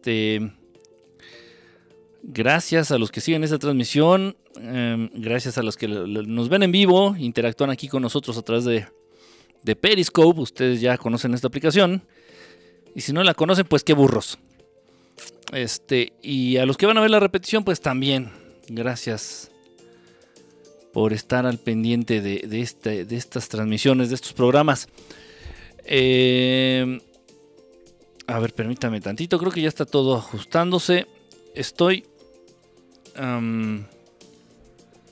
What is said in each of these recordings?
este. Gracias a los que siguen esta transmisión. em, gracias a los que nos ven en vivo. Interactúan aquí con nosotros a través de, Periscope. Ustedes ya conocen esta aplicación. Y si no la conocen, pues qué burros. Este, y a los que van a ver la repetición, pues también. Gracias por estar al pendiente de, de este- estas transmisiones, de estos programas. Eh, a ver, permítame tantito. Creo que ya está todo ajustándose. Estoy.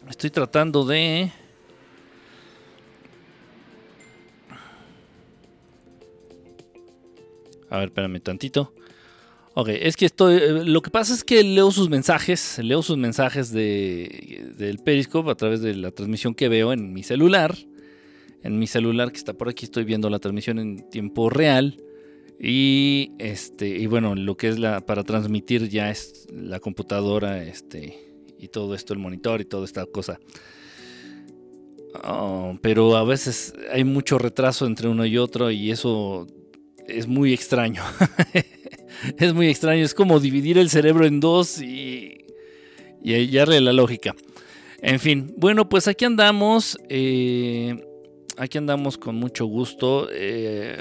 estoy tratando de. A ver, espérame tantito. Ok, es que estoy. eh, Lo que pasa es que leo sus mensajes. Leo sus mensajes de, del Periscope a través de la transmisión que veo en mi celular. En mi celular que está por aquí, estoy viendo la transmisión en tiempo real. Y este. Y bueno, lo que es la. para transmitir ya es la computadora. Este. Y todo esto, el monitor y toda esta cosa. Oh, pero a veces hay mucho retraso entre uno y otro. Y eso es muy extraño. es muy extraño. Es como dividir el cerebro en dos y, y hallarle la lógica. En fin, bueno, pues aquí andamos. eh, aquí andamos con mucho gusto. eh,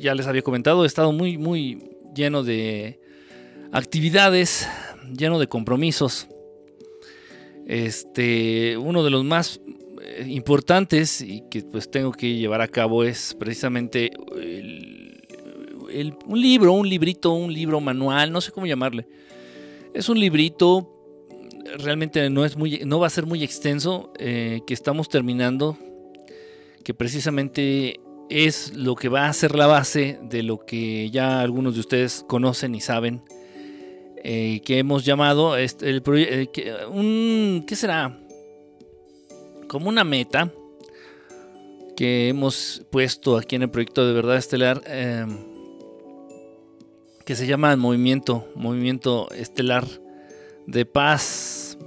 ya les había comentado, he estado muy, muy lleno de actividades, lleno de compromisos. Este, uno de los más eh, importantes y que pues tengo que llevar a cabo es precisamente el- un libro, un librito, un libro manual, no sé cómo llamarle. Es un librito, realmente no, es muy, no va a ser muy extenso, eh, que estamos terminando, que precisamente es lo que va a ser la base de lo que ya algunos de ustedes conocen y saben, eh, que hemos llamado este, el eh, que- un, ¿qué será? Como una meta que hemos puesto aquí en el proyecto de Verdad Estelar. eh, que se llama Movimiento, Movimiento Estelar de Paz.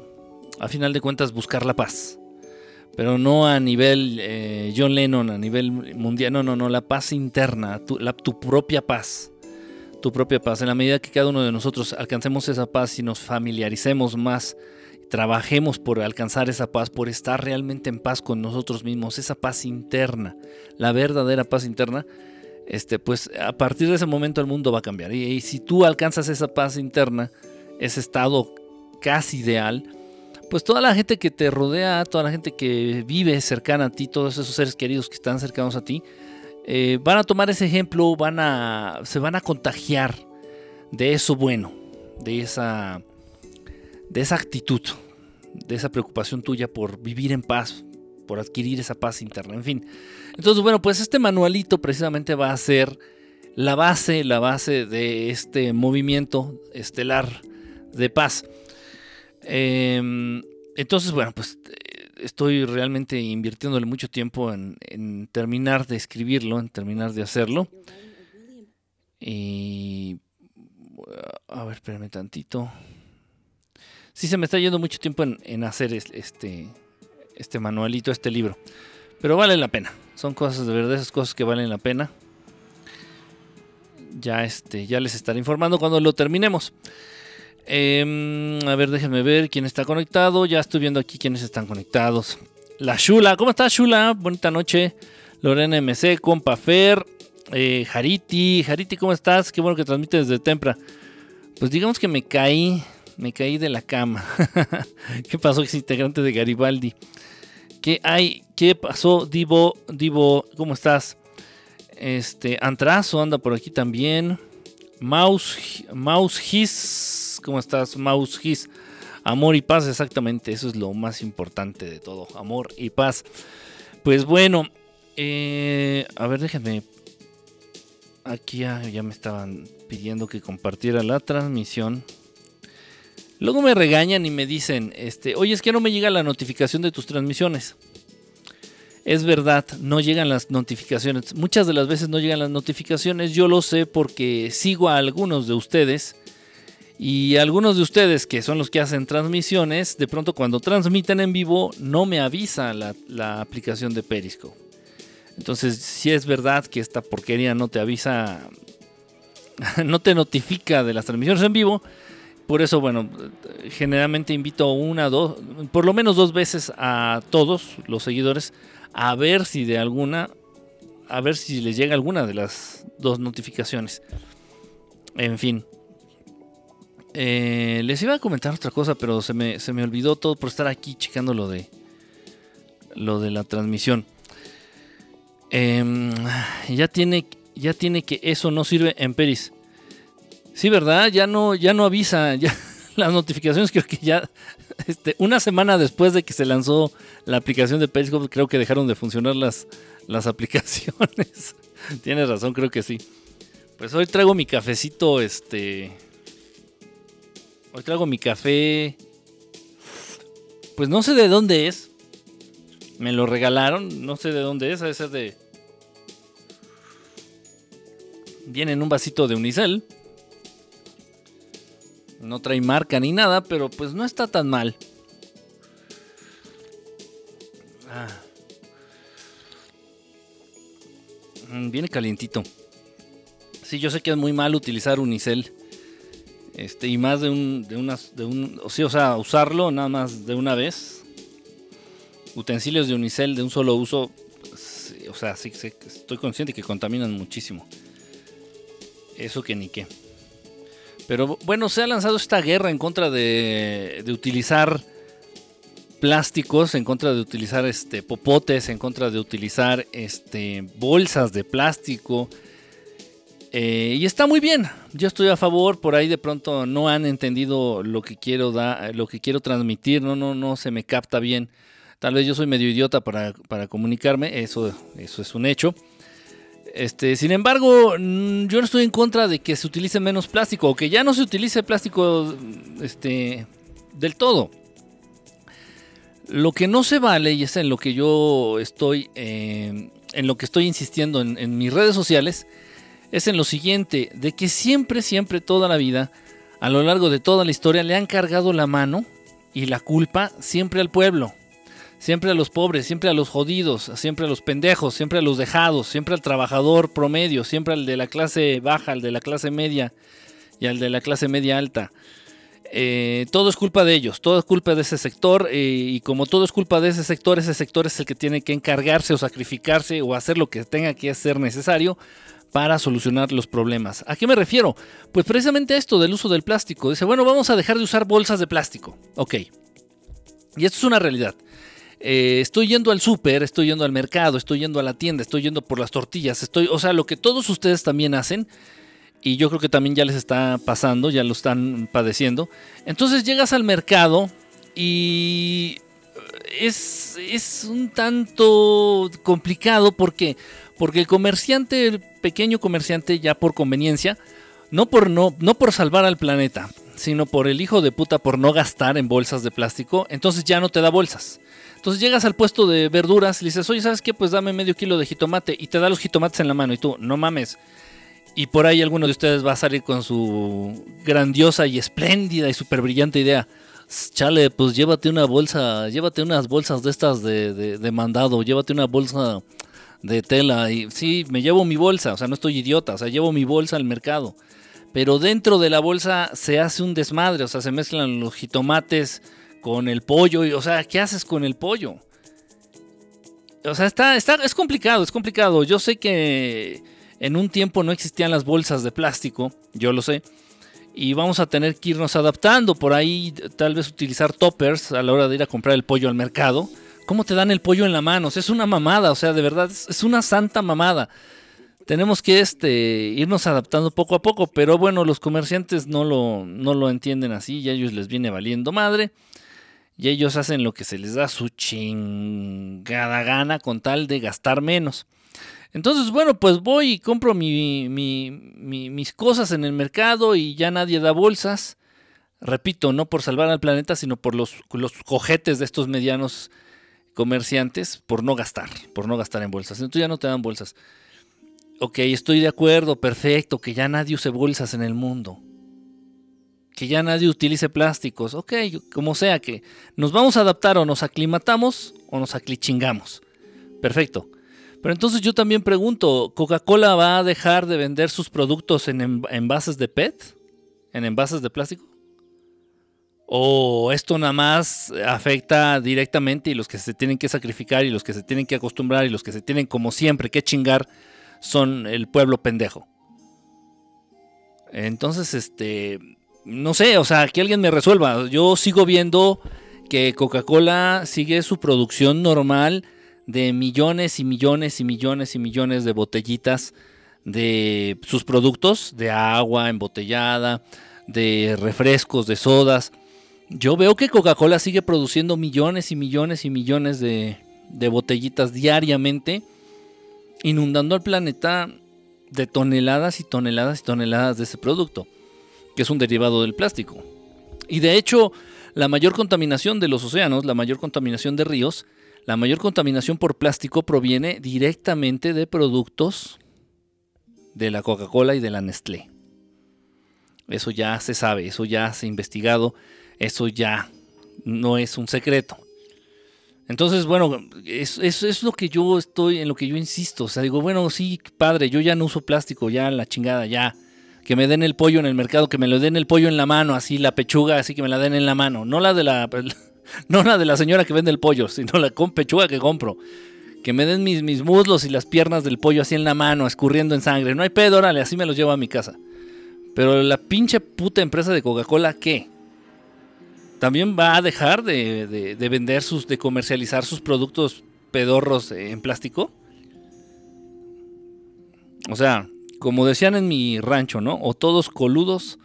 A final de cuentas, buscar la paz. Pero no a nivel eh, John Lennon, a nivel mundial. No, no, no, la paz interna, tu, la- tu propia paz. Tu propia paz. En la medida que cada uno de nosotros alcancemos esa paz y nos familiaricemos más, trabajemos por alcanzar esa paz, por estar realmente en paz con nosotros mismos, esa paz interna, la verdadera paz interna, este, pues a partir de ese momento el mundo va a cambiar. Y, y si tú alcanzas esa paz interna, ese estado casi ideal, pues toda la gente que te rodea, toda la gente que vive cercana a ti, todos esos seres queridos que están cercanos a ti, eh, van a tomar ese ejemplo, van a, se van a contagiar de eso bueno, de esa, de esa actitud, de esa preocupación tuya por vivir en paz, por adquirir esa paz interna, en fin. Entonces, bueno, pues este manualito precisamente va a ser la base, la base de este movimiento estelar de paz. Eh, entonces, bueno, pues eh, estoy realmente invirtiéndole mucho tiempo en, terminar de escribirlo, en terminar de hacerlo. Y... A ver, espérame tantito. Sí, se me está yendo mucho tiempo en, en hacer es- este, este manualito, este libro. Pero vale la pena. Son cosas de verdad, esas cosas que valen la pena. Ya, este, ya les estaré informando cuando lo terminemos. Em, a ver, déjenme ver quién está conectado. Ya estoy viendo aquí quiénes están conectados. La Shula, ¿cómo estás, Shula? Bonita noche. Lorena MC, compa Fer, eh, Jariti. Jariti, ¿cómo estás? Qué bueno que transmites desde Tempra. Pues digamos que me caí, me caí de la cama. ¿Qué pasó, ex integrante de Garibaldi? ¿Qué hay? ¿Qué pasó, Divo? Divo, ¿cómo estás? Este, Antrazo anda por aquí también. Mouse, Mouse His, ¿cómo estás? Mouse His. Amor y paz, exactamente, eso es lo más importante de todo, amor y paz. Pues bueno, eh, a ver, déjenme. Aquí ya, me estaban pidiendo que compartiera la transmisión. Luego me regañan y me dicen, este, oye, es que no me llega la notificación de tus transmisiones. Es verdad, no llegan las notificaciones. Muchas de las veces no llegan las notificaciones. Yo lo sé porque sigo a algunos de ustedes. Y algunos de ustedes que son los que hacen transmisiones, de pronto cuando transmiten en vivo no me avisa la, aplicación de Periscope. Entonces, si es verdad que esta porquería no te avisa no te notifica de las transmisiones en vivo. Por eso, bueno, generalmente invito una, dos, por lo menos dos veces a todos los seguidores a ver si de alguna, a ver si les llega alguna de las dos notificaciones. En fin. Eh, les iba a comentar otra cosa, pero se me, se me olvidó todo por estar aquí checando lo de, lo de la transmisión. Em, ya, tiene, ya tiene que eso no sirve en Peris. Sí, ¿verdad? Ya no, ya no avisa. Las notificaciones creo que ya este, una semana después de que se lanzó la aplicación de Periscope, creo que dejaron de funcionar las, las aplicaciones. Tienes razón, creo que sí. Pues hoy traigo mi cafecito, este... Hoy traigo mi café... Pues no sé de dónde es. Me lo regalaron, no sé de dónde es, a ser de... Viene en un vasito de unicel. No trae marca ni nada, pero pues no está tan mal. Ah. Mm, viene calientito. Sí, yo sé que es muy mal utilizar unicel. Este, y más de un, de unas, de un, o, sea, usarlo nada más de una vez. Utensilios de unicel de un solo uso, o sea, sí, sí, estoy consciente que contaminan muchísimo. Eso que ni qué. Pero bueno, se ha lanzado esta guerra en contra de, utilizar plásticos, en contra de utilizar este, popotes, en contra de utilizar este, bolsas de plástico. Eh, y está muy bien. Yo estoy a favor. Por ahí de pronto no han entendido lo que quiero dar, lo que quiero transmitir. No, no, no se me capta bien. Tal vez yo soy medio idiota para, para comunicarme. Eso, eso es un hecho. Este, sin embargo, mm, yo no estoy en contra de que se utilice menos plástico o que ya no se utilice plástico este, del todo. Lo que no se vale, y es en lo que yo estoy, em, en lo que estoy insistiendo en, en mis redes sociales, es en lo siguiente, de que siempre, siempre, toda la vida, a lo largo de toda la historia, le han cargado la mano y la culpa siempre al pueblo. Siempre a los pobres, siempre a los jodidos, siempre a los pendejos, siempre a los dejados, siempre al trabajador promedio, siempre al de la clase baja, al de la clase media y al de la clase media alta. Eh, todo es culpa de ellos, todo es culpa de ese sector eh, y como todo es culpa de ese sector, ese sector es el que tiene que encargarse o sacrificarse o hacer lo que tenga que ser necesario para solucionar los problemas. ¿A qué me refiero? Pues precisamente esto del uso del plástico. Dice, bueno, vamos a dejar de usar bolsas de plástico. Ok. Y esto es una realidad. Eh, estoy yendo al súper, estoy yendo al mercado, estoy yendo a la tienda, estoy yendo por las tortillas, estoy, o sea, lo que todos ustedes también hacen, y yo creo que también ya les está pasando, ya lo están padeciendo. Entonces llegas al mercado y es, es un tanto complicado porque, porque el comerciante, el pequeño comerciante, ya por conveniencia, no por, no, no por salvar al planeta, sino por el hijo de puta por no gastar en bolsas de plástico, entonces ya no te da bolsas. Entonces llegas al puesto de verduras y le dices, oye, ¿sabes qué? Pues dame medio kilo de jitomate y te da los jitomates en la mano y tú, no mames. Y por ahí alguno de ustedes va a salir con su grandiosa y espléndida y súper brillante idea. Chale, pues llévate una bolsa, llévate unas bolsas de estas de, de, mandado, llévate una bolsa de tela. Y sí, me llevo mi bolsa, o sea, no estoy idiota, o sea, llevo mi bolsa al mercado. Pero dentro de la bolsa se hace un desmadre, o sea, se mezclan los jitomates, con el pollo. o sea, ¿qué haces con el pollo? O sea, está, está, es complicado, es complicado. Yo sé que en un tiempo no existían las bolsas de plástico, yo lo sé. Y vamos a tener que irnos adaptando. Por ahí tal vez utilizar toppers a la hora de ir a comprar el pollo al mercado. ¿Cómo te dan el pollo en la mano? es una mamada, o sea, de verdad, es, una santa mamada. Tenemos que este, irnos adaptando poco a poco, pero bueno, los comerciantes no lo, no lo entienden así y a ellos les viene valiendo madre y ellos hacen lo que se les da su chingada gana con tal de gastar menos. Entonces, bueno, pues voy y compro mis cosas en el mercado y ya nadie da bolsas. Repito, no por salvar al planeta, sino por los, los cojetes de estos medianos comerciantes, por no gastar, por no gastar en bolsas. Entonces ya no te dan bolsas. Ok, estoy de acuerdo, perfecto, que ya nadie use bolsas en el mundo que ya nadie utilice plásticos. Ok, como sea que nos vamos a adaptar o nos aclimatamos o nos aclichingamos. Perfecto. Pero entonces yo también pregunto, ¿Coca-Cola va a dejar de vender sus productos en envases de PET? ¿En envases de plástico? ¿O esto nada más afecta directamente y los que se tienen que sacrificar y los que se tienen que acostumbrar y los que se tienen como siempre que chingar son el pueblo pendejo? Entonces, este, no sé, o sea, que alguien me resuelva. Yo sigo viendo que Coca-Cola sigue su producción normal de millones y millones y millones y millones de botellitas de sus productos, de agua embotellada, de refrescos, de sodas. Yo veo que Coca-Cola sigue produciendo millones y millones y millones de, de botellitas diariamente, inundando al planeta de toneladas y toneladas y toneladas de ese producto, que es un derivado del plástico. Y de hecho, la mayor contaminación de los océanos, la mayor contaminación de ríos, la mayor contaminación por plástico proviene directamente de productos de la Coca-Cola y de la Nestlé. Eso ya se sabe, eso ya se ha investigado, eso ya no es un secreto. Entonces, bueno, eso es, lo que yo estoy, en lo que yo insisto. O sea, digo, bueno, sí, padre, yo ya no uso plástico, ya la chingada, ya. Que me den el pollo en el mercado, que me lo den el pollo en la mano, así, la pechuga, así que me la den en la mano. No la de la, no la de la señora que vende el pollo, sino la con pechuga que compro. Que me den mis, mis muslos y las piernas del pollo así en la mano, escurriendo en sangre. No hay pedo, órale, así me los llevo a mi casa. Pero la pinche puta empresa de Coca-Cola, ¿qué? También va a dejar de, vender sus, de comercializar sus productos pedorros en plástico. O sea, como decían en mi rancho, ¿no? O todos coludos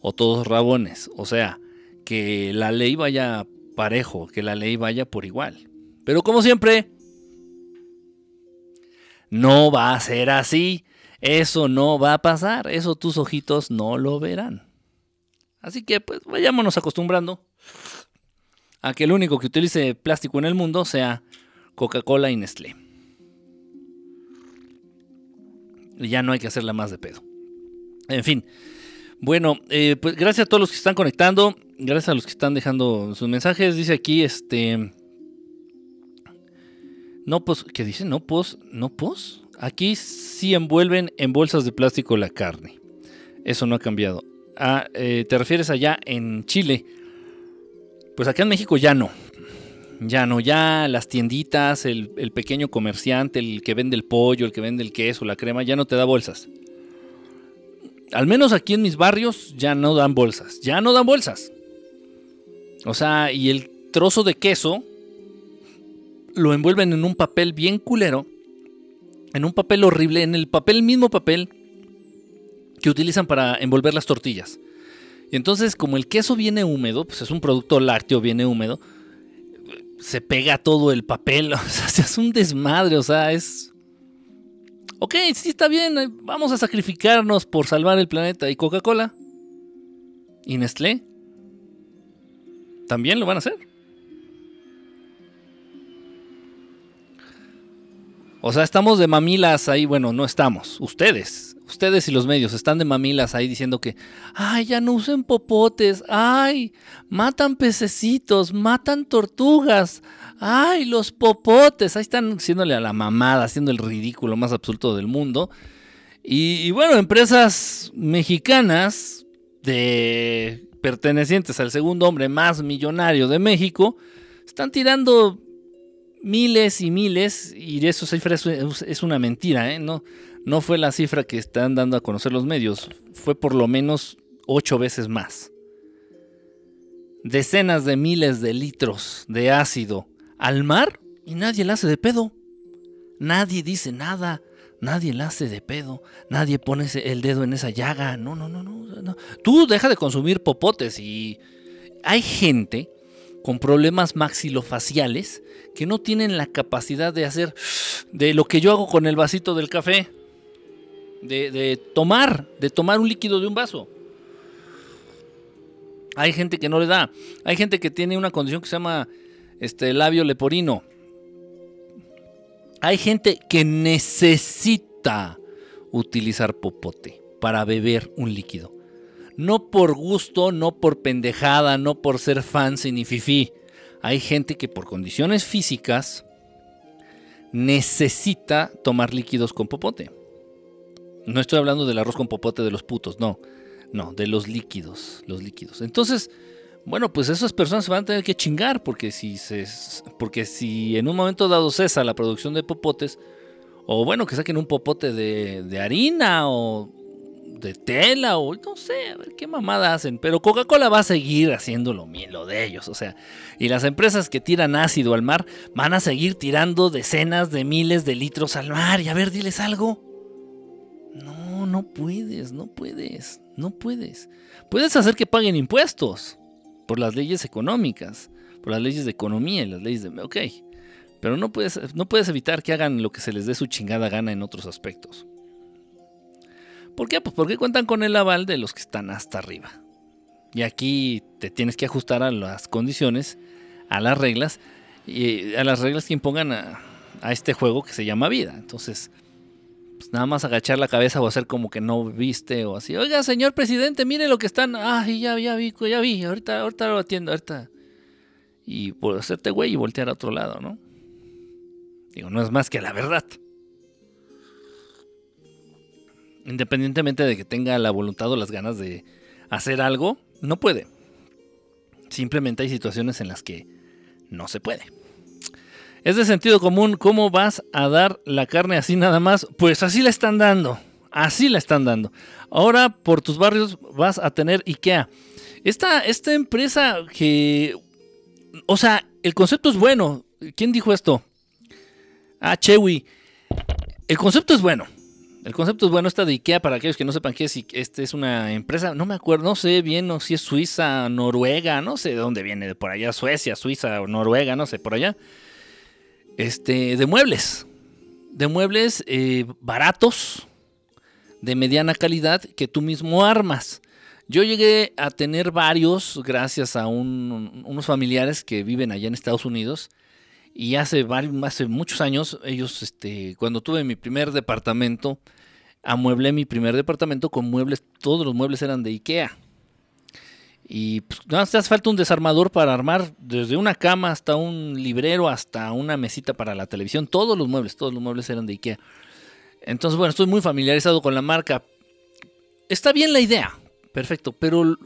o todos rabones. O sea, que la ley vaya parejo, que la ley vaya por igual. Pero como siempre, no va a ser así. Eso no va a pasar. Eso tus ojitos no lo verán. Así que pues vayámonos acostumbrando a que el único que utilice plástico en el mundo sea Coca-Cola y Nestlé. Y ya no hay que hacerla más de pedo. En fin. Bueno, eh, pues gracias a todos los que están conectando. Gracias a los que están dejando sus mensajes. Dice aquí, este. No, pues, ¿qué dice? No, pues, no, pues. Aquí sí envuelven en bolsas de plástico la carne. Eso no ha cambiado. Ah, eh, ¿Te refieres allá en Chile? Pues acá en México ya no. Ya no, ya las tienditas, el, pequeño comerciante, el que vende el pollo, el que vende el queso, la crema, ya no te da bolsas. Al menos aquí en mis barrios ya no dan bolsas. Ya no dan bolsas. O sea, y el trozo de queso lo envuelven en un papel bien culero. En un papel horrible, en el papel, mismo papel que utilizan para envolver las tortillas. Y entonces, como el queso viene húmedo, pues es un producto lácteo, viene húmedo, se pega todo el papel, o sea, es un desmadre, o sea, es... Ok, sí está bien, eh, vamos a sacrificarnos por salvar el planeta. ¿Y Coca-Cola? ¿Y Nestlé? ¿También lo van a hacer? O sea, estamos de mamilas ahí, bueno, no estamos, ustedes ustedes y los medios están de mamilas ahí diciendo que, ay, ya no usen popotes, ay, matan pececitos, matan tortugas, ay, los popotes, ahí están haciéndole a la mamada, haciendo el ridículo más absurdo del mundo. Y, bueno, empresas mexicanas de pertenecientes al segundo hombre más millonario de México están tirando miles y miles, y eso es una mentira, ¿eh? No, no fue la cifra que están dando a conocer los medios, fue por lo menos ocho veces más. Decenas de miles de litros de ácido al mar y nadie le hace de pedo. Nadie dice nada, nadie le hace de pedo, nadie pone el dedo en esa llaga. No, no, no, no, no. Tú deja de consumir popotes y hay gente con problemas maxilofaciales que no tienen la capacidad de hacer de lo que yo hago con el vasito del café de, tomar, de tomar un líquido de un vaso. Hay gente que no le da. Hay gente que tiene una condición que se llama este, labio leporino. Hay gente que necesita utilizar popote para beber un líquido. No por gusto, no por pendejada, no por ser fancy ni fifí. Hay gente que por condiciones físicas necesita tomar líquidos con popote. No estoy hablando del arroz con popote de los putos, no. No, de los líquidos, los líquidos. Entonces, bueno, pues esas personas van a tener que chingar porque si se porque si en un momento dado cesa la producción de popotes o bueno, que saquen un popote de, de harina o de tela o no sé, a ver qué mamada hacen. Pero Coca-Cola va a seguir haciendo lo, lo de ellos, o sea. Y las empresas que tiran ácido al mar van a seguir tirando decenas de miles de litros al mar. Y a ver, diles algo. No, puedes, no puedes, no puedes. Puedes hacer que paguen impuestos por las leyes económicas, por las leyes de economía y las leyes de... Ok, pero no puedes, no puedes evitar que hagan lo que se les dé su chingada gana en otros aspectos. ¿Por qué? Pues porque cuentan con el aval de los que están hasta arriba. Y aquí te tienes que ajustar a las condiciones, a las reglas, y a las reglas que impongan a, este juego que se llama vida. Entonces, pues nada más agachar la cabeza o hacer como que no viste o así. Oiga, señor presidente, mire lo que están. Ah, ya, ya vi, ya vi. Ahorita, ahorita lo atiendo, ahorita. Y por hacerte güey y voltear a otro lado, ¿no? Digo, no es más que la verdad independientemente de que tenga la voluntad o las ganas de hacer algo, no puede. Simplemente hay situaciones en las que no se puede. Es de sentido común, ¿cómo vas a dar la carne así nada más? Pues así la están dando, así la están dando. Ahora por tus barrios vas a tener IKEA. Esta, esta empresa que... O sea, el concepto es bueno. ¿Quién dijo esto? Ah, Chewy. El concepto es bueno. El concepto es bueno, esta de IKEA, para aquellos que no sepan qué es, este es una empresa, no me acuerdo, no sé bien no, si es Suiza, Noruega, no sé de dónde viene, de por allá, Suecia, Suiza Noruega, no sé, por allá. Este, de muebles, de muebles eh, baratos, de mediana calidad, que tú mismo armas. Yo llegué a tener varios gracias a unos familiares que viven allá en Estados Unidos y hace, varios, hace muchos años, ellos, este, cuando tuve mi primer departamento, amueblé mi primer departamento con muebles, todos los muebles eran de Ikea. Y pues, te hace falta un desarmador para armar desde una cama hasta un librero, hasta una mesita para la televisión. Todos los muebles, todos los muebles eran de Ikea. Entonces, bueno, estoy muy familiarizado con la marca. Está bien la idea, perfecto, pero eh,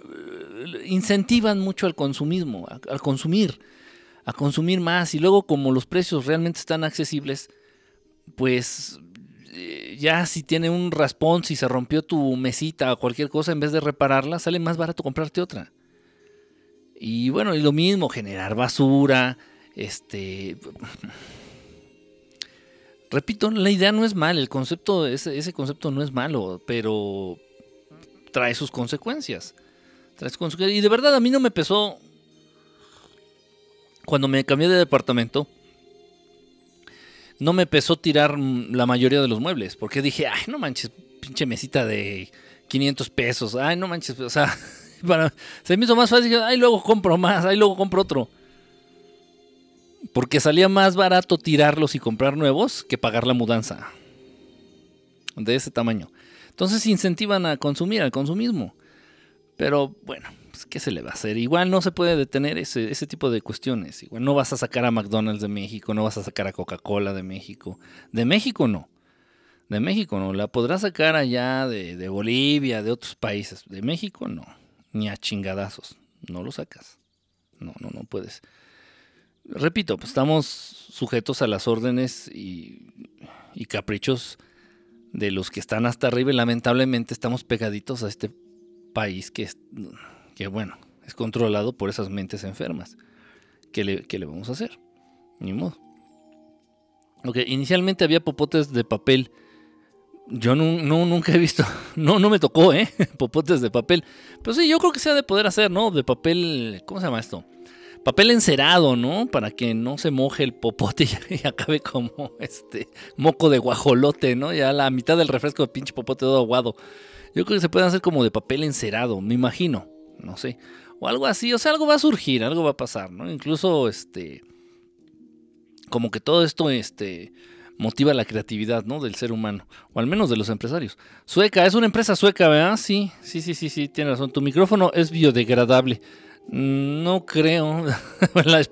incentivan mucho al consumismo, al consumir a consumir más y luego como los precios realmente están accesibles, pues eh, ya si tiene un raspón, si se rompió tu mesita o cualquier cosa, en vez de repararla, sale más barato comprarte otra. Y bueno, y lo mismo, generar basura, este... Repito, la idea no es mal, el concepto, ese, concepto no es malo, pero trae sus consecuencias. Trae sus consecuencias. Y de verdad a mí no me pesó cuando me cambié de departamento, no me pesó tirar la mayoría de los muebles, porque dije, ay, no manches, pinche mesita de 500 pesos, ay, no manches, o sea, se me hizo más fácil, ay, luego compro más, ay, luego compro otro. Porque salía más barato tirarlos y comprar nuevos que pagar la mudanza. De ese tamaño. Entonces incentivan a consumir, al consumismo. Pero bueno, pues, ¿qué se le va a hacer? Igual no se puede detener ese, ese tipo de cuestiones. Igual no vas a sacar a McDonald's de México, no vas a sacar a Coca-Cola de México. De México no. De México no. La podrás sacar allá de, de Bolivia, de otros países. De México no. Ni a chingadazos. No lo sacas. No, no, no puedes. Repito, pues estamos sujetos a las órdenes y, y caprichos de los que están hasta arriba y lamentablemente estamos pegaditos a este país que es, que bueno, es controlado por esas mentes enfermas. ¿Qué le, vamos a hacer? Ni modo. Inicialmente había popotes de papel. Yo no, nunca he visto, no, no me tocó, ¿eh? Popotes de papel. Pero sí, yo creo que se ha de poder hacer, ¿no? De papel, ¿cómo se llama esto? Papel encerado, ¿no? Para que no se moje el popote y, acabe como este moco de guajolote, ¿no? Ya la mitad del refresco de pinche popote todo aguado. Yo creo que se pueden hacer como de papel encerado, me imagino no sé, o algo así, o sea, algo va a surgir, algo va a pasar, ¿no? Incluso, este, como que todo esto, este, motiva la creatividad, ¿no? Del ser humano, o al menos de los empresarios. Sueca, es una empresa sueca, ¿verdad? Sí, sí, sí, sí, sí, tienes razón. Tu micrófono es biodegradable. No creo. la,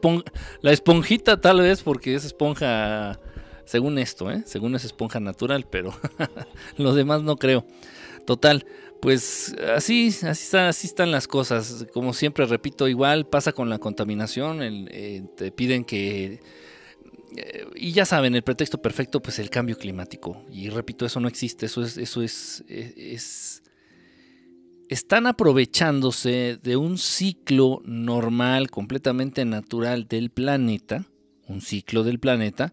la esponjita tal vez, porque es esponja Según esto, ¿eh? Según es esponja natural, pero lo demás no creo. Total, pues así, así, así están las cosas. Como siempre repito, igual pasa con la contaminación. Eh, te piden que eh, y ya saben, el pretexto perfecto, pues el cambio climático. Y repito, eso no existe, eso es, eso es, es, están aprovechándose de un ciclo normal, completamente natural del planeta, un ciclo del planeta,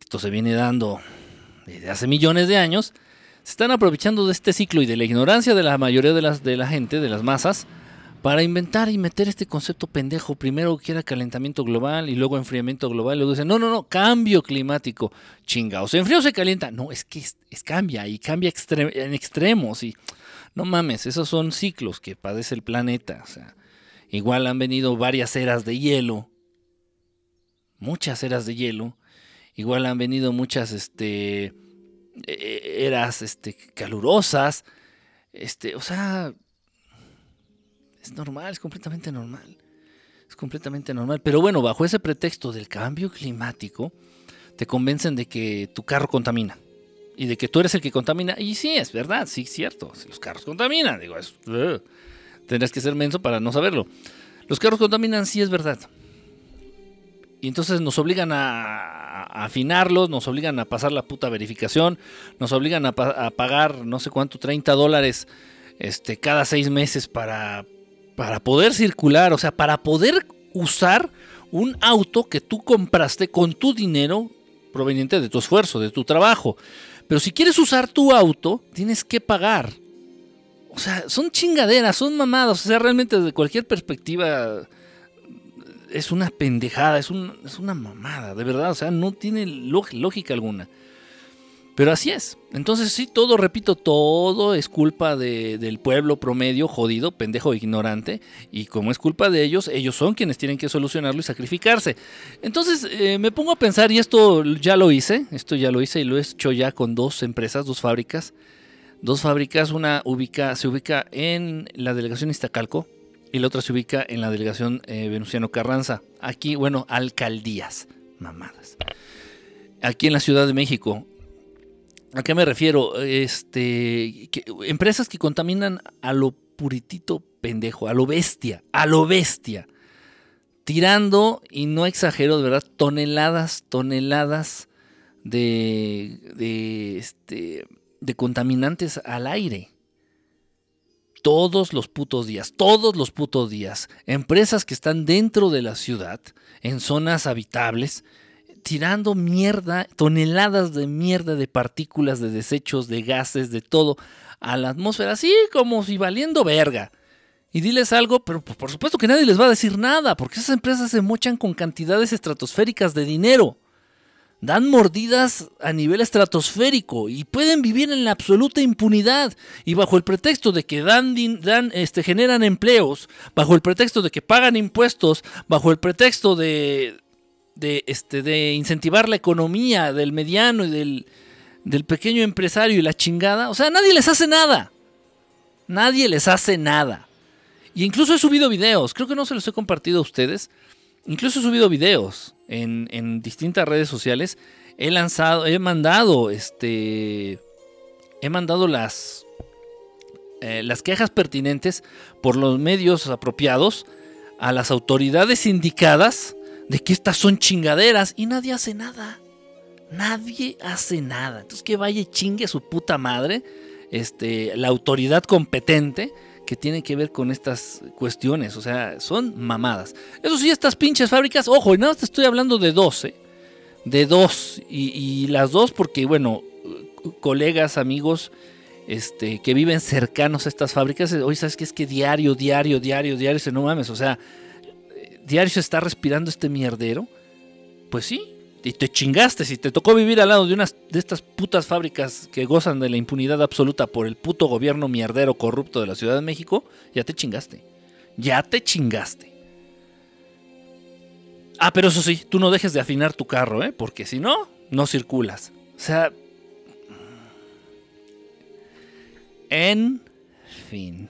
esto se viene dando desde hace millones de años, se están aprovechando de este ciclo y de la ignorancia de la mayoría de, las, de la gente, de las masas, para inventar y meter este concepto pendejo. Primero que era calentamiento global y luego enfriamiento global. Luego dicen, no, no, no, cambio climático. Chinga, se enfría o se calienta. No, es que es, cambia y cambia en extremos. Y no mames, esos son ciclos que padece el planeta. O sea, igual han venido varias eras de hielo. Muchas eras de hielo. Igual han venido muchas este, e-, eras este, calurosas. Este, o sea, es normal, es completamente normal. Es completamente normal. Pero bueno, bajo ese pretexto del cambio climático, te convencen de que tu carro contamina. Y de que tú eres el que contamina. Y sí, es verdad, sí, cierto. Los carros contaminan. Digo, es, tendrás que ser menso para no saberlo. Los carros contaminan, sí es verdad. Y entonces nos obligan a, afinarlos, nos obligan a pasar la puta verificación, nos obligan a, pagar no sé cuánto, 30 dólares este, cada seis meses para, para poder circular, o sea, para poder usar un auto que tú compraste con tu dinero proveniente de tu esfuerzo, de tu trabajo. Pero si quieres usar tu auto, tienes que pagar. O sea, son chingaderas, son mamadas. O sea, realmente desde cualquier perspectiva es una pendejada, es, es una mamada, de verdad. O sea, no tiene lógica alguna. Pero así es. Entonces sí, todo, repito, todo es culpa del pueblo promedio, jodido, pendejo, ignorante. Y como es culpa de ellos, ellos son quienes tienen que solucionarlo y sacrificarse. Entonces eh, me pongo a pensar, y esto ya lo hice, esto ya lo hice y lo he hecho ya con dos empresas, dos fábricas. Dos fábricas, una ubica, se ubica en la delegación Iztacalco y la otra se ubica en la delegación eh, Carranza. Aquí, bueno, alcaldías, mamadas. Aquí en la Ciudad de México, ¿A qué me refiero? Este, empresas que contaminan a lo puritito pendejo, a lo bestia, a lo bestia. Tirando, y no exagero, de verdad, toneladas, toneladas de, de, este, de contaminantes al aire. Todos los putos días, todos los putos días. Empresas que están dentro de la ciudad, en zonas habitables, tirando mierda, toneladas de mierda, de partículas, de desechos, de gases, de todo, a la atmósfera, así como si valiendo verga. Y diles algo, pero por supuesto que nadie les va a decir nada, porque esas empresas se mochan con cantidades estratosféricas de dinero. Dan mordidas a nivel estratosférico y pueden vivir en la absoluta impunidad. Y bajo el pretexto de que dan, dan este, generan empleos, bajo el pretexto de que pagan impuestos, bajo el pretexto de, de, este, de incentivar la economía del mediano y del, del pequeño empresario y la chingada. O sea, nadie les hace nada. Nadie les hace nada. Y incluso he subido videos, creo que no se los he compartido a ustedes. Incluso he subido videos en, en distintas redes sociales. He lanzado, he mandado, este, he mandado las, eh, las quejas pertinentes por los medios apropiados a las autoridades indicadas de que estas son chingaderas y nadie hace nada. Nadie hace nada. Entonces que vaya y chingue a su puta madre este, la autoridad competente que tiene que ver con estas cuestiones. O sea, son mamadas. Eso sí, estas pinches fábricas, ojo, y nada más te estoy hablando de dos, ¿eh? De dos. Y, las dos porque, bueno, colegas, amigos, este, que viven cercanos a estas fábricas, hoy sabes que es que diario, diario, diario, diario, se no mames, o sea, diario se está respirando este mierdero, pues sí, y te chingaste. Si te tocó vivir al lado de unas de estas putas fábricas que gozan de la impunidad absoluta por el puto gobierno mierdero corrupto de la Ciudad de México, ya te chingaste. Ya te chingaste. Ah, pero eso sí, tú no dejes de afinar tu carro, ¿eh? Porque si no, no circulas. O sea... En fin.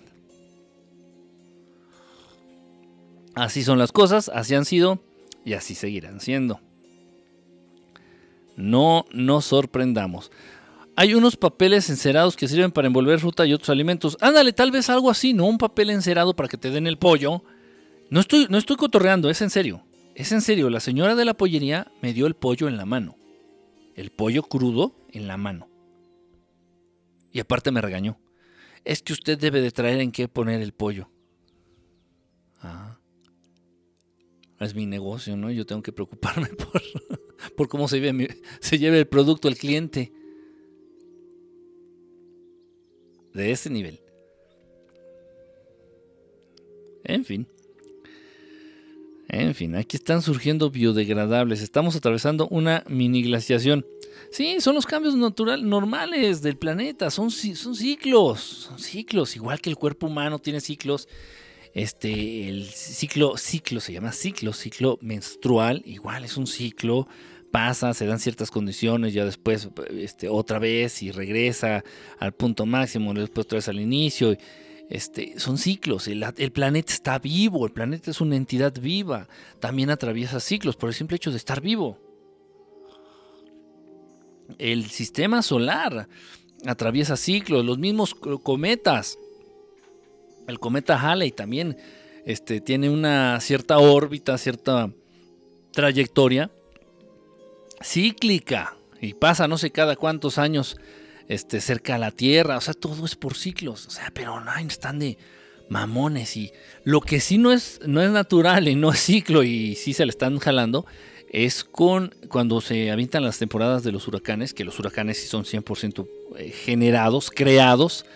Así son las cosas, así han sido y así seguirán siendo. No nos sorprendamos. Hay unos papeles encerados que sirven para envolver fruta y otros alimentos. Ándale, tal vez algo así, ¿no? Un papel encerado para que te den el pollo. No estoy, no estoy cotorreando, es en serio. Es en serio, la señora de la pollería me dio el pollo en la mano. El pollo crudo en la mano. Y aparte me regañó. Es que usted debe de traer en qué poner el pollo. Es mi negocio, ¿no? Yo tengo que preocuparme por, por cómo se, ve se lleve el producto al cliente. De ese nivel. En fin. En fin, aquí están surgiendo biodegradables. Estamos atravesando una mini glaciación. Sí, son los cambios natural, normales del planeta. Son, son ciclos. Son ciclos. Igual que el cuerpo humano tiene ciclos. Este, el ciclo, ciclo se llama ciclo, ciclo menstrual. Igual es un ciclo. Pasa, se dan ciertas condiciones, ya después este, otra vez y regresa al punto máximo, después otra vez al inicio. Este, son ciclos, el, planeta está vivo, el planeta es una entidad viva, también atraviesa ciclos por el simple hecho de estar vivo. El sistema solar atraviesa ciclos, los mismos cometas. El cometa Halley también este, tiene una cierta órbita, cierta trayectoria cíclica y pasa no sé cada cuántos años este, cerca a la Tierra, o sea, todo es por ciclos, o sea, pero no están de mamones y lo que sí no es, no es natural y no es ciclo y sí se le están jalando es con cuando se avientan las temporadas de los huracanes, que los huracanes sí son 100% eh, generados, creados,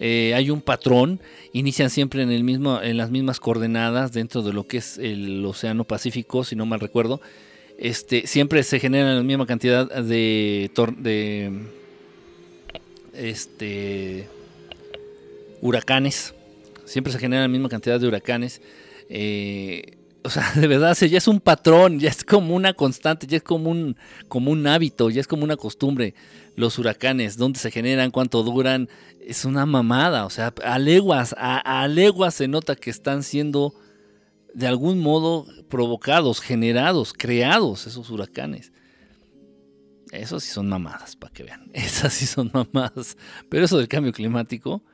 eh, hay un patrón, inician siempre en, el mismo, en las mismas coordenadas dentro de lo que es el Océano Pacífico, si no mal recuerdo. Este, siempre se generan la misma cantidad de, de este, huracanes. Siempre se genera la misma cantidad de huracanes. Eh, o sea, de verdad, ya es un patrón, ya es como una constante, ya es como un, como un hábito, ya es como una costumbre. Los huracanes, dónde se generan, cuánto duran, es una mamada. O sea, a leguas, a, a leguas se nota que están siendo de algún modo provocados, generados, creados esos huracanes. Esos sí son mamadas, para que vean. Esas sí son mamadas. Pero eso del cambio climático,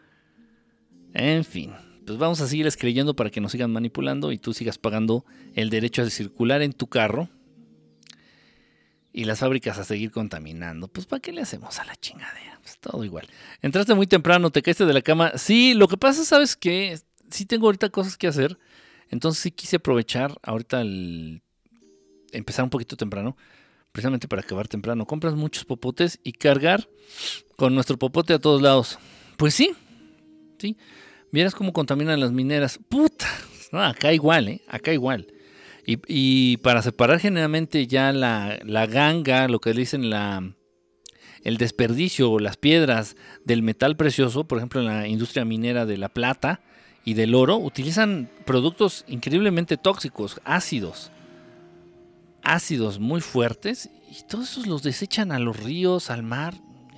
en fin. Pues vamos a seguirles creyendo para que nos sigan manipulando y tú sigas pagando el derecho a circular en tu carro y las fábricas a seguir contaminando. Pues ¿para qué le hacemos a la chingadera? Pues todo igual. Entraste muy temprano, te caíste de la cama. Sí, lo que pasa, ¿sabes que Sí tengo ahorita cosas que hacer. Entonces sí quise aprovechar ahorita el empezar un poquito temprano precisamente para acabar temprano. Compras muchos popotes y cargar con nuestro popote a todos lados. Pues sí, sí. Vieras cómo contaminan las mineras. Puta, acá igual, ¿eh? Acá igual. Y, para separar generalmente ya la, la, ganga, lo que dicen la, el desperdicio o las piedras del metal precioso, por ejemplo en la industria minera de la plata y del oro, utilizan productos increíblemente tóxicos, ácidos ácidos muy fuertes y todos esos los desechan a los ríos, al mar.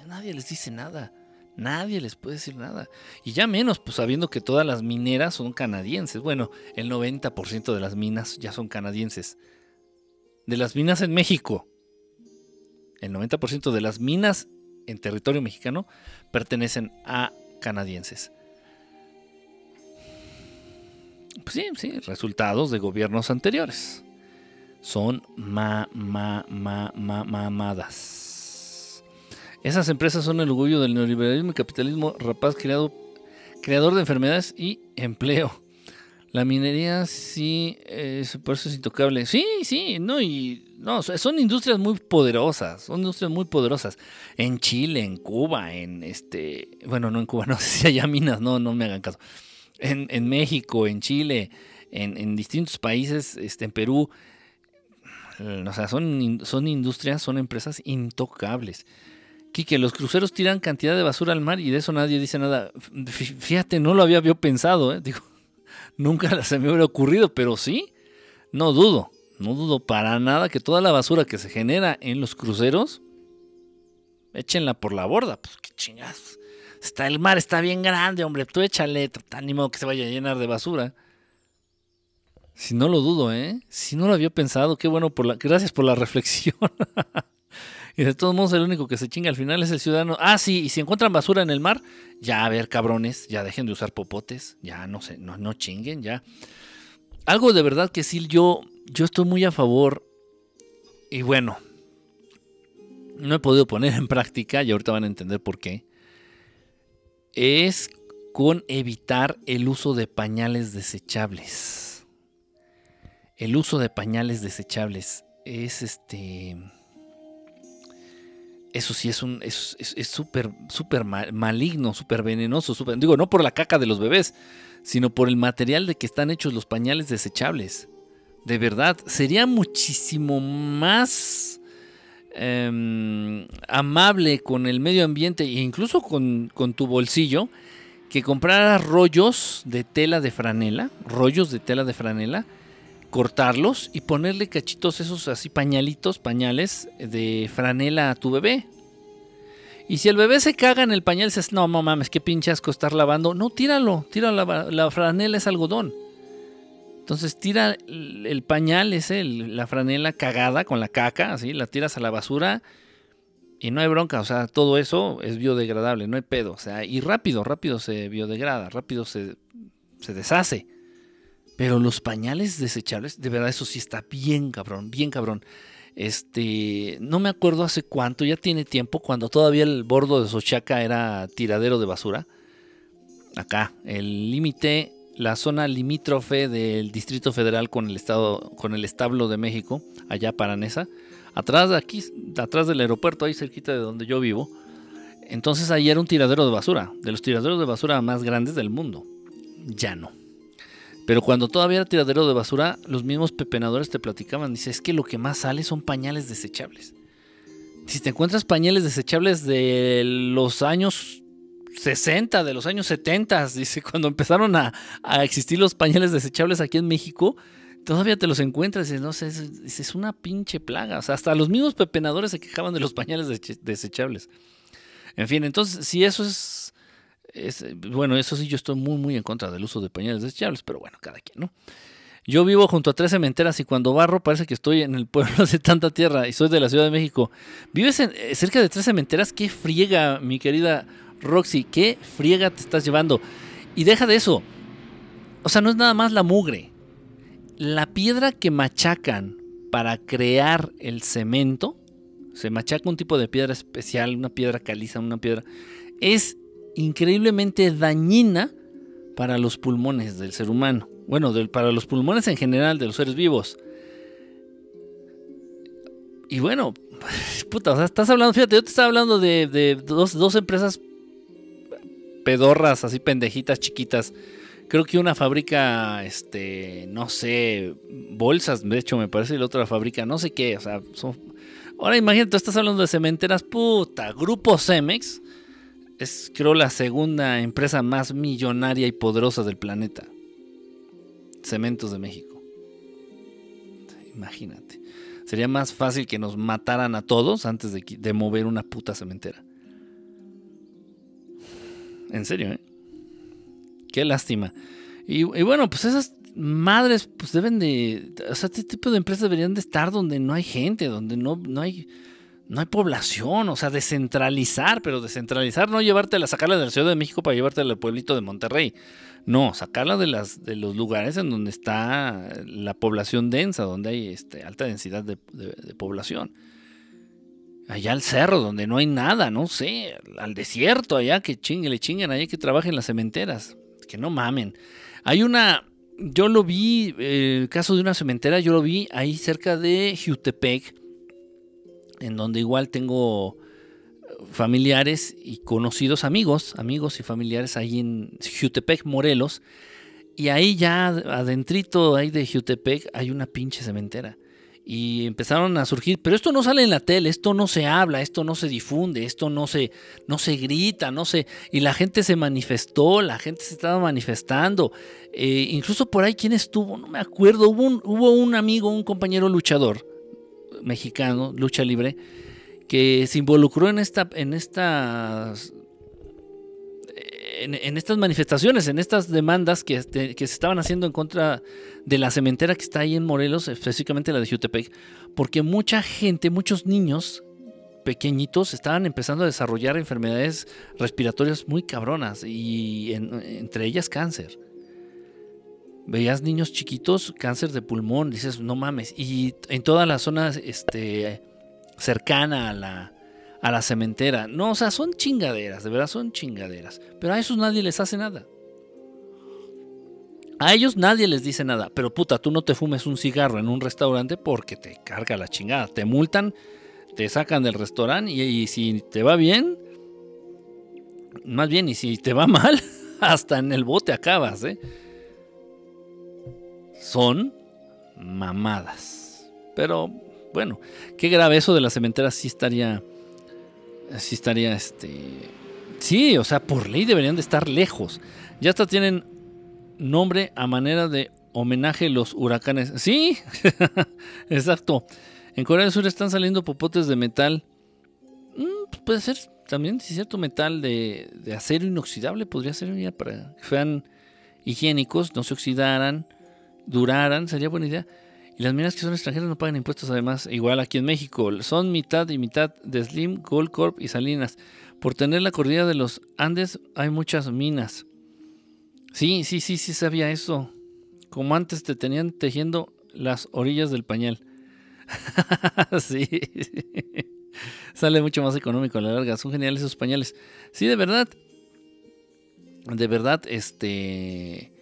Nadie les dice nada. Nadie les puede decir nada. Y ya menos, pues sabiendo que todas las mineras son canadienses. Bueno, el 90% de las minas ya son canadienses. De las minas en México, el 90% de las minas en territorio mexicano pertenecen a canadienses. Pues sí, sí, resultados de gobiernos anteriores son ma, ma, ma, ma, mamadas. Esas empresas son el orgullo del neoliberalismo y capitalismo rapaz creado, creador de enfermedades y empleo. La minería sí, por eso es intocable. Sí, sí, no, y no, son industrias muy poderosas, son industrias muy poderosas. En Chile, en Cuba, en este, bueno, no en Cuba, no sé si haya minas, no, no me hagan caso. En, México, en Chile, en, distintos países, este, en Perú, o sea, son industrias, son empresas intocables. Quique, los cruceros tiran cantidad de basura al mar y de eso nadie dice nada. Fíjate, no lo había yo pensado, ¿eh? Digo, nunca se me hubiera ocurrido, pero sí, no dudo, no dudo para nada que toda la basura que se genera en los cruceros, échenla por la borda. Pues qué chingados. Está el mar, está bien grande, hombre, tú échale, ni modo que se vaya a llenar de basura. Si no lo dudo, ¿eh? Si no lo había pensado, qué bueno por la... Gracias por la reflexión. Y de todos modos, el único que se chinga al final es el ciudadano. Ah, sí, y si encuentran basura en el mar, ya a ver, cabrones, ya dejen de usar popotes, ya no sé, no, no chinguen, ya. Algo de verdad que sí, yo, yo estoy muy a favor. Y bueno, no he podido poner en práctica, y ahorita van a entender por qué. Es con evitar el uso de pañales desechables. El uso de pañales desechables es este. Eso sí es un. Es súper, súper maligno, súper venenoso. digo, no por la caca de los bebés, sino por el material de que están hechos los pañales desechables. De verdad, sería muchísimo más em, amable con el medio ambiente e incluso con, con tu bolsillo que compraras rollos de tela de franela, rollos de tela de franela, cortarlos y ponerle cachitos esos así pañalitos, pañales de franela a tu bebé. Y si el bebé se caga en el pañal, dices, no, no mames, qué pinche asco estar lavando. No, tíralo, la, la franela es algodón. Entonces tira el, pañal ese, la franela cagada con la caca, así, la tiras a la basura y no hay bronca, o sea, todo eso es biodegradable, no hay pedo. O sea, y rápido, rápido se biodegrada, rápido se, se deshace. Pero los pañales desechables, de verdad, eso sí está bien cabrón, bien cabrón. Este, no me acuerdo hace cuánto, ya tiene tiempo, cuando todavía el bordo de Sochaca era tiradero de basura. Acá, el límite, la zona limítrofe del Distrito Federal con el estado, con el establo de México, allá Paranesa atrás de aquí, atrás del aeropuerto, ahí cerquita de donde yo vivo. Entonces ahí era un tiradero de basura, de los tiraderos de basura más grandes del mundo. Ya no. Pero cuando todavía era tiradero de basura, los mismos pepenadores te platicaban. Dice, es que lo que más sale son pañales desechables. Si te encuentras pañales desechables de los años 60, de los años 70, dice, cuando empezaron a, existir los pañales desechables aquí en México, todavía te los encuentras y no sé, es, una pinche plaga. O sea, hasta los mismos pepenadores se quejaban de los pañales desechables. En fin, entonces, si eso es, Bueno, eso sí, yo estoy muy, muy en contra del uso de pañales desechables, pero bueno, cada quien, ¿no? Yo vivo junto a tres cementeras y cuando barro parece que estoy en el pueblo de tanta tierra y soy de la Ciudad de México. ¿Vives eh, cerca de tres cementeras? ¡Qué friega, mi querida Roxy! ¡Qué friega te estás llevando! Y deja de eso. O sea, no es nada más la mugre la piedra que machacan para crear el cemento, se machaca un tipo de piedra especial, una piedra caliza, una piedra, es increíblemente dañina para los pulmones del ser humano. Bueno, para los pulmones en general de los seres vivos. Y bueno, puta, o sea, estás hablando, fíjate, yo te estaba hablando de, dos, dos empresas pedorras, así pendejitas, chiquitas, creo que una fábrica, este, no sé, bolsas, de hecho me parece, y la otra fábrica, no sé qué, o sea, son... Ahora imagínate, tú estás hablando de cementeras, puta, Grupo Cemex es creo la segunda empresa más millonaria y poderosa del planeta. Cementos de México. Imagínate. Sería más fácil que nos mataran a todos antes de, mover una puta cementera. En serio, ¿eh? Qué lástima. Y, bueno, pues esas madres pues deben de, o sea, este tipo de empresas deberían de estar donde no hay gente, donde no, no hay no hay población, o sea, descentralizar, pero descentralizar no llevártela, sacarla de la Ciudad de México para llevártela al pueblito de Monterrey. No, sacarla de los lugares en donde está la población densa, donde hay este, alta densidad de, población allá al cerro donde no hay nada, no sé, al desierto allá que chingue, le chinguen allá que trabajen las cementeras que no mamen. Hay una, yo lo vi, el caso de una cementera, yo lo vi ahí cerca de Jutepec, en donde igual tengo familiares y conocidos amigos, amigos y familiares ahí en Jutepec, Morelos. Y ahí ya adentrito ahí de Jutepec hay una pinche cementera. Y empezaron a surgir, pero esto no sale en la tele, esto no se habla, esto no se difunde, esto no se, no se grita, no se, y la gente se manifestó, la gente se estaba manifestando, eh, incluso por ahí quién estuvo, no me acuerdo, hubo hubo un amigo, un compañero luchador mexicano, lucha libre, que se involucró en esta, en estas en, estas manifestaciones, en estas demandas que, este, que, se estaban haciendo en contra de la cementera que está ahí en Morelos, específicamente la de Jutepec, porque mucha gente, muchos niños pequeñitos estaban empezando a desarrollar enfermedades respiratorias muy cabronas y entre ellas cáncer. Veías niños chiquitos, cáncer de pulmón, dices, no mames. Y en toda la zona este, cercana a la, a la cementera. No, o sea, son chingaderas, de verdad son chingaderas. Pero a esos nadie les hace nada. A ellos nadie les dice nada. Pero puta, tú no te fumes un cigarro en un restaurante porque te carga la chingada. Te multan, te sacan del restaurante y, si te va bien, más bien, y si te va mal, hasta en el bote acabas, ¿eh? Son mamadas. Pero bueno, qué grave eso de la cementera sí estaría sí estaría este sí, o sea, por ley deberían de estar lejos. Ya hasta tienen nombre a manera de homenaje los huracanes. Sí, exacto. En Corea del Sur están saliendo popotes de metal. Mm, pues puede ser también, si cierto, metal de, de, acero inoxidable. Podría ser para que fueran higiénicos, no se oxidaran, duraran. Sería buena idea. Y las minas que son extranjeras no pagan impuestos además, igual aquí en México. Son mitad y mitad de Slim, Gold Corp y Salinas. Por tener la cordillera de los Andes hay muchas minas. Sí, sí, sí, sí sabía eso. Como antes te tenían tejiendo las orillas del pañal. sí. Sale mucho más económico a la larga. Son geniales esos pañales. Sí, de verdad. De verdad, este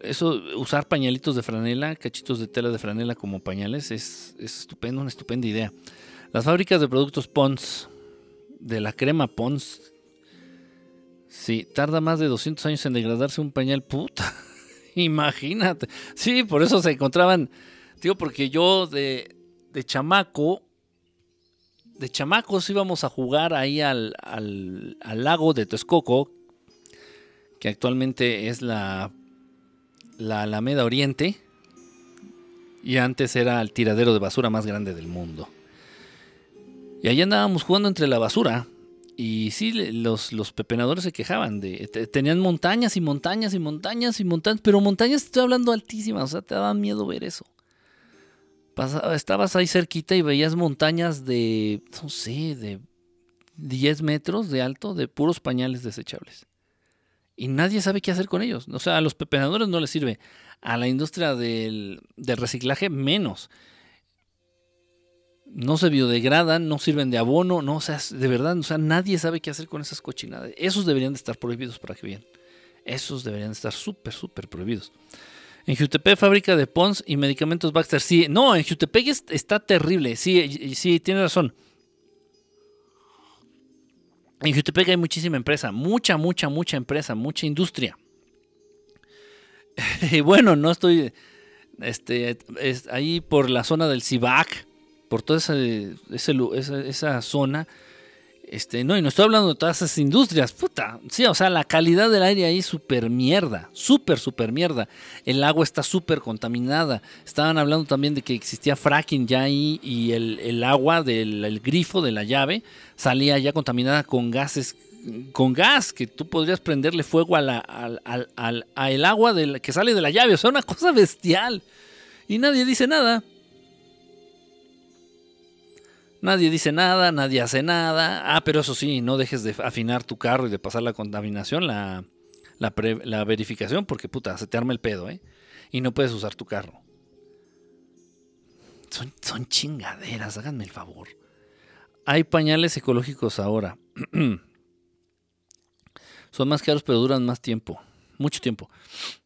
eso, usar pañalitos de franela, cachitos de tela de franela como pañales, es, estupendo, una estupenda idea. Las fábricas de productos Pons, de la crema Pons, sí, tarda más de 200 años en degradarse un pañal, puta. Imagínate. Sí, por eso se encontraban, digo, porque yo de, de chamaco, de chamacos íbamos a jugar ahí al, al, al lago de Texcoco, que actualmente es la la Alameda Oriente y antes era el tiradero de basura más grande del mundo. Y ahí andábamos jugando entre la basura. Y sí, los, los pepenadores se quejaban de. tenían montañas y montañas y montañas y montañas. Pero montañas, estoy hablando altísimas. O sea, te daba miedo ver eso. estabas ahí cerquita y veías montañas de. No sé, de 10 metros de alto de puros pañales desechables y nadie sabe qué hacer con ellos. O sea, a los pepenadores no les sirve. A la industria del, reciclaje menos. No se biodegradan, no sirven de abono, no, o sea, de verdad, o sea, nadie sabe qué hacer con esas cochinadas. Esos deberían de estar prohibidos para que vean. Esos deberían de estar súper, súper prohibidos. En Jutepec, fábrica de Pons y medicamentos Baxter. Sí, no, en Jutepec está terrible. Sí, sí, tiene razón. En Jutepec hay muchísima empresa, mucha, mucha, mucha empresa, mucha industria. y bueno, no estoy este, ahí por la zona del Cibac, por toda esa, esa, esa zona este, no, y no estoy hablando de todas esas industrias, puta. Sí, o sea, la calidad del aire ahí súper mierda, súper, súper mierda. El agua está súper contaminada. Estaban hablando también de que existía fracking ya ahí y el, agua del grifo de la llave salía ya contaminada con gases, con gas, que tú podrías prenderle fuego a la, al agua que sale de la llave. O sea, una cosa bestial. Y nadie dice nada. Nadie dice nada, nadie hace nada. Ah, pero eso sí, no dejes de afinar tu carro y de pasar la contaminación, la, la, verificación, porque puta, se te arma el pedo, ¿eh? Y no puedes usar tu carro. Son, son chingaderas, háganme el favor. Hay pañales ecológicos ahora. son más caros, pero duran más tiempo. Mucho tiempo.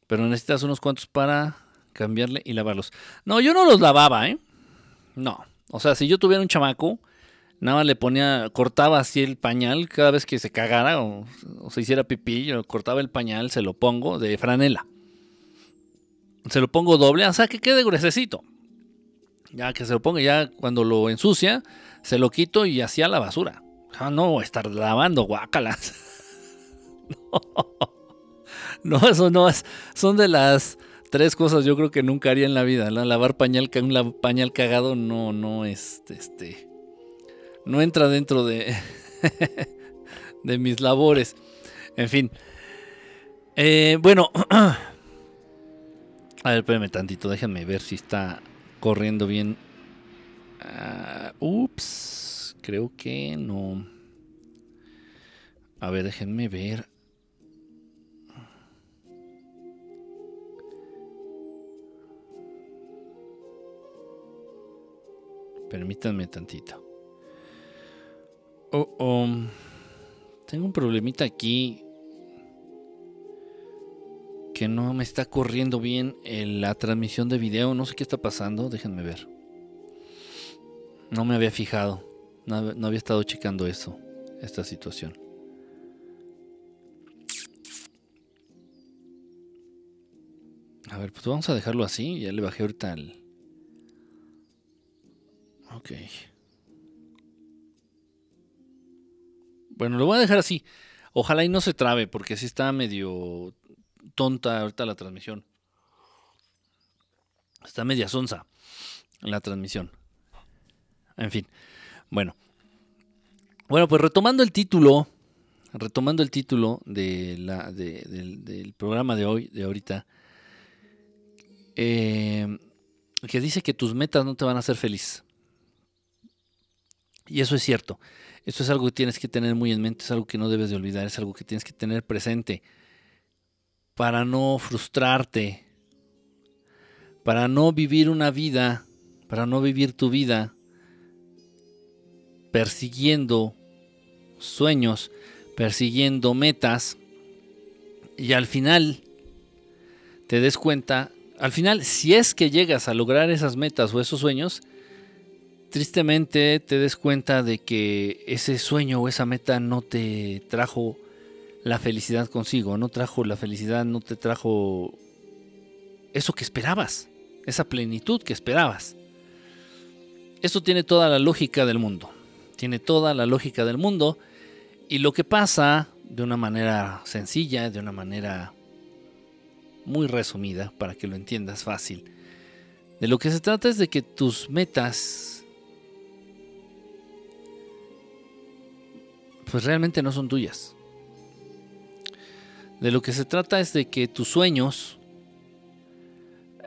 Pero necesitas unos cuantos para cambiarle y lavarlos. No, yo no los lavaba, ¿eh? No. O sea, si yo tuviera un chamaco, nada más le ponía, cortaba así el pañal cada vez que se cagara o, se hiciera pipí, yo cortaba el pañal, se lo pongo de franela. Se lo pongo doble, sea, que quede gruesecito. Ya que se lo ponga, ya cuando lo ensucia, se lo quito y hacía la basura. Ah, no, estar lavando guácalas. no, eso no es. Son de las tres cosas yo creo que nunca haría en la vida. Lavar pañal, un pañal cagado no, no es, este, no entra dentro de, de mis labores. En fin. Eh, bueno. A ver, espérame tantito, déjenme ver si está corriendo bien. Uh, ups. Creo que no. A ver, déjenme ver. Permítanme tantito. Oh, oh. Tengo un problemita aquí que no me está corriendo bien la transmisión de video. No sé qué está pasando. Déjenme ver. No me había fijado. No, no había estado checando eso. Esta situación. A ver, pues vamos a dejarlo así. Ya le bajé ahorita el, Ok. Bueno, lo voy a dejar así. Ojalá y no se trabe, porque si está medio tonta ahorita la transmisión. Está media sonza la transmisión. En fin. Bueno. Bueno, pues retomando el título. Retomando el título de la, del, programa de hoy, de ahorita. Eh, que dice que tus metas no te van a hacer feliz. Y eso es cierto. Eso es algo que tienes que tener muy en mente, es algo que no debes de olvidar, es algo que tienes que tener presente para no frustrarte, para no vivir una vida, para no vivir tu vida persiguiendo sueños, persiguiendo metas y al final te des cuenta, al final si es que llegas a lograr esas metas o esos sueños, tristemente te des cuenta de que ese sueño o esa meta no te trajo la felicidad consigo, no trajo la felicidad, no te trajo eso que esperabas, esa plenitud que esperabas. Esto tiene toda la lógica del mundo, tiene toda la lógica del mundo y lo que pasa de una manera sencilla, de una manera muy resumida, para que lo entiendas fácil, de lo que se trata es de que tus metas pues realmente no son tuyas. De lo que se trata es de que tus sueños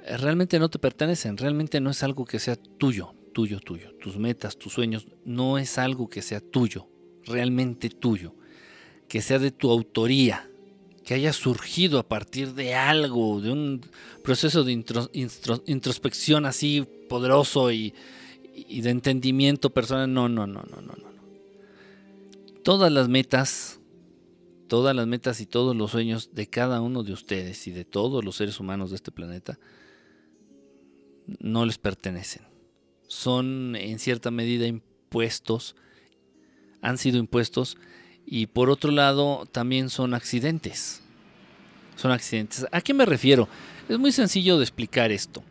eh, realmente no te pertenecen, realmente no es algo que sea tuyo, tuyo, tuyo. Tus metas, tus sueños, no es algo que sea tuyo, realmente tuyo, que sea de tu autoría, que haya surgido a partir de algo, de un proceso de introspección así poderoso y, y de entendimiento personal. No, no, no, no, no, no todas las metas, todas las metas y todos los sueños de cada uno de ustedes y de todos los seres humanos de este planeta no les pertenecen. Son en cierta medida impuestos, han sido impuestos y por otro lado también son accidentes. Son accidentes. ¿A qué me refiero? Es muy sencillo de explicar esto.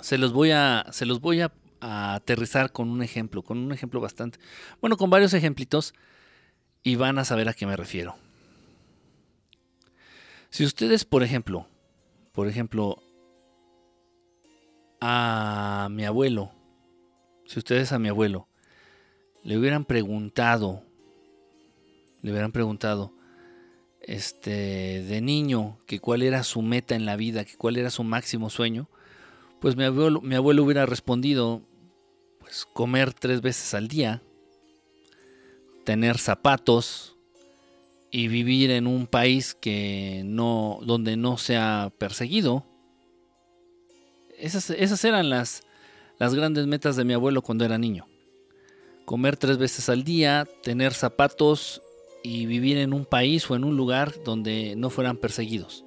Se los voy a, se los voy a a aterrizar con un ejemplo, con un ejemplo bastante, bueno, con varios ejemplitos y van a saber a qué me refiero. Si ustedes, por ejemplo, por ejemplo, a mi abuelo, si ustedes a mi abuelo le hubieran preguntado, le hubieran preguntado, este, de niño, que cuál era su meta en la vida, que cuál era su máximo sueño, pues mi abuelo, mi abuelo hubiera respondido, pues comer tres veces al día, tener zapatos y vivir en un país que no, donde no sea perseguido. Esas, esas eran las, las grandes metas de mi abuelo cuando era niño. Comer tres veces al día, tener zapatos y vivir en un país o en un lugar donde no fueran perseguidos.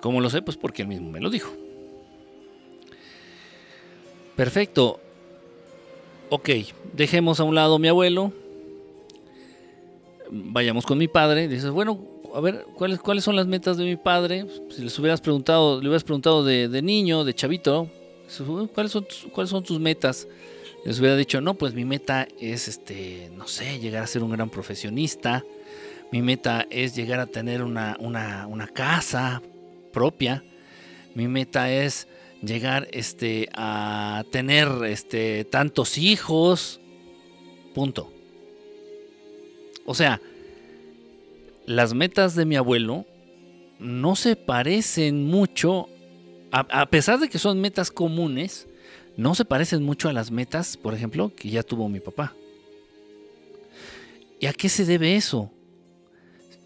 ¿Cómo lo sé? Pues porque él mismo me lo dijo. Perfecto. Ok, dejemos a un lado a mi abuelo. Vayamos con mi padre. Dices, bueno, a ver, ¿cuáles, ¿cuáles son las metas de mi padre? Si les hubieras preguntado, le hubieras preguntado de, niño, de chavito, ¿cuáles son, ¿cuáles son tus metas? Les hubiera dicho, no, pues mi meta es, este, no sé, llegar a ser un gran profesionista. Mi meta es llegar a tener una, una casa propia. Mi meta es llegar este, a tener este, tantos hijos. Punto. O sea, las metas de mi abuelo no se parecen mucho, a, pesar de que son metas comunes, no se parecen mucho a las metas, por ejemplo, que ya tuvo mi papá. ¿Y a qué se debe eso?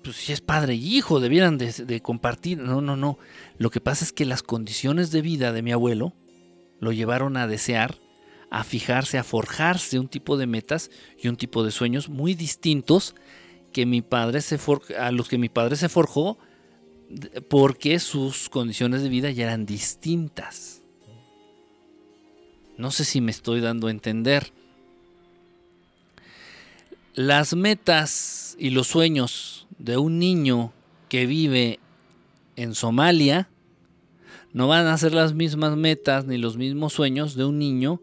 Pues si es padre y hijo, debieran de, compartir. No, no, no. Lo que pasa es que las condiciones de vida de mi abuelo lo llevaron a desear, a fijarse, a forjarse un tipo de metas y un tipo de sueños muy distintos que mi padre se a los que mi padre se forjó porque sus condiciones de vida ya eran distintas. No sé si me estoy dando a entender. Las metas y los sueños de un niño que vive en Somalia no van a ser las mismas metas ni los mismos sueños de un niño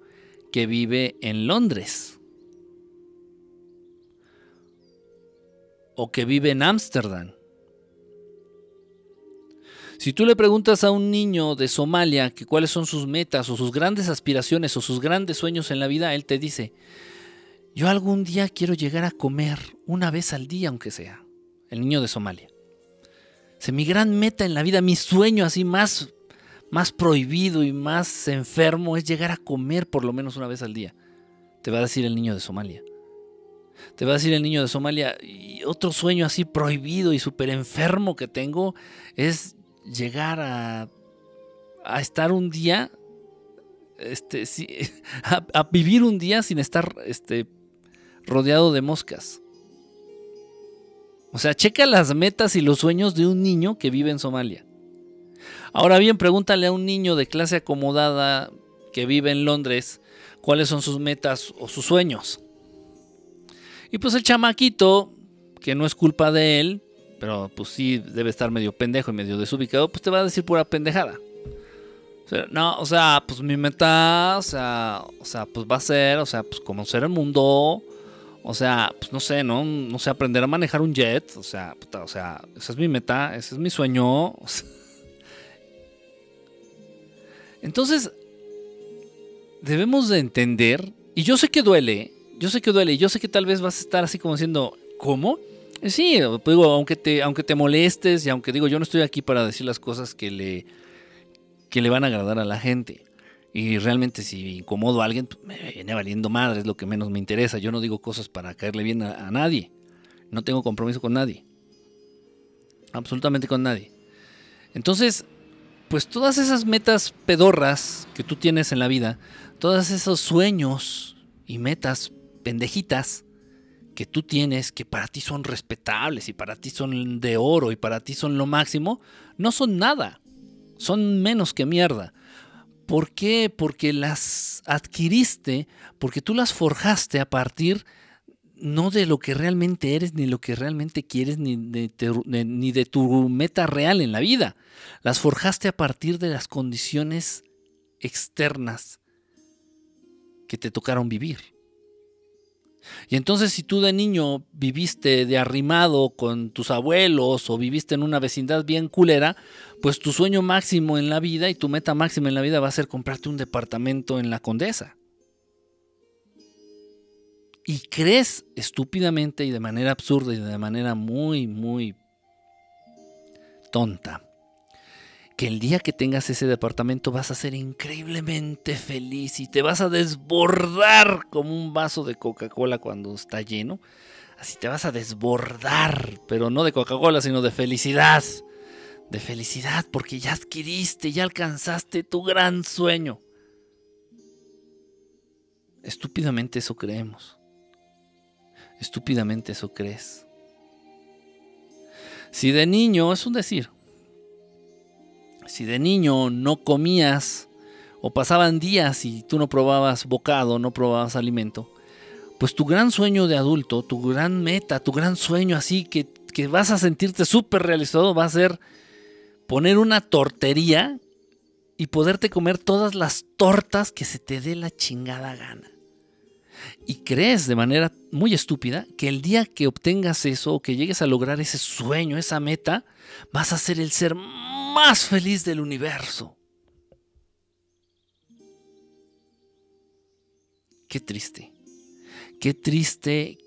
que vive en Londres o que vive en Ámsterdam. Si tú le preguntas a un niño de Somalia que cuáles son sus metas o sus grandes aspiraciones o sus grandes sueños en la vida, él te dice, yo algún día quiero llegar a comer una vez al día, aunque sea. El niño de Somalia. O mi gran meta en la vida, mi sueño así más, más prohibido y más enfermo es llegar a comer por lo menos una vez al día. Te va a decir el niño de Somalia. Te va a decir el niño de Somalia. Y otro sueño así prohibido y súper enfermo que tengo es llegar a, a estar un día este, a, a, vivir un día sin estar este, rodeado de moscas. O sea, checa las metas y los sueños de un niño que vive en Somalia. Ahora bien, pregúntale a un niño de clase acomodada que vive en Londres cuáles son sus metas o sus sueños. Y pues el chamaquito, que no es culpa de él, pero pues sí debe estar medio pendejo y medio desubicado, pues te va a decir pura pendejada. no, o sea, pues mi meta, o sea, o sea, pues va a ser, o sea, pues conocer el mundo, o sea, pues no sé, ¿no? No sé, aprender a manejar un jet. O sea, puta, o sea, esa es mi meta, ese es mi sueño. Entonces, debemos de entender, y yo sé que duele, yo sé que duele, yo sé que tal vez vas a estar así como diciendo, ¿cómo? Sí, digo, aunque te, aunque te molestes y aunque digo, yo no estoy aquí para decir las cosas que le, que le van a agradar a la gente. Y realmente si incomodo a alguien, pues, me viene valiendo madre, es lo que menos me interesa. Yo no digo cosas para caerle bien a, nadie. No tengo compromiso con nadie. Absolutamente con nadie. Entonces, pues todas esas metas pedorras que tú tienes en la vida, todos esos sueños y metas pendejitas que tú tienes, que para ti son respetables y para ti son de oro y para ti son lo máximo, no son nada. Son menos que mierda. ¿Por qué? Porque las adquiriste, porque tú las forjaste a partir no de lo que realmente eres, ni lo que realmente quieres, ni de, tu meta real en la vida. Las forjaste a partir de las condiciones externas que te tocaron vivir. Y entonces si tú de niño viviste de arrimado con tus abuelos o viviste en una vecindad bien culera, pues tu sueño máximo en la vida y tu meta máxima en la vida va a ser comprarte un departamento en la Condesa. Y crees estúpidamente y de manera absurda y de manera muy, muy tonta que el día que tengas ese departamento vas a ser increíblemente feliz y te vas a desbordar como un vaso de Coca-Cola cuando está lleno. Así te vas a desbordar, pero no de Coca-Cola, sino de felicidad. De felicidad porque ya adquiriste, ya alcanzaste tu gran sueño. Estúpidamente eso creemos. Estúpidamente eso crees. Si de niño, es un decir, si de niño no comías o pasaban días y tú no probabas bocado, no probabas alimento, pues tu gran sueño de adulto, tu gran meta, tu gran sueño así que, que vas a sentirte súper realizado va a ser poner una tortería y poderte comer todas las tortas que se te dé la chingada gana. Y crees de manera muy estúpida que el día que obtengas eso o que llegues a lograr ese sueño, esa meta, vas a ser el ser más feliz del universo. Qué triste. Qué triste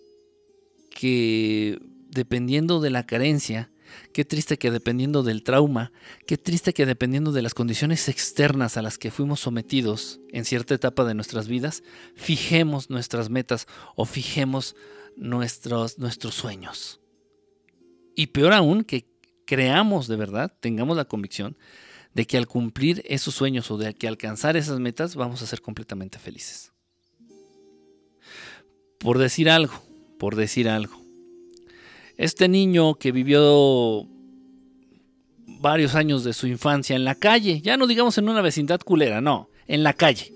que dependiendo de la carencia, qué triste que dependiendo del trauma, qué triste que dependiendo de las condiciones externas a las que fuimos sometidos en cierta etapa de nuestras vidas, fijemos nuestras metas o fijemos nuestros, nuestros sueños. Y peor aún, que creamos de verdad, tengamos la convicción de que al cumplir esos sueños o de que alcanzar esas metas vamos a ser completamente felices. Por decir algo, por decir algo. Este niño que vivió varios años de su infancia en la calle, ya no digamos en una vecindad culera, no, en la calle.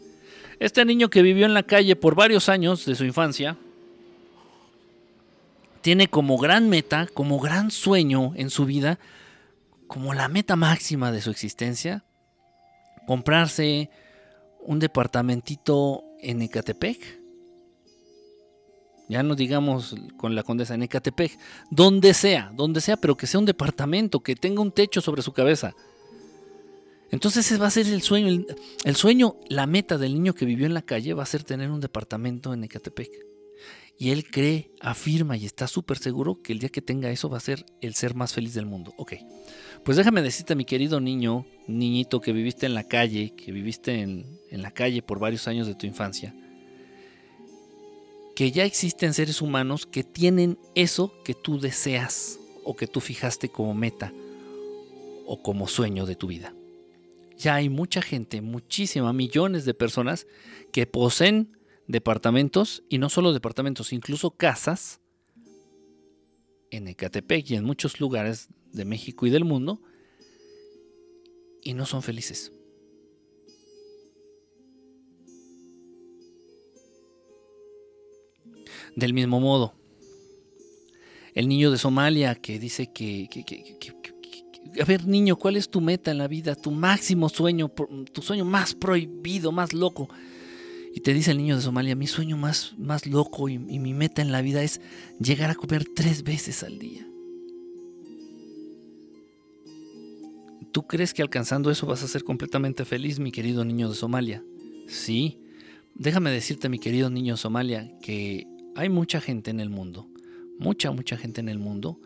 Este niño que vivió en la calle por varios años de su infancia, tiene como gran meta, como gran sueño en su vida, como la meta máxima de su existencia, comprarse un departamentito en Ecatepec. Ya no digamos con la condesa en Ecatepec, donde sea, donde sea, pero que sea un departamento, que tenga un techo sobre su cabeza. Entonces ese va a ser el sueño, el, sueño, la meta del niño que vivió en la calle va a ser tener un departamento en Ecatepec. Y él cree, afirma y está súper seguro que el día que tenga eso va a ser el ser más feliz del mundo. Ok, pues déjame decirte, mi querido niño, niñito que viviste en la calle, que viviste en, en la calle por varios años de tu infancia, que ya existen seres humanos que tienen eso que tú deseas o que tú fijaste como meta o como sueño de tu vida. Ya hay mucha gente, muchísima, millones de personas que poseen departamentos, y no solo departamentos, incluso casas en Ecatepec y en muchos lugares de México y del mundo, y no son felices. Del mismo modo, el niño de Somalia que dice que, a ver niño, ¿cuál es tu meta en la vida? Tu máximo sueño, tu sueño más prohibido, más loco. Y te dice el niño de Somalia, mi sueño más, más loco y, mi meta en la vida es llegar a comer tres veces al día. ¿Tú crees que alcanzando eso vas a ser completamente feliz, mi querido niño de Somalia? Sí. Déjame decirte, mi querido niño de Somalia, que hay mucha gente en el mundo, mucha, mucha gente en el mundo,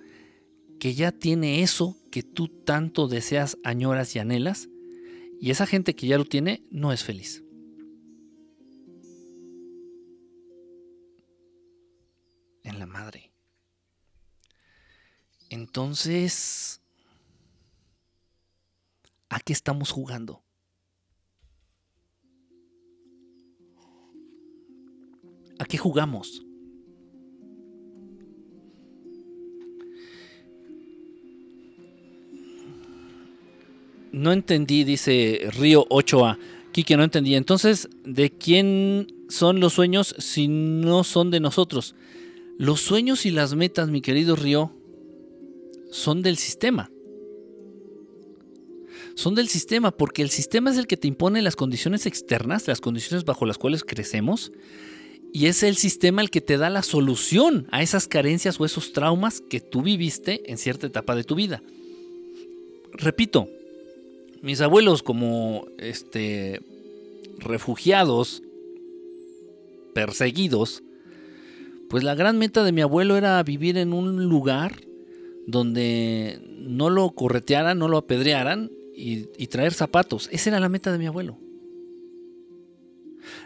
que ya tiene eso que tú tanto deseas, añoras y anhelas, y esa gente que ya lo tiene no es feliz. En la madre. Entonces, ¿a qué estamos jugando? ¿A qué jugamos? No entendí, dice Río 8A. Kike, no entendí. Entonces, ¿de quién son los sueños si no son de nosotros? Los sueños y las metas, mi querido Río, son del sistema. Son del sistema porque el sistema es el que te impone las condiciones externas, las condiciones bajo las cuales crecemos, y es el sistema el que te da la solución a esas carencias o esos traumas que tú viviste en cierta etapa de tu vida. Repito, mis abuelos como este refugiados, perseguidos, pues la gran meta de mi abuelo era vivir en un lugar donde no lo corretearan, no lo apedrearan y, traer zapatos. Esa era la meta de mi abuelo.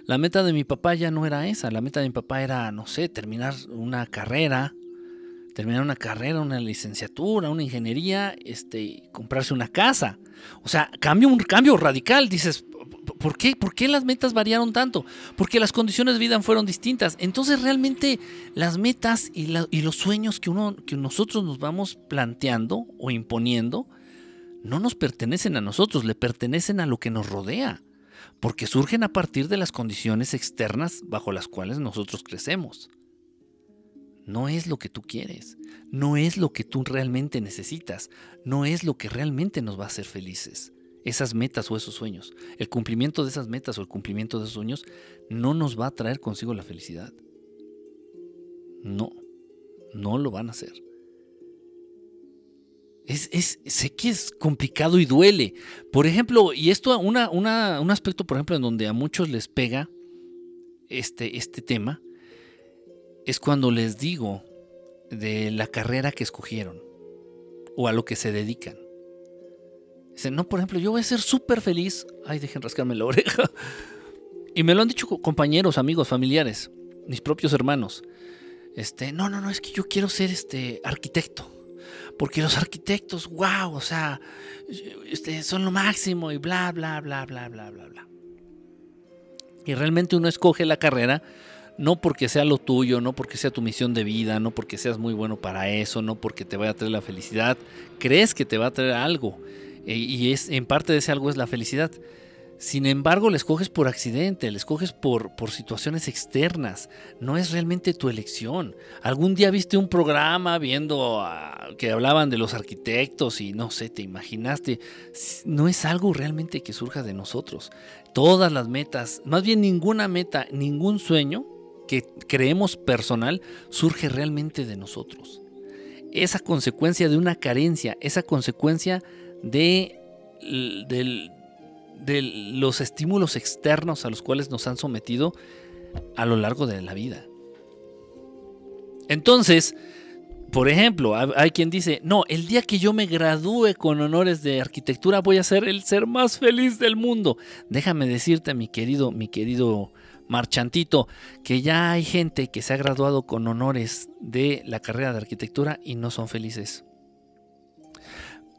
La meta de mi papá ya no era esa. La meta de mi papá era, no sé, terminar una carrera, terminar una carrera, una licenciatura, una ingeniería, este, comprarse una casa. O sea, cambio, un cambio radical. Dices, ¿Por qué? ¿Por qué las metas variaron tanto? Porque las condiciones de vida fueron distintas. Entonces realmente las metas y, los sueños que, uno, que nosotros nos vamos planteando o imponiendo no nos pertenecen a nosotros, le pertenecen a lo que nos rodea. Porque surgen a partir de las condiciones externas bajo las cuales nosotros crecemos. No es lo que tú quieres, no es lo que tú realmente necesitas, no es lo que realmente nos va a hacer felices esas metas o esos sueños. El cumplimiento de esas metas o el cumplimiento de esos sueños no nos va a traer consigo la felicidad. No, no lo van a hacer. Es, sé que es complicado y duele. Por ejemplo, y esto, una, un aspecto, por ejemplo, en donde a muchos les pega este, este tema, es cuando les digo de la carrera que escogieron o a lo que se dedican. Dicen, no, por ejemplo, yo voy a ser súper feliz. Ay, dejen rascarme la oreja. Y me lo han dicho compañeros, amigos, familiares, mis propios hermanos. Este, no, no, no, es que yo quiero ser este arquitecto. Porque los arquitectos, wow, o sea, este, son lo máximo y bla, bla, bla, bla, bla, bla, bla. Y realmente uno escoge la carrera no porque sea lo tuyo, no porque sea tu misión de vida, no porque seas muy bueno para eso, no porque te vaya a traer la felicidad. Crees que te va a traer algo eh, y es en parte de ese algo es la felicidad. Sin embargo, le escoges por accidente, le escoges por, por situaciones externas. No es realmente tu elección. Algún día viste un programa viendo que hablaban de los arquitectos y no sé, te imaginaste. No es algo realmente que surja de nosotros. Todas las metas, más bien ninguna meta, ningún sueño que creemos personal surge realmente de nosotros. Esa consecuencia de una carencia, esa consecuencia de, los estímulos externos a los cuales nos han sometido a lo largo de la vida. Entonces, por ejemplo, hay quien dice, no, el día que yo me gradúe con honores de arquitectura voy a ser el ser más feliz del mundo. Déjame decirte, mi querido, mi querido marchantito, que ya hay gente que se ha graduado con honores de la carrera de arquitectura y no son felices.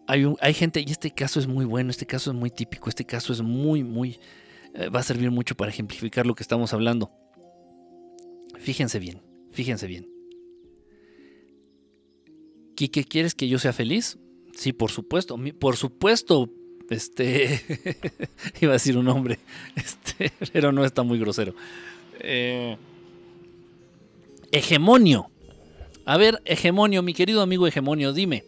Hay, hay gente, y este caso es muy bueno, este caso es muy típico, este caso es muy, muy, eh, va a servir mucho para ejemplificar lo que estamos hablando. Fíjense bien, fíjense bien. ¿Qué quieres que yo sea feliz? Sí, por supuesto, por supuesto, este. iba a decir un nombre. Este, pero no está muy grosero. Eh, hegemonio. A ver, hegemonio, mi querido amigo hegemonio, dime.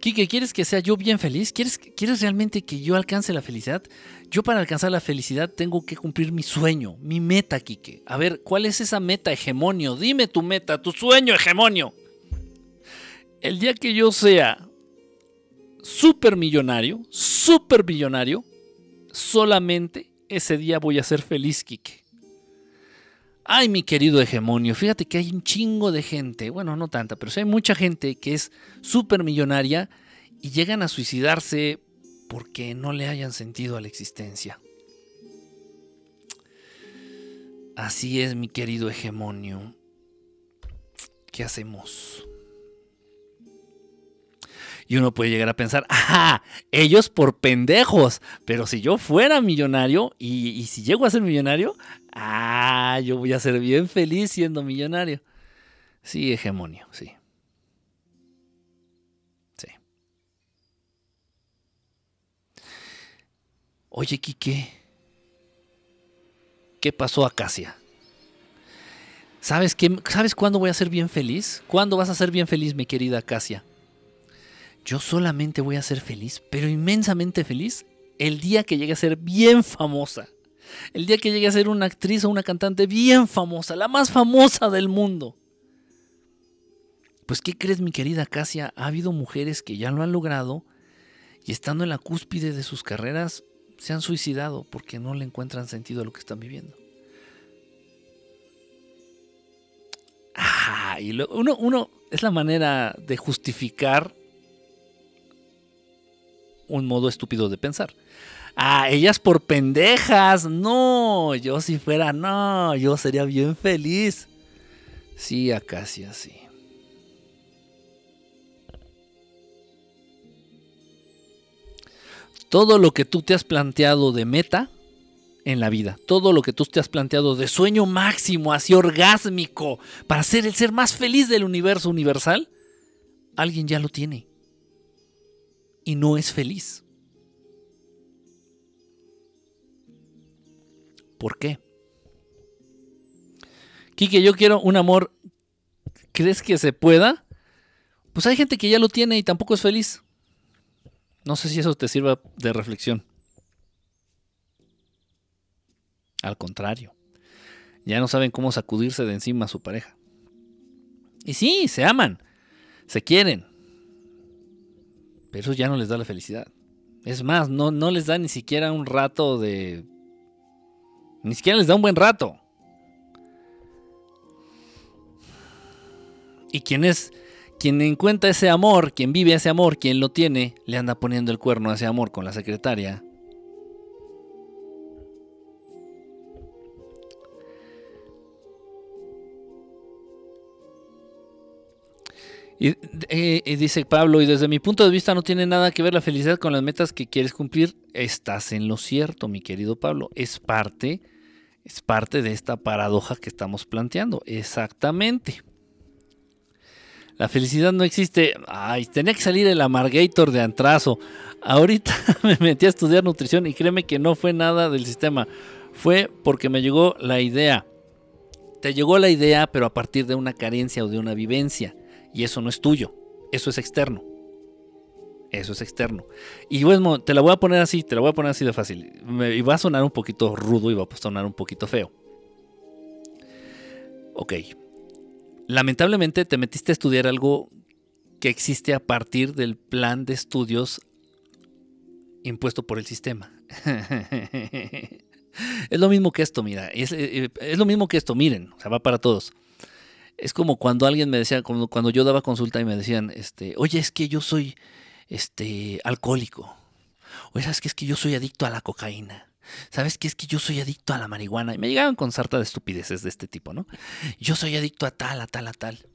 Quique, ¿quieres que sea yo bien feliz? ¿Quieres, ¿Quieres realmente que yo alcance la felicidad? Yo para alcanzar la felicidad tengo que cumplir mi sueño, mi meta, Quique. A ver, ¿cuál es esa meta, hegemonio? Dime tu meta, tu sueño, hegemonio. El día que yo sea super millonario, super millonario, solamente ese día voy a ser feliz, Kike. Ay, mi querido hegemonio, fíjate que hay un chingo de gente, bueno, no tanta, pero hay mucha gente que es súper millonaria y llegan a suicidarse porque no le hayan sentido a la existencia. Así es, mi querido hegemonio. ¿Qué hacemos? Y uno puede llegar a pensar, ajá, ellos por pendejos, pero si yo fuera millonario y, si llego a ser millonario, ah, yo voy a ser bien feliz siendo millonario. Sí, hegemonio, sí. Sí. Oye, Quique, ¿qué pasó a Casia? ¿Sabes, qué, ¿Sabes cuándo voy a ser bien feliz? ¿Cuándo vas a ser bien feliz, mi querida Casia? yo solamente voy a ser feliz, pero inmensamente feliz, el día que llegue a ser bien famosa. El día que llegue a ser una actriz o una cantante bien famosa, la más famosa del mundo. Pues, ¿qué crees, mi querida Casia? Ha habido mujeres que ya lo han logrado y estando en la cúspide de sus carreras se han suicidado porque no le encuentran sentido a lo que están viviendo. Ah, y uno, uno es la manera de justificar un modo estúpido de pensar. Ah, ellas por pendejas. No, yo si fuera, no, yo sería bien feliz. Sí, Acacia, sí. Todo lo que tú te has planteado de meta en la vida, todo lo que tú te has planteado de sueño máximo, así orgásmico, para ser el ser más feliz del universo universal, alguien ya lo tiene y no es feliz. ¿Por qué? Quique, yo quiero un amor. ¿Crees que se pueda? Pues hay gente que ya lo tiene y tampoco es feliz. No sé si eso te sirva de reflexión. Al contrario, ya no saben cómo sacudirse de encima a su pareja. Y sí, se aman, se quieren, eso ya no les da la felicidad. Es más, no, no les da ni siquiera un rato de... Ni siquiera les da un buen rato. Y quienes, quien encuentra ese amor, quien vive ese amor, quien lo tiene, le anda poniendo el cuerno a ese amor con la secretaria. Eh, y, dice Pablo, y desde mi punto de vista no tiene nada que ver la felicidad con las metas que quieres cumplir. Estás en lo cierto, mi querido Pablo. Es parte, es parte de esta paradoja que estamos planteando. Exactamente. La felicidad no existe. Ay, tenía que salir el amargator de antrazo. Ahorita me metí a estudiar nutrición y créeme que no fue nada del sistema. Fue porque me llegó la idea. Te llegó la idea, pero a partir de una carencia o de una vivencia. Y eso no es tuyo, eso es externo. Eso es externo. Y bueno, te la voy a poner así, te la voy a poner así de fácil. y va a sonar un poquito rudo y va a sonar un poquito feo. Ok. Lamentablemente te metiste a estudiar algo que existe a partir del plan de estudios impuesto por el sistema. es lo mismo que esto, mira. Es, eh, es, lo mismo que esto, miren. O sea, va para todos. Es como cuando alguien me decía, cuando, cuando yo daba consulta y me decían, este, oye, es que yo soy este, alcohólico. Oye, ¿sabes qué? Es que yo soy adicto a la cocaína. ¿Sabes qué? Es que yo soy adicto a la marihuana. Y me llegaban con sarta de estupideces de este tipo, ¿no? Yo soy adicto a tal, a tal, a tal.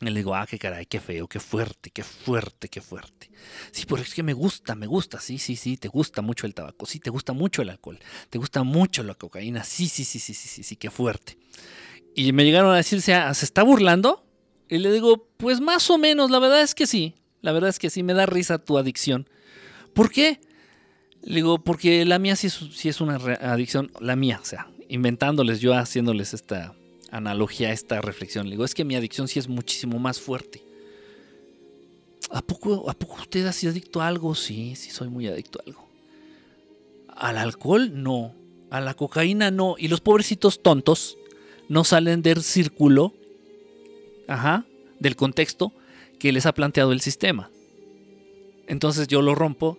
Y le digo, ah, qué caray, qué feo, qué fuerte, qué fuerte, qué fuerte. Sí, pero es que me gusta, me gusta, sí, sí, sí, te gusta mucho el tabaco, sí, te gusta mucho el alcohol, te gusta mucho la cocaína, sí, sí, sí, sí, sí, sí, sí, qué fuerte. Y me llegaron a decir, ¿se está burlando? Y le digo, pues más o menos, la verdad es que sí. La verdad es que sí, me da risa tu adicción. ¿Por qué? Le digo, porque la mía sí es, una adicción, la mía, o sea, inventándoles yo, haciéndoles esta analogía, esta reflexión. Le digo, es que mi adicción sí es muchísimo más fuerte. ¿A poco, ¿A poco usted ha sido adicto a algo? Sí, sí soy muy adicto a algo. ¿Al alcohol? No. ¿A la cocaína? No. Y los pobrecitos tontos no salen del círculo, ajá, del contexto que les ha planteado el sistema. Entonces yo lo rompo,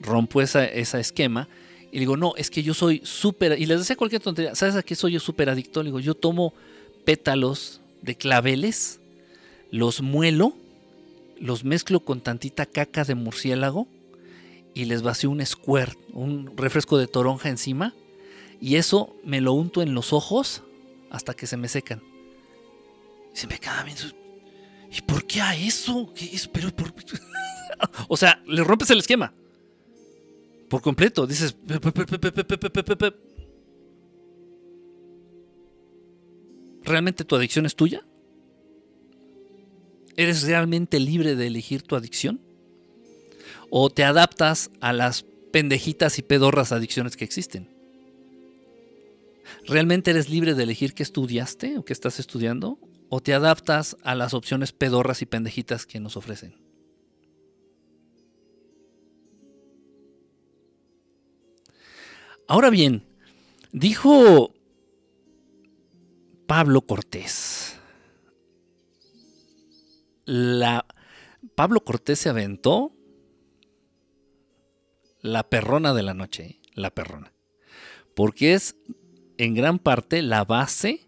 rompo esa, esa esquema y digo, no, es que yo soy súper, y les decía cualquier tontería, ¿sabes a qué soy yo súper adicto? Le digo, yo tomo pétalos de claveles, los muelo, los mezclo con tantita caca de murciélago y les vacío un squirt, un refresco de toronja encima, y eso me lo unto en los ojos hasta que se me secan. se me bien. ¿Y por qué a eso? ¿Qué es? Pero o sea, le rompes el esquema. Por completo. Dices. ¿Realmente tu adicción es tuya? ¿Eres realmente libre de elegir tu adicción? ¿O te adaptas a las pendejitas y pedorras adicciones que existen? ¿Realmente eres libre de elegir qué estudiaste o qué estás estudiando? ¿O te adaptas a las opciones pedorras y pendejitas que nos ofrecen? Ahora bien, dijo Pablo Cortés. La, Pablo Cortés se aventó la perrona de la noche, la perrona. Porque es en gran parte la base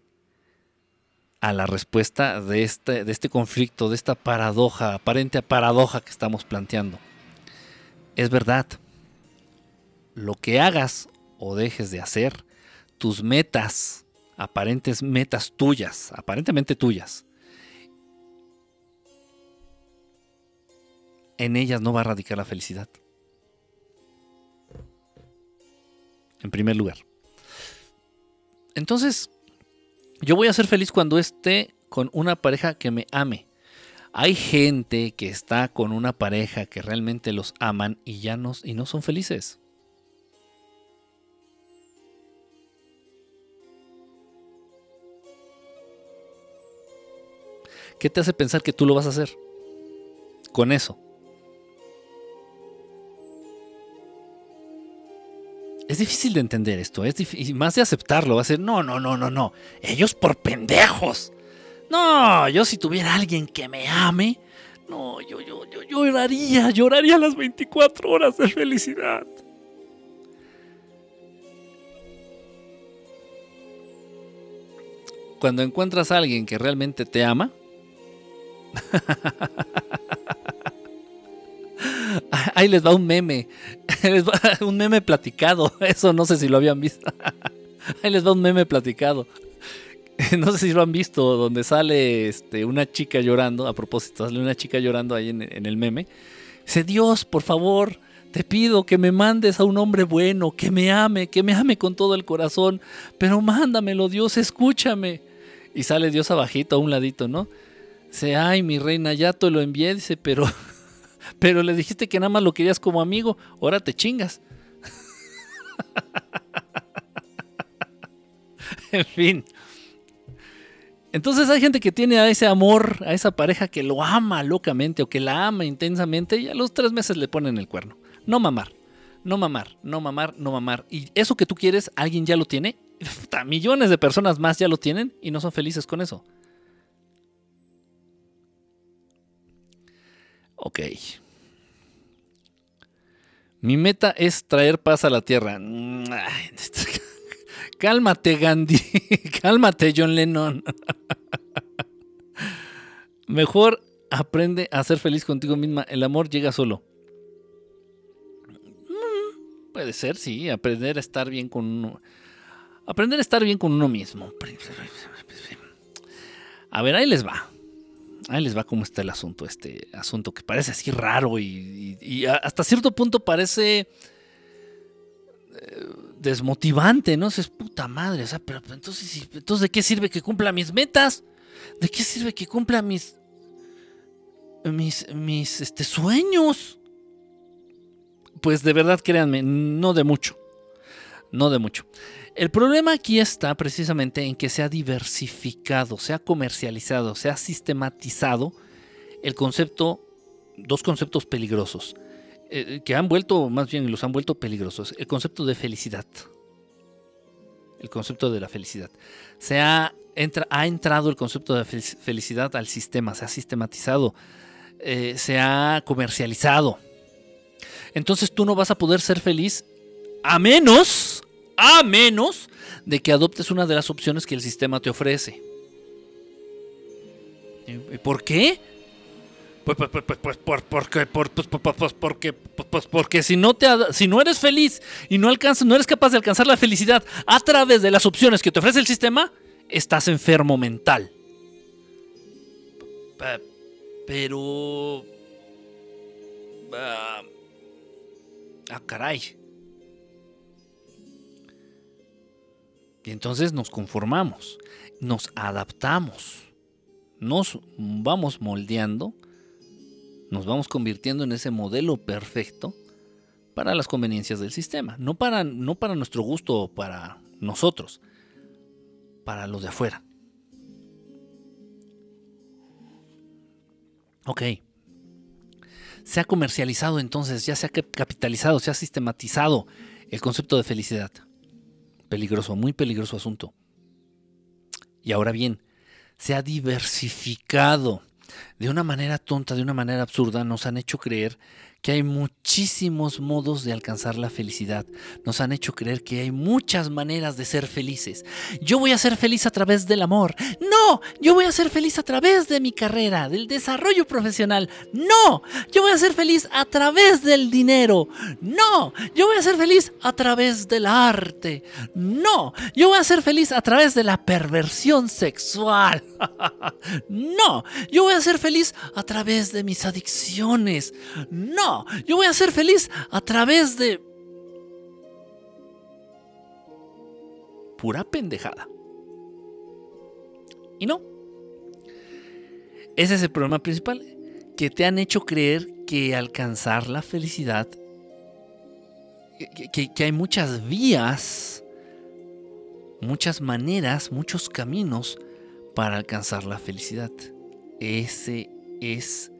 a la respuesta de este, de este conflicto, de esta paradoja, aparente paradoja que estamos planteando. Es verdad, lo que hagas o dejes de hacer, tus metas, aparentes metas tuyas, aparentemente tuyas, en ellas no va a radicar la felicidad. En primer lugar. Entonces, yo voy a ser feliz cuando esté con una pareja que me ame. Hay gente que está con una pareja que realmente los aman y ya no, y no son felices. ¿Qué te hace pensar que tú lo vas a hacer? Con eso. Es difícil de entender esto, es y más de aceptarlo, va a ser, no, no, no, no, no, ellos por pendejos. No, yo si tuviera alguien que me ame, no, yo, yo, yo lloraría, lloraría las 24 horas de felicidad. Cuando encuentras a alguien que realmente te ama, Ahí les va un meme. un meme platicado. Eso no sé si lo habían visto. Ahí les va un meme platicado. No sé si lo han visto, donde sale este, una chica llorando. A propósito, sale una chica llorando ahí en, en el meme. Dice, Dios, por favor, te pido que me mandes a un hombre bueno, que me ame, que me ame con todo el corazón. Pero mándamelo, Dios, escúchame. Y sale Dios abajito, a un ladito, ¿no? Dice, ay, mi reina, ya te lo envié, dice, pero, pero le dijiste que nada más lo querías como amigo, ahora te chingas. en fin. Entonces hay gente que tiene a ese amor, a esa pareja que lo ama locamente o que la ama intensamente y a los tres meses le ponen el cuerno. No mamar, no mamar, no mamar, no mamar. Y eso que tú quieres, alguien ya lo tiene. Millones de personas más ya lo tienen y no son felices con eso. Ok. Mi meta es traer paz a la tierra. Cálmate, Gandhi. Cálmate, John Lennon. Mejor aprende a ser feliz contigo misma. El amor llega solo. Mm, puede ser, sí. Aprender a estar bien con uno. Aprender a estar bien con uno mismo. A ver, ahí les va. Ahí les va cómo está el asunto. Este asunto que parece así raro y, hasta cierto punto parece eh, desmotivante, ¿no? Es puta madre. O sea, pero entonces, entonces, ¿de qué sirve que cumpla mis metas? ¿De qué sirve que cumpla mis. mis. mis este, sueños? Pues de verdad, créanme, no de mucho. No de mucho. El problema aquí está precisamente en que se ha diversificado, se ha comercializado, se ha sistematizado el concepto, dos conceptos peligrosos, eh, que han vuelto, más bien los han vuelto peligrosos, el concepto de felicidad. El concepto de la felicidad. Se ha, ha entrado el concepto de felicidad al sistema, se ha sistematizado, eh, se ha comercializado. Entonces tú no vas a poder ser feliz a menos, a menos de que adoptes una de las opciones que el sistema te ofrece. ¿Por qué? Pues, pues, pues, pues, porque, porque, pues, porque si no, te, si no eres feliz y no, alcanzas, no eres capaz de alcanzar la felicidad a través de las opciones que te ofrece el sistema, estás enfermo mental. Pero... ah, ah caray. Y entonces nos conformamos, nos adaptamos, nos vamos moldeando, nos vamos convirtiendo en ese modelo perfecto para las conveniencias del sistema, no para, no para nuestro gusto o para nosotros, para los de afuera. Ok. Se ha comercializado entonces, ya se ha capitalizado, se ha sistematizado el concepto de felicidad. Peligroso, muy peligroso asunto. Y ahora bien, se ha diversificado de una manera tonta, de una manera absurda, nos han hecho creer que hay muchísimos modos de alcanzar la felicidad. Nos han hecho creer que hay muchas maneras de ser felices. Yo voy a ser feliz a través del amor. No, yo voy a ser feliz a través de mi carrera, del desarrollo profesional. No, yo voy a ser feliz a través del dinero. No, yo voy a ser feliz a través del arte. No, yo voy a ser feliz a través de la perversión sexual. no, yo voy a ser feliz a través de mis adicciones. No, yo voy a ser feliz a través de... Pura pendejada. Y no. Ese es el problema principal, que te han hecho creer que alcanzar la felicidad, que, hay muchas vías, muchas maneras, muchos caminos para alcanzar la felicidad. Ese es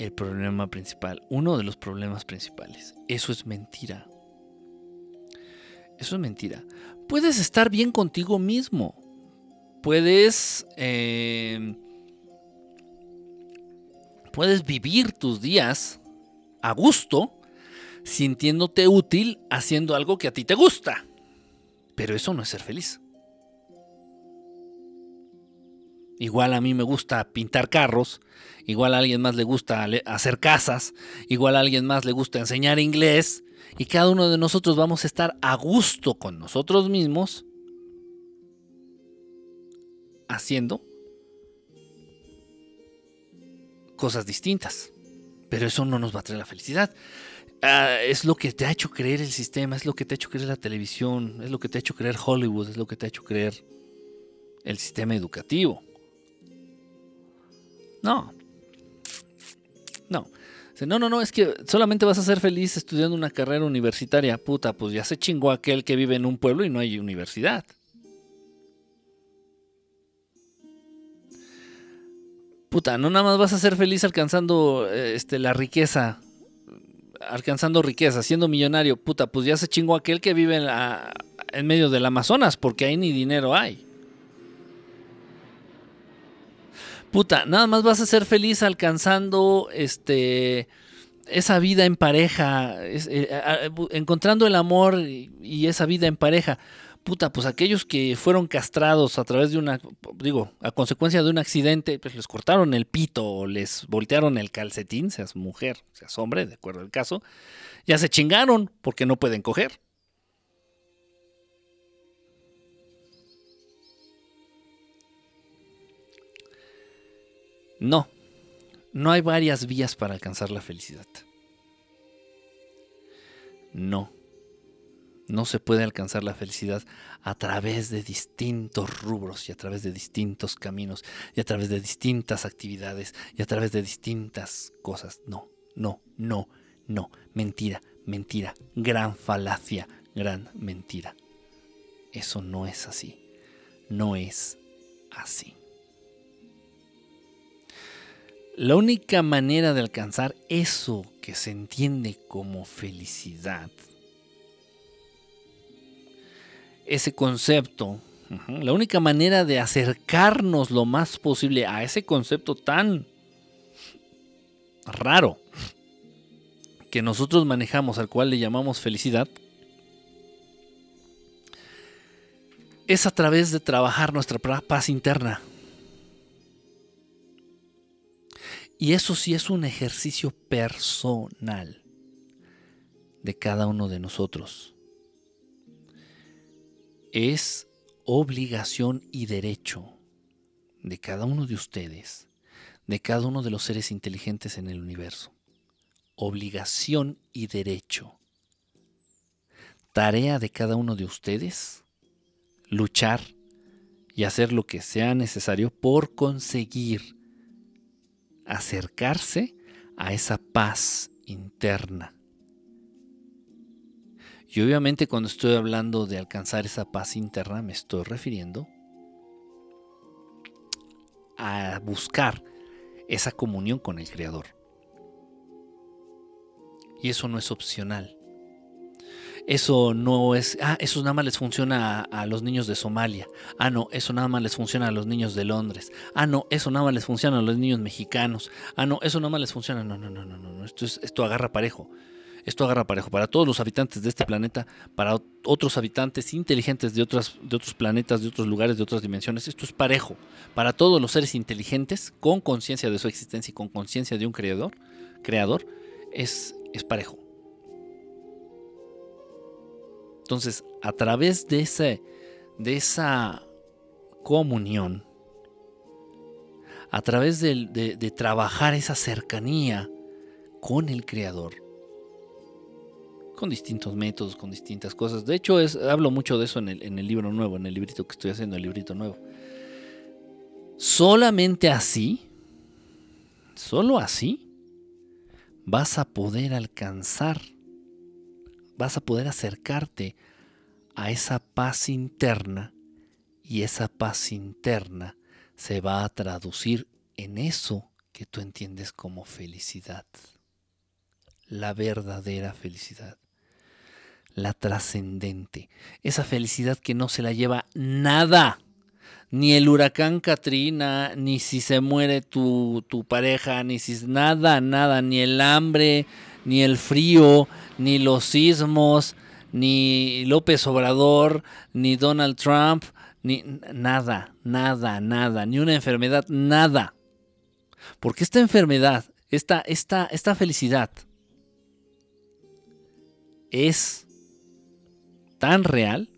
el problema principal, uno de los problemas principales. Eso es mentira. Eso es mentira. Puedes estar bien contigo mismo. Puedes... Em, puedes vivir tus días a gusto, sintiéndote útil, haciendo algo que a ti te gusta. Pero eso no es ser feliz. Igual a mí me gusta pintar carros, igual a alguien más le gusta hacer casas, igual a alguien más le gusta enseñar inglés, y cada uno de nosotros vamos a estar a gusto con nosotros mismos haciendo cosas distintas. Pero eso no nos va a traer la felicidad. Ah, es lo que te ha hecho creer el sistema, es lo que te ha hecho creer la televisión, es lo que te ha hecho creer Hollywood, es lo que te ha hecho creer el sistema educativo. No. No. No, no, no, es que solamente vas a ser feliz estudiando una carrera universitaria. Puta, pues ya se chingó aquel que vive en un pueblo y no hay universidad. Puta, no nada más vas a ser feliz alcanzando este, la riqueza. Alcanzando riqueza, siendo millonario. Puta, pues ya se chingó aquel que vive en, en medio del Amazonas, porque ahí ni dinero hay. Puta, nada más vas a ser feliz alcanzando este esa vida en pareja, eh, encontrando el amor y, esa vida en pareja. Puta, pues aquellos que fueron castrados a través de una, digo, a consecuencia de un accidente, pues les cortaron el pito o les voltearon el calcetín, seas mujer, seas hombre, de acuerdo al caso, ya se chingaron porque no pueden coger. No, no hay varias vías para alcanzar la felicidad. No, no se puede alcanzar la felicidad a través de distintos rubros y a través de distintos caminos y a través de distintas actividades y a través de distintas cosas. No, no, no, no. Mentira, mentira. Gran falacia, gran mentira. Eso no es así. No es así. La única manera de alcanzar eso que se entiende como felicidad, ese concepto, la única manera de acercarnos lo más posible a ese concepto tan raro que nosotros manejamos, al cual le llamamos felicidad, es a través de trabajar nuestra paz interna. Y eso sí es un ejercicio personal de cada uno de nosotros. Es obligación y derecho de cada uno de ustedes, de cada uno de los seres inteligentes en el universo. Obligación y derecho. Tarea de cada uno de ustedes, luchar y hacer lo que sea necesario por conseguir acercarse a esa paz interna. Y obviamente cuando estoy hablando de alcanzar esa paz interna me estoy refiriendo a buscar esa comunión con el Creador. Y eso no es opcional. Eso no es, ah, eso nada más les funciona a, los niños de Somalia. Ah, no, eso nada más les funciona a los niños de Londres. Ah, no, eso nada más les funciona a los niños mexicanos. Ah, no, eso nada más les funciona. No, no, no, no, no, esto, es, esto agarra parejo. Esto agarra parejo para todos los habitantes de este planeta, para otros habitantes inteligentes de, otras, de otros planetas, de otros lugares, de otras dimensiones. Esto es parejo. Para todos los seres inteligentes, con conciencia de su existencia y con conciencia de un creador, creador es, es parejo. Entonces, a través de, ese, de esa comunión, a través de, trabajar esa cercanía con el Creador, con distintos métodos, con distintas cosas. De hecho, hablo mucho de eso en el, en el libro nuevo, en el librito que estoy haciendo, el librito nuevo. Solamente así, solo así, vas a poder alcanzar vas a poder acercarte a esa paz interna y esa paz interna se va a traducir en eso que tú entiendes como felicidad. La verdadera felicidad. La trascendente. Esa felicidad que no se la lleva nada. Ni el huracán Katrina, ni si se muere tu, tu pareja, ni si nada, nada, ni el hambre, ni el frío, ni los sismos, ni López Obrador, ni Donald Trump, ni nada, nada, nada, ni una enfermedad, nada. Porque esta enfermedad, esta, esta, esta felicidad es tan real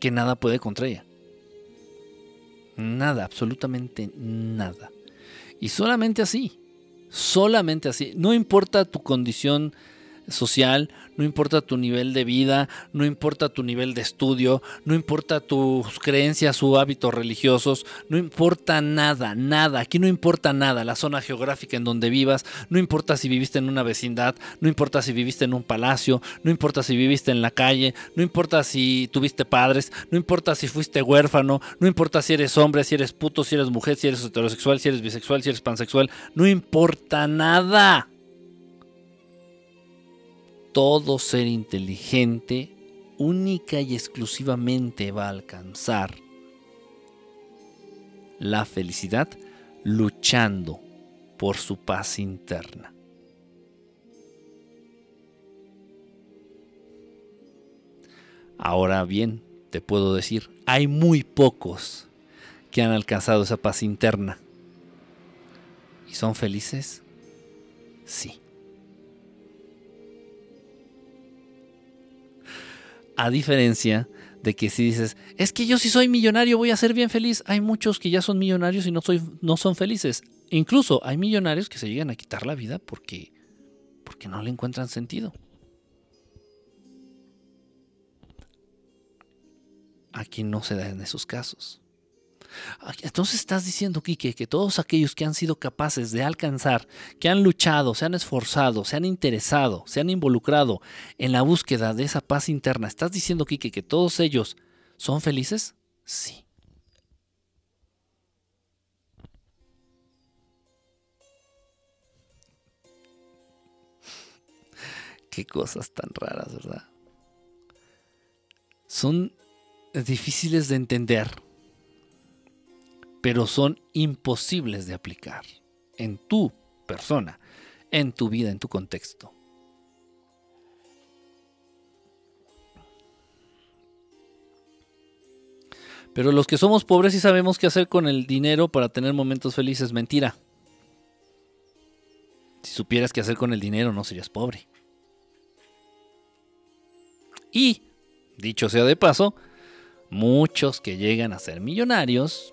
que nada puede contra ella. Nada, absolutamente nada. Y solamente así, solamente así. No importa tu condición social, no importa tu nivel de vida, no importa tu nivel de estudio, no importa tus creencias o hábitos religiosos, no importa nada, nada, aquí no importa nada, la zona geográfica en donde vivas, no importa si viviste en una vecindad, no importa si viviste en un palacio, no importa si viviste en la calle, no importa si tuviste padres, no importa si fuiste huérfano, no importa si eres hombre, si eres puto, si eres mujer, si eres heterosexual, si eres bisexual, si eres pansexual, no importa nada todo ser inteligente única y exclusivamente va a alcanzar la felicidad luchando por su paz interna. Ahora bien, te puedo decir, hay muy pocos que han alcanzado esa paz interna. ¿Y son felices? Sí. A diferencia de que si dices, es que yo si soy millonario voy a ser bien feliz, hay muchos que ya son millonarios y no, soy, no son felices. Incluso hay millonarios que se llegan a quitar la vida porque, porque no le encuentran sentido. Aquí no se da en esos casos. Entonces estás diciendo, Quique, que todos aquellos que han sido capaces de alcanzar, que han luchado, se han esforzado, se han interesado, se han involucrado en la búsqueda de esa paz interna, ¿estás diciendo, Quique, que todos ellos son felices? Sí. Qué cosas tan raras, ¿verdad? Son difíciles de entender pero son imposibles de aplicar en tu persona, en tu vida, en tu contexto. Pero los que somos pobres sí sabemos qué hacer con el dinero para tener momentos felices. Mentira. Si supieras qué hacer con el dinero, no serías pobre. Y, dicho sea de paso, muchos que llegan a ser millonarios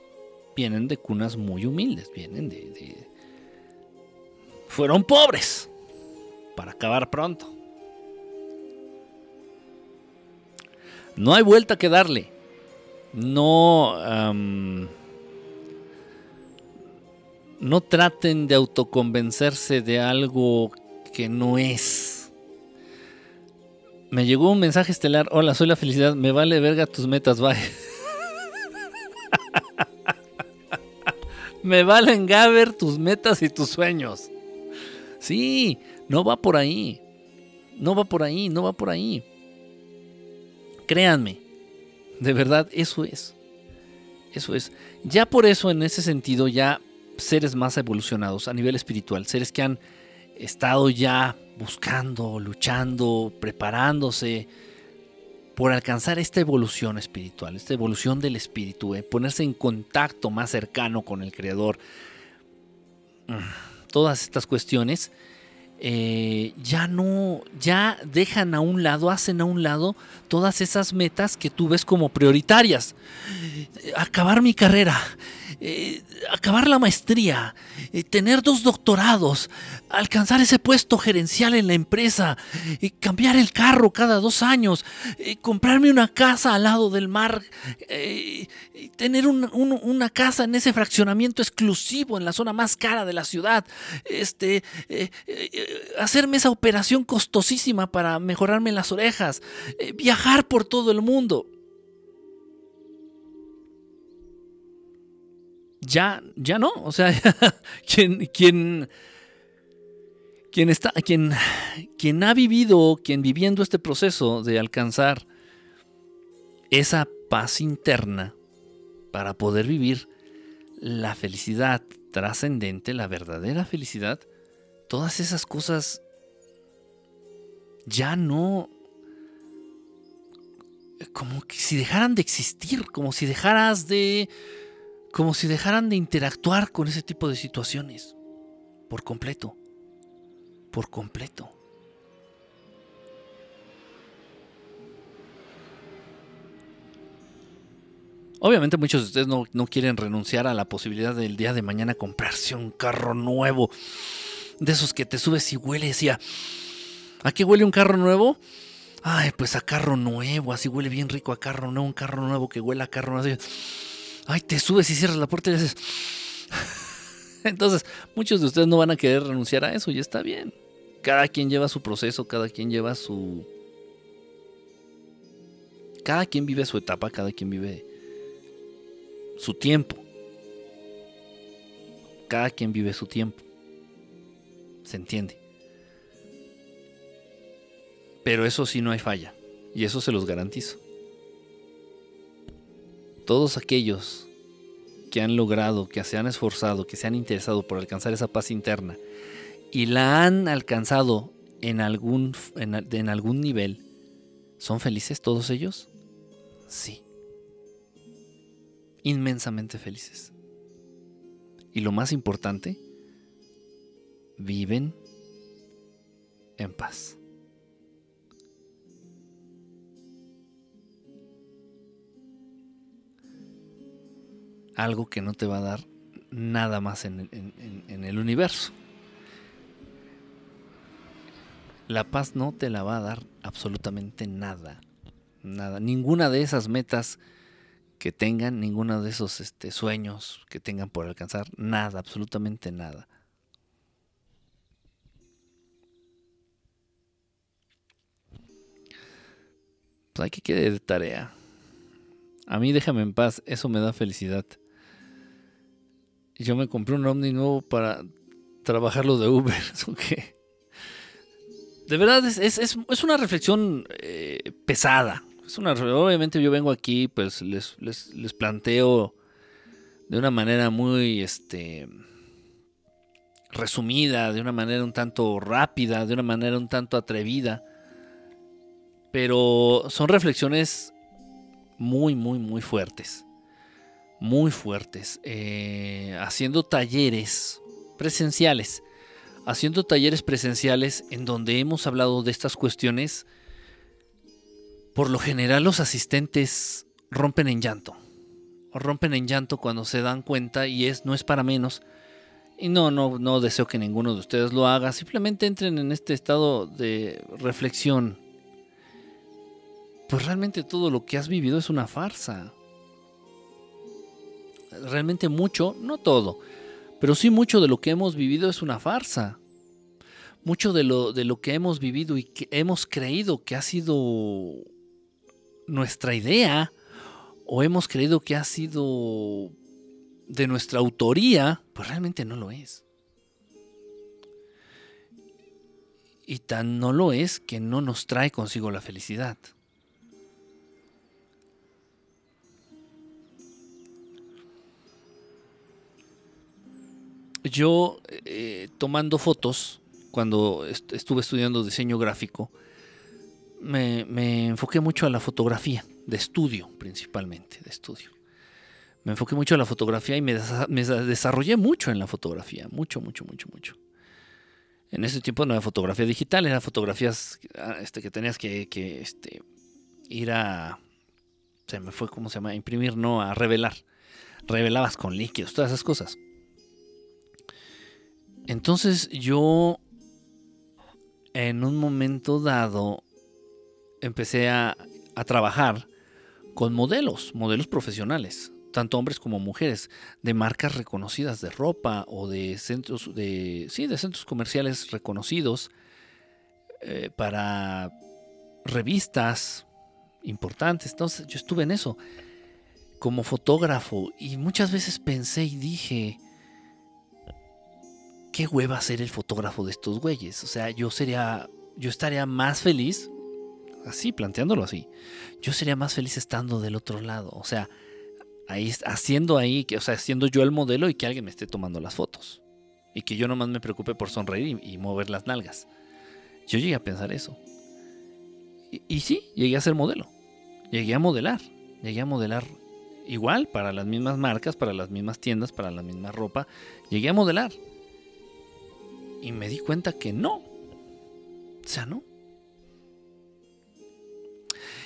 vienen de cunas muy humildes, vienen de, fueron pobres para acabar pronto. No hay vuelta que darle. No, no traten de autoconvencerse de algo que no es. Me llegó un mensaje estelar. Hola, soy la felicidad. Me vale verga tus metas, bye. Me valen Gaber tus metas y tus sueños. Sí, no va por ahí. No va por ahí, no va por ahí. Créanme, de verdad, eso es. Eso es. Ya por eso, en ese sentido, ya seres más evolucionados a nivel espiritual, seres que han estado ya buscando, luchando, preparándose, por alcanzar esta evolución espiritual, esta evolución del espíritu, eh, ponerse en contacto más cercano con el Creador. Mm, todas estas cuestiones eh, ya no, ya dejan a un lado, hacen a un lado todas esas metas que tú ves como prioritarias. Acabar mi carrera, eh, acabar la maestría, eh, tener dos doctorados, alcanzar ese puesto gerencial en la empresa, cambiar el carro cada dos años, comprarme una casa al lado del mar, tener una casa en ese fraccionamiento exclusivo en la zona más cara de la ciudad, este, hacerme esa operación costosísima para mejorarme las orejas, viajar por todo el mundo. Ya, ya no. O sea, quien, quien, quien, está, quien, quien ha vivido, quien viviendo este proceso de alcanzar esa paz interna para poder vivir la felicidad trascendente, la verdadera felicidad, todas esas cosas ya no como que si dejaran de existir, como si dejaras de, como si dejaran de interactuar con ese tipo de situaciones, por completo, por completo. Obviamente muchos de ustedes no, quieren renunciar a la posibilidad del día de mañana comprarse un carro nuevo. De esos que te subes y huele así a... ¿A qué huele un carro nuevo? Ay, pues a carro nuevo, así huele bien rico a carro nuevo, un carro nuevo que huele a carro nuevo. Ay, te subes y cierras la puerta y dices... Entonces, muchos de ustedes no van a querer renunciar a eso y está bien. Cada quien lleva su proceso, cada quien lleva su... Cada quien vive su etapa, cada quien vive su tiempo. Cada quien vive su tiempo. ¿Se entiende? Pero eso sí no hay falla. Y eso se los garantizo. Todos aquellos que han logrado, que se han esforzado, que se han interesado por alcanzar esa paz interna y la han alcanzado en algún, en, algún nivel, ¿son felices todos ellos? Sí inmensamente felices. Y lo más importante, viven en paz. Algo que no te va a dar nada más en, el universo. La paz no te la va a dar absolutamente nada. Nada. Ninguna de esas metas que tengan ninguno de esos este, sueños que tengan por alcanzar, nada, absolutamente nada. Pues hay que quede de tarea. A mí déjame en paz, eso me da felicidad. Yo me compré un Omni nuevo para trabajar lo de Uber. De verdad es, es, una reflexión eh, pesada una, obviamente yo vengo aquí, pues les, les, planteo de una manera muy este, resumida, de una manera un tanto rápida, de una manera un tanto atrevida. Pero son reflexiones muy, muy, muy fuertes. Muy fuertes. Eh, haciendo talleres presenciales. Haciendo talleres presenciales en donde hemos hablado de estas cuestiones por lo general los asistentes rompen en llanto. Rompen en llanto cuando se dan cuenta y es no es para menos. Y no, no, no deseo que ninguno de ustedes lo haga. Simplemente entren en este estado de reflexión. Pues realmente todo lo que has vivido es una farsa. Realmente mucho, no todo, pero sí mucho de lo que hemos vivido es una farsa. Mucho de lo, de lo que hemos vivido y que hemos creído que ha sido nuestra idea o hemos creído que ha sido de nuestra autoría, pues realmente no lo es. Y tan no lo es que no nos trae consigo la felicidad. Yo, eh, tomando fotos, cuando estuve estudiando diseño gráfico, me, enfoqué mucho a la fotografía, de estudio principalmente, de estudio. Me enfoqué mucho a la fotografía y me, desarrollé mucho en la fotografía, mucho, mucho, mucho, mucho. En ese tiempo no era fotografía digital, eran fotografías ah, este, que tenías que, este, ir a, se me fue, ¿cómo se llama? Imprimir, no, a revelar. Revelabas con líquidos, todas esas cosas. Entonces yo, en un momento dado, empecé a, trabajar con modelos, modelos profesionales, tanto hombres como mujeres, de marcas reconocidas de ropa o de centros de sí, de centros comerciales reconocidos eh, para revistas importantes. Entonces, yo estuve en eso como fotógrafo y muchas veces pensé y dije, qué hueva ser el fotógrafo de estos güeyes. O sea, yo sería, yo estaría más feliz así, planteándolo así, yo sería más feliz estando del otro lado. O sea, ahí, haciendo ahí, o sea, siendo yo el modelo y que alguien me esté tomando las fotos. Y que yo nomás me preocupe por sonreír y, mover las nalgas. Yo llegué a pensar eso. Y, y, sí, llegué a ser modelo. llegué a modelar. Llegué a modelar igual para las mismas marcas, para las mismas tiendas, para la misma ropa. Llegué a modelar. Y me di cuenta que no. O sea, no.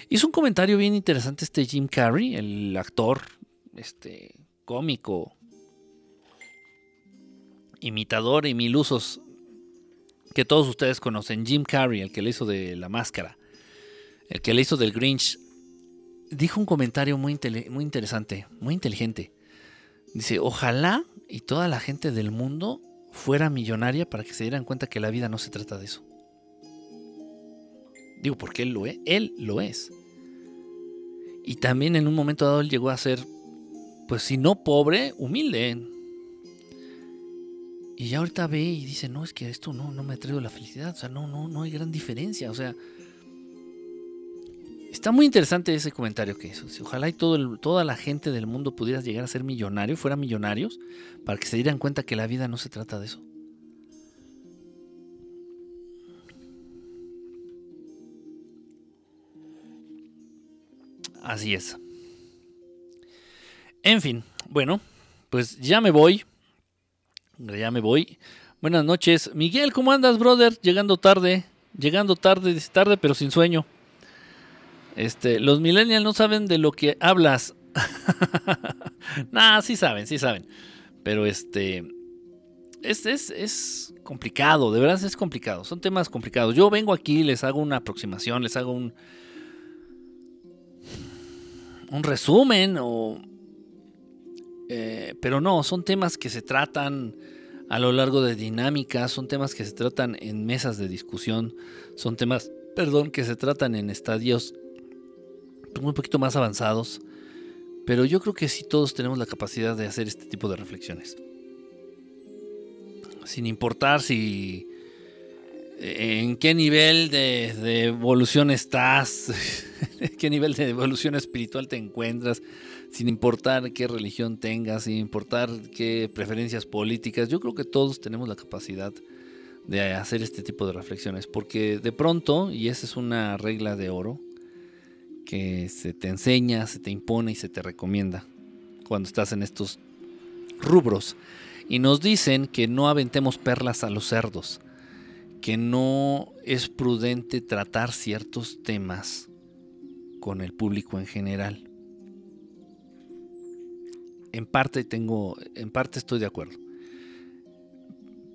Hizo un comentario bien interesante este Jim Carrey, el actor, este cómico, imitador y mil usos que todos ustedes conocen. Jim Carrey, el que le hizo de la máscara, el que le hizo del Grinch, dijo un comentario muy, muy interesante, muy inteligente. Dice, ojalá y toda la gente del mundo fuera millonaria para que se dieran cuenta que la vida no se trata de eso. Digo, porque él lo es. Él lo es. Y también en un momento dado él llegó a ser, pues si no pobre, humilde. Y ya ahorita ve y dice, no, es que esto no, no me ha traído la felicidad. O sea, no, no, no hay gran diferencia. O sea, Está muy interesante ese comentario que hizo. Ojalá y toda la gente del mundo pudiera llegar a ser millonario, fuera millonarios, para que se dieran cuenta que la vida no se trata de eso. Así es. En fin, bueno, pues ya me voy. Ya me voy. Buenas noches. Miguel, ¿cómo andas, brother? Llegando tarde. Llegando tarde, tarde, pero sin sueño. Este, los millennials no saben de lo que hablas. nah, sí saben, sí saben. Pero este. Es, complicado, de verdad es complicado. Son temas complicados. Yo vengo aquí, les hago una aproximación, les hago un. Un resumen. Eh, pero no, son temas que se tratan a lo largo de dinámicas, son temas que se tratan en mesas de discusión, son temas, perdón, que se tratan en estadios un poquito más avanzados, pero yo creo que sí todos tenemos la capacidad de hacer este tipo de reflexiones. Sin importar si en qué nivel de, evolución estás, en qué nivel de evolución espiritual te encuentras, sin importar qué religión tengas, sin importar qué preferencias políticas, yo creo que todos tenemos la capacidad de hacer este tipo de reflexiones, porque de pronto, y esa es una regla de oro, que se te enseña, se te impone y se te recomienda cuando estás en estos rubros. Y nos dicen que no aventemos perlas a los cerdos, que no es prudente tratar ciertos temas con el público en general. En parte tengo, en parte estoy de acuerdo.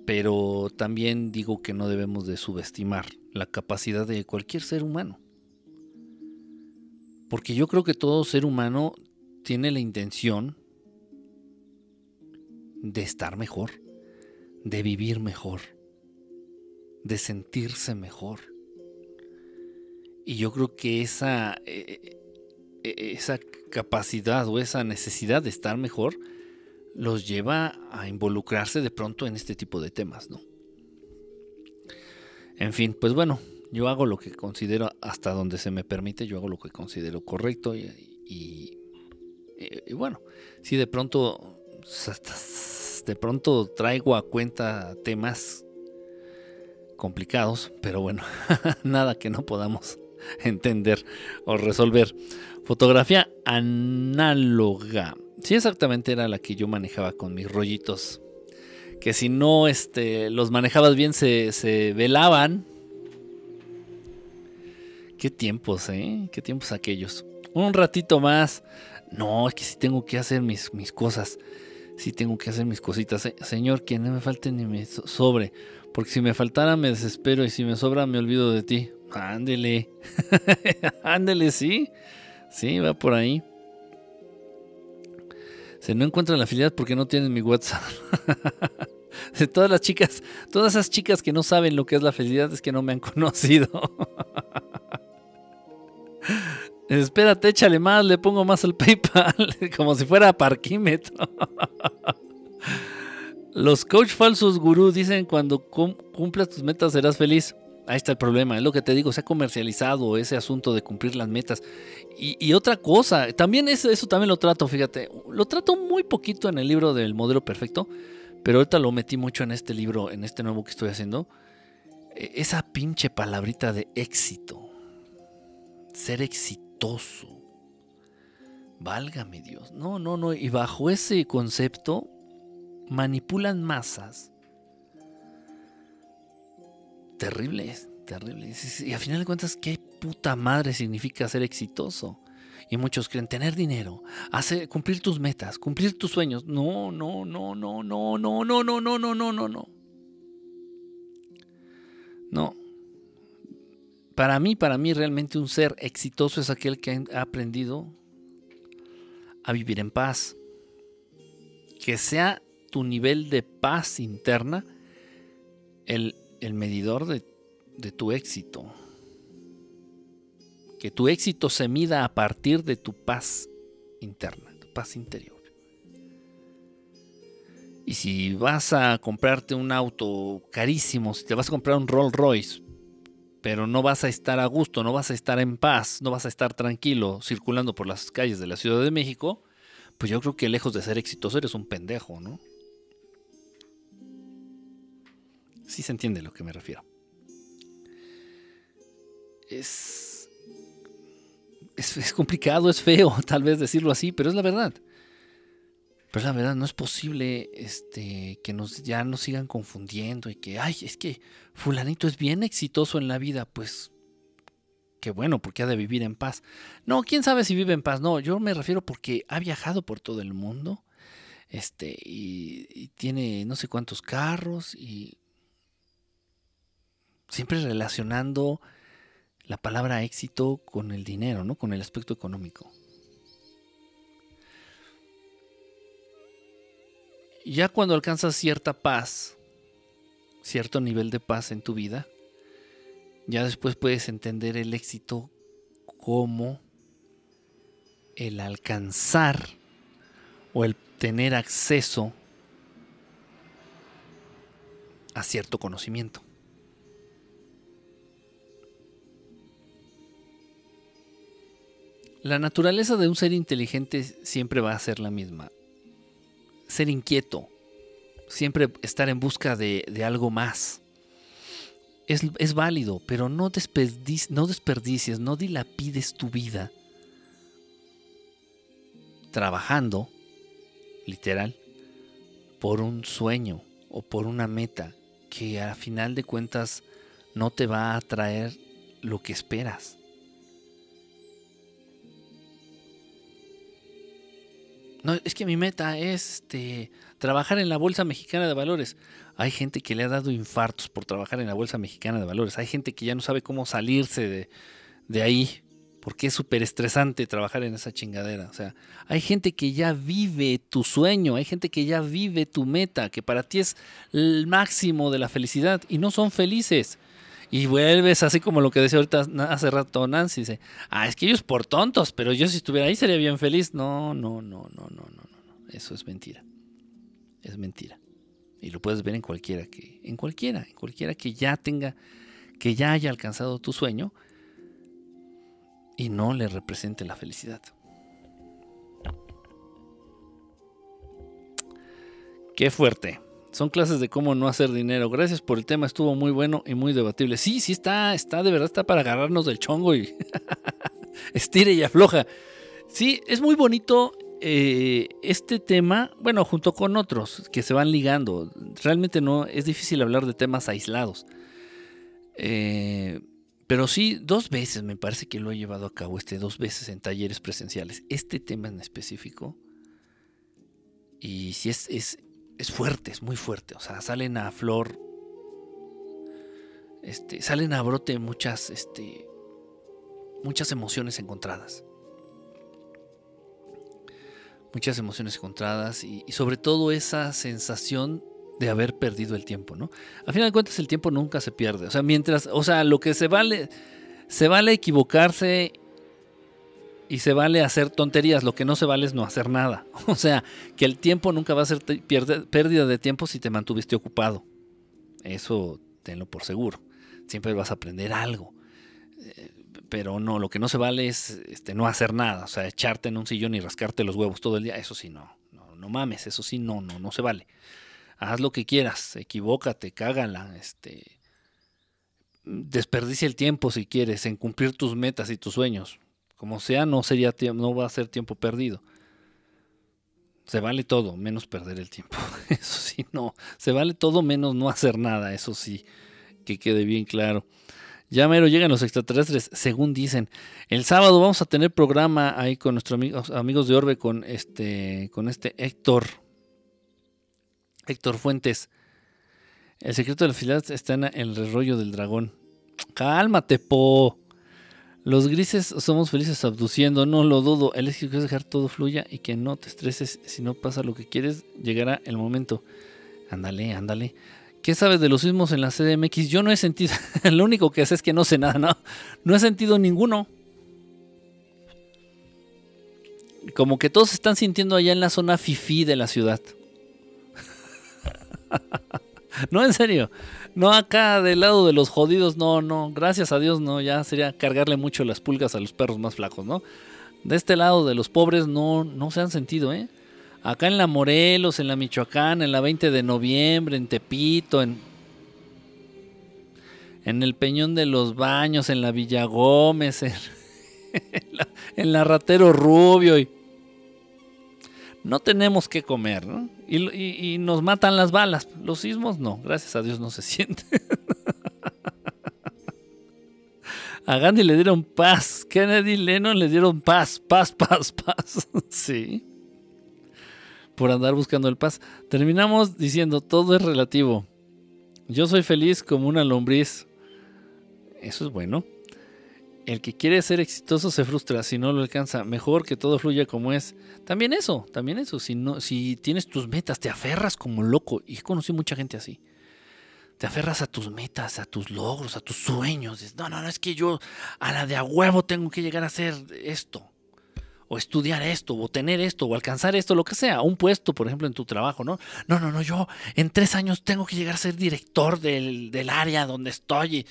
Pero también digo que no debemos de subestimar la capacidad de cualquier ser humano. Porque yo creo que todo ser humano tiene la intención de estar mejor, de vivir mejor, de sentirse mejor. Y yo creo que esa, eh, eh, esa capacidad o esa necesidad de estar mejor los lleva a involucrarse de pronto en este tipo de temas, ¿no? En fin, pues bueno, yo hago lo que considero hasta donde se me permite, yo hago lo que considero correcto y, bueno, si de pronto de pronto traigo a cuenta temas complicados, pero bueno, nada que no podamos entender o resolver. Fotografía análoga. Sí, exactamente era la que yo manejaba con mis rollitos. Que si no este, los manejabas bien se, se velaban Qué tiempos, ¿eh? Qué tiempos aquellos. Un ratito más. No, es que sí tengo que hacer mis, mis cosas. Sí tengo que hacer mis cositas. Señor, que no me falte ni me sobre. Porque si me faltara me desespero y si me sobra me olvido de ti. Ándele. Ándele, sí. Sí, va por ahí. Se no encuentra la afiliado porque no tienen mi WhatsApp. todas las chicas, todas esas chicas que no saben lo que es la felicidad es que no me han conocido. Espérate, échale más, le pongo más al PayPal, como si fuera parquímetro. Los coach falsos gurú dicen cuando cumplas tus metas serás feliz. Ahí está el problema, es lo que te digo, se ha comercializado ese asunto de cumplir las metas. Y, otra cosa, también eso, eso también lo trato, fíjate, lo trato muy poquito en el libro del modelo perfecto, pero ahorita lo metí mucho en este libro, en este nuevo que estoy haciendo. E, esa pinche palabrita de éxito ser exitoso. Válgame Dios. No, no, no. Y bajo ese concepto manipulan masas. Terribles, terribles. Y a final de cuentas, ¿qué puta madre significa ser exitoso? Y muchos creen tener dinero, hacer, cumplir tus metas, cumplir tus sueños. No, no, no, no, no, no, no, no, no, no, no, no. No. Para mí, para mí realmente un ser exitoso es aquel que ha aprendido a vivir en paz. Que sea tu nivel de paz interna el, medidor de, de tu éxito. Que tu éxito se mida a partir de tu paz interna, tu paz interior. Y si vas a comprarte un auto carísimo, si te vas a comprar un Rolls Royce, pero no vas a estar a gusto, no vas a estar en paz, no vas a estar tranquilo circulando por las calles de la Ciudad de México, pues yo creo que lejos de ser exitoso eres un pendejo, ¿no? Sí se entiende a lo que me refiero. Es, es, complicado, es feo tal vez decirlo así, pero es la verdad. Pero la verdad, no es posible este, que nos, ya nos sigan confundiendo y que, ay, es que fulanito es bien exitoso en la vida. Pues, qué bueno, porque ha de vivir en paz. No, quién sabe si vive en paz. No, yo me refiero porque ha viajado por todo el mundo este, y, y tiene no sé cuántos carros y siempre relacionando la palabra éxito con el dinero, ¿no? Con el aspecto económico. Ya cuando alcanzas cierta paz, cierto nivel de paz en tu vida, ya después puedes entender el éxito como el alcanzar o el tener acceso a cierto conocimiento. La naturaleza de un ser inteligente siempre va a ser la misma. Ser inquieto, siempre estar en busca de, algo más. Es, válido, pero no, no desperdicies, no dilapides tu vida trabajando, literal, por un sueño o por una meta que a final de cuentas no te va a traer lo que esperas. No, es que mi meta es este, trabajar en la Bolsa Mexicana de Valores. Hay gente que le ha dado infartos por trabajar en la Bolsa Mexicana de Valores. Hay gente que ya no sabe cómo salirse de, de ahí porque es súper estresante trabajar en esa chingadera. O sea, hay gente que ya vive tu sueño, hay gente que ya vive tu meta, que para ti es el máximo de la felicidad y no son felices. Y vuelves así como lo que decía ahorita hace rato Nancy, dice, ah, es que ellos por tontos, pero yo si estuviera ahí sería bien feliz. No, no, no, no, no, no, no, eso es mentira. Es mentira. Y lo puedes ver en cualquiera que, en cualquiera, en cualquiera que ya tenga, que ya haya alcanzado tu sueño y no le represente la felicidad. Qué fuerte. Son clases de cómo no hacer dinero. Gracias por el tema, estuvo muy bueno y muy debatible. Sí, sí está, está, de verdad está para agarrarnos del chongo y estire y afloja. Sí, es muy bonito eh, este tema, bueno, junto con otros que se van ligando. Realmente no, es difícil hablar de temas aislados. Eh, pero sí, dos veces me parece que lo he llevado a cabo, este dos veces en talleres presenciales. Este tema en específico. Y si es, es, es fuerte, es muy fuerte. O sea, salen a flor. Este, salen a brote muchas, este, muchas emociones encontradas. Muchas emociones encontradas y, sobre todo esa sensación de haber perdido el tiempo, ¿no? A final de cuentas el tiempo nunca se pierde. O sea, mientras, o sea, lo que se vale, se vale equivocarse y se vale hacer tonterías, lo que no se vale es no hacer nada. O sea, que el tiempo nunca va a ser pérdida de tiempo si te mantuviste ocupado. Eso tenlo por seguro. Siempre vas a aprender algo. Eh, pero no, lo que no se vale es este, no hacer nada. O sea, echarte en un sillón y rascarte los huevos todo el día. Eso sí, no. No, no mames, eso sí, no, no, no se vale. Haz lo que quieras, equivócate, cágala, este, desperdicia el tiempo si quieres en cumplir tus metas y tus sueños Como sea, no, sería, no va a ser tiempo perdido. Se vale todo, menos perder el tiempo. Eso sí, no. Se vale todo menos no hacer nada. Eso sí, que quede bien claro. Ya mero llegan los extraterrestres, según dicen. El sábado vamos a tener programa ahí con nuestros amigos, amigos de Orbe, con este, con este Héctor. Héctor Fuentes. El secreto de la felicidad está en el rollo del dragón. Cálmate, po. Los grises somos felices abduciendo, no lo dudo. El éxito es dejar todo fluya y que no te estreses. Si no pasa lo que quieres, llegará el momento. Ándale, ándale. ¿Qué sabes de los sismos en la CDMX? Yo no he sentido, lo único que sé es que no sé nada, ¿no? No he sentido ninguno. Como que todos están sintiendo allá en la zona FIFI de la ciudad. no, en serio. No acá del lado de los jodidos, no, no. Gracias a Dios, no. Ya sería cargarle mucho las pulgas a los perros más flacos, ¿no? De este lado de los pobres no, no se han sentido, ¿eh? Acá en la Morelos, en la Michoacán, en la 20 de noviembre, en Tepito, en, en el Peñón de los Baños, en la Villa Gómez, en, la, Ratero Rubio. Y, no tenemos que comer, ¿no? Y, y, nos matan las balas. Los sismos no, gracias a Dios no se sienten. a Gandhi le dieron paz. Kennedy y Lennon le dieron paz, paz, paz, paz. sí por andar buscando el paz. Terminamos diciendo, todo es relativo. Yo soy feliz como una lombriz. Eso es bueno. El que quiere ser exitoso se frustra si no lo alcanza. Mejor que todo fluya como es. También eso, también eso. Si, no, si tienes tus metas, te aferras como loco. Y conocí mucha gente así. Te aferras a tus metas, a tus logros, a tus sueños. No, no, no, es que yo a la de a huevo tengo que llegar a hacer esto o estudiar esto, o tener esto, o alcanzar esto, lo que sea, un puesto, por ejemplo, en tu trabajo, ¿no? No, no, no, yo en tres años tengo que llegar a ser director del, área donde estoy. Y,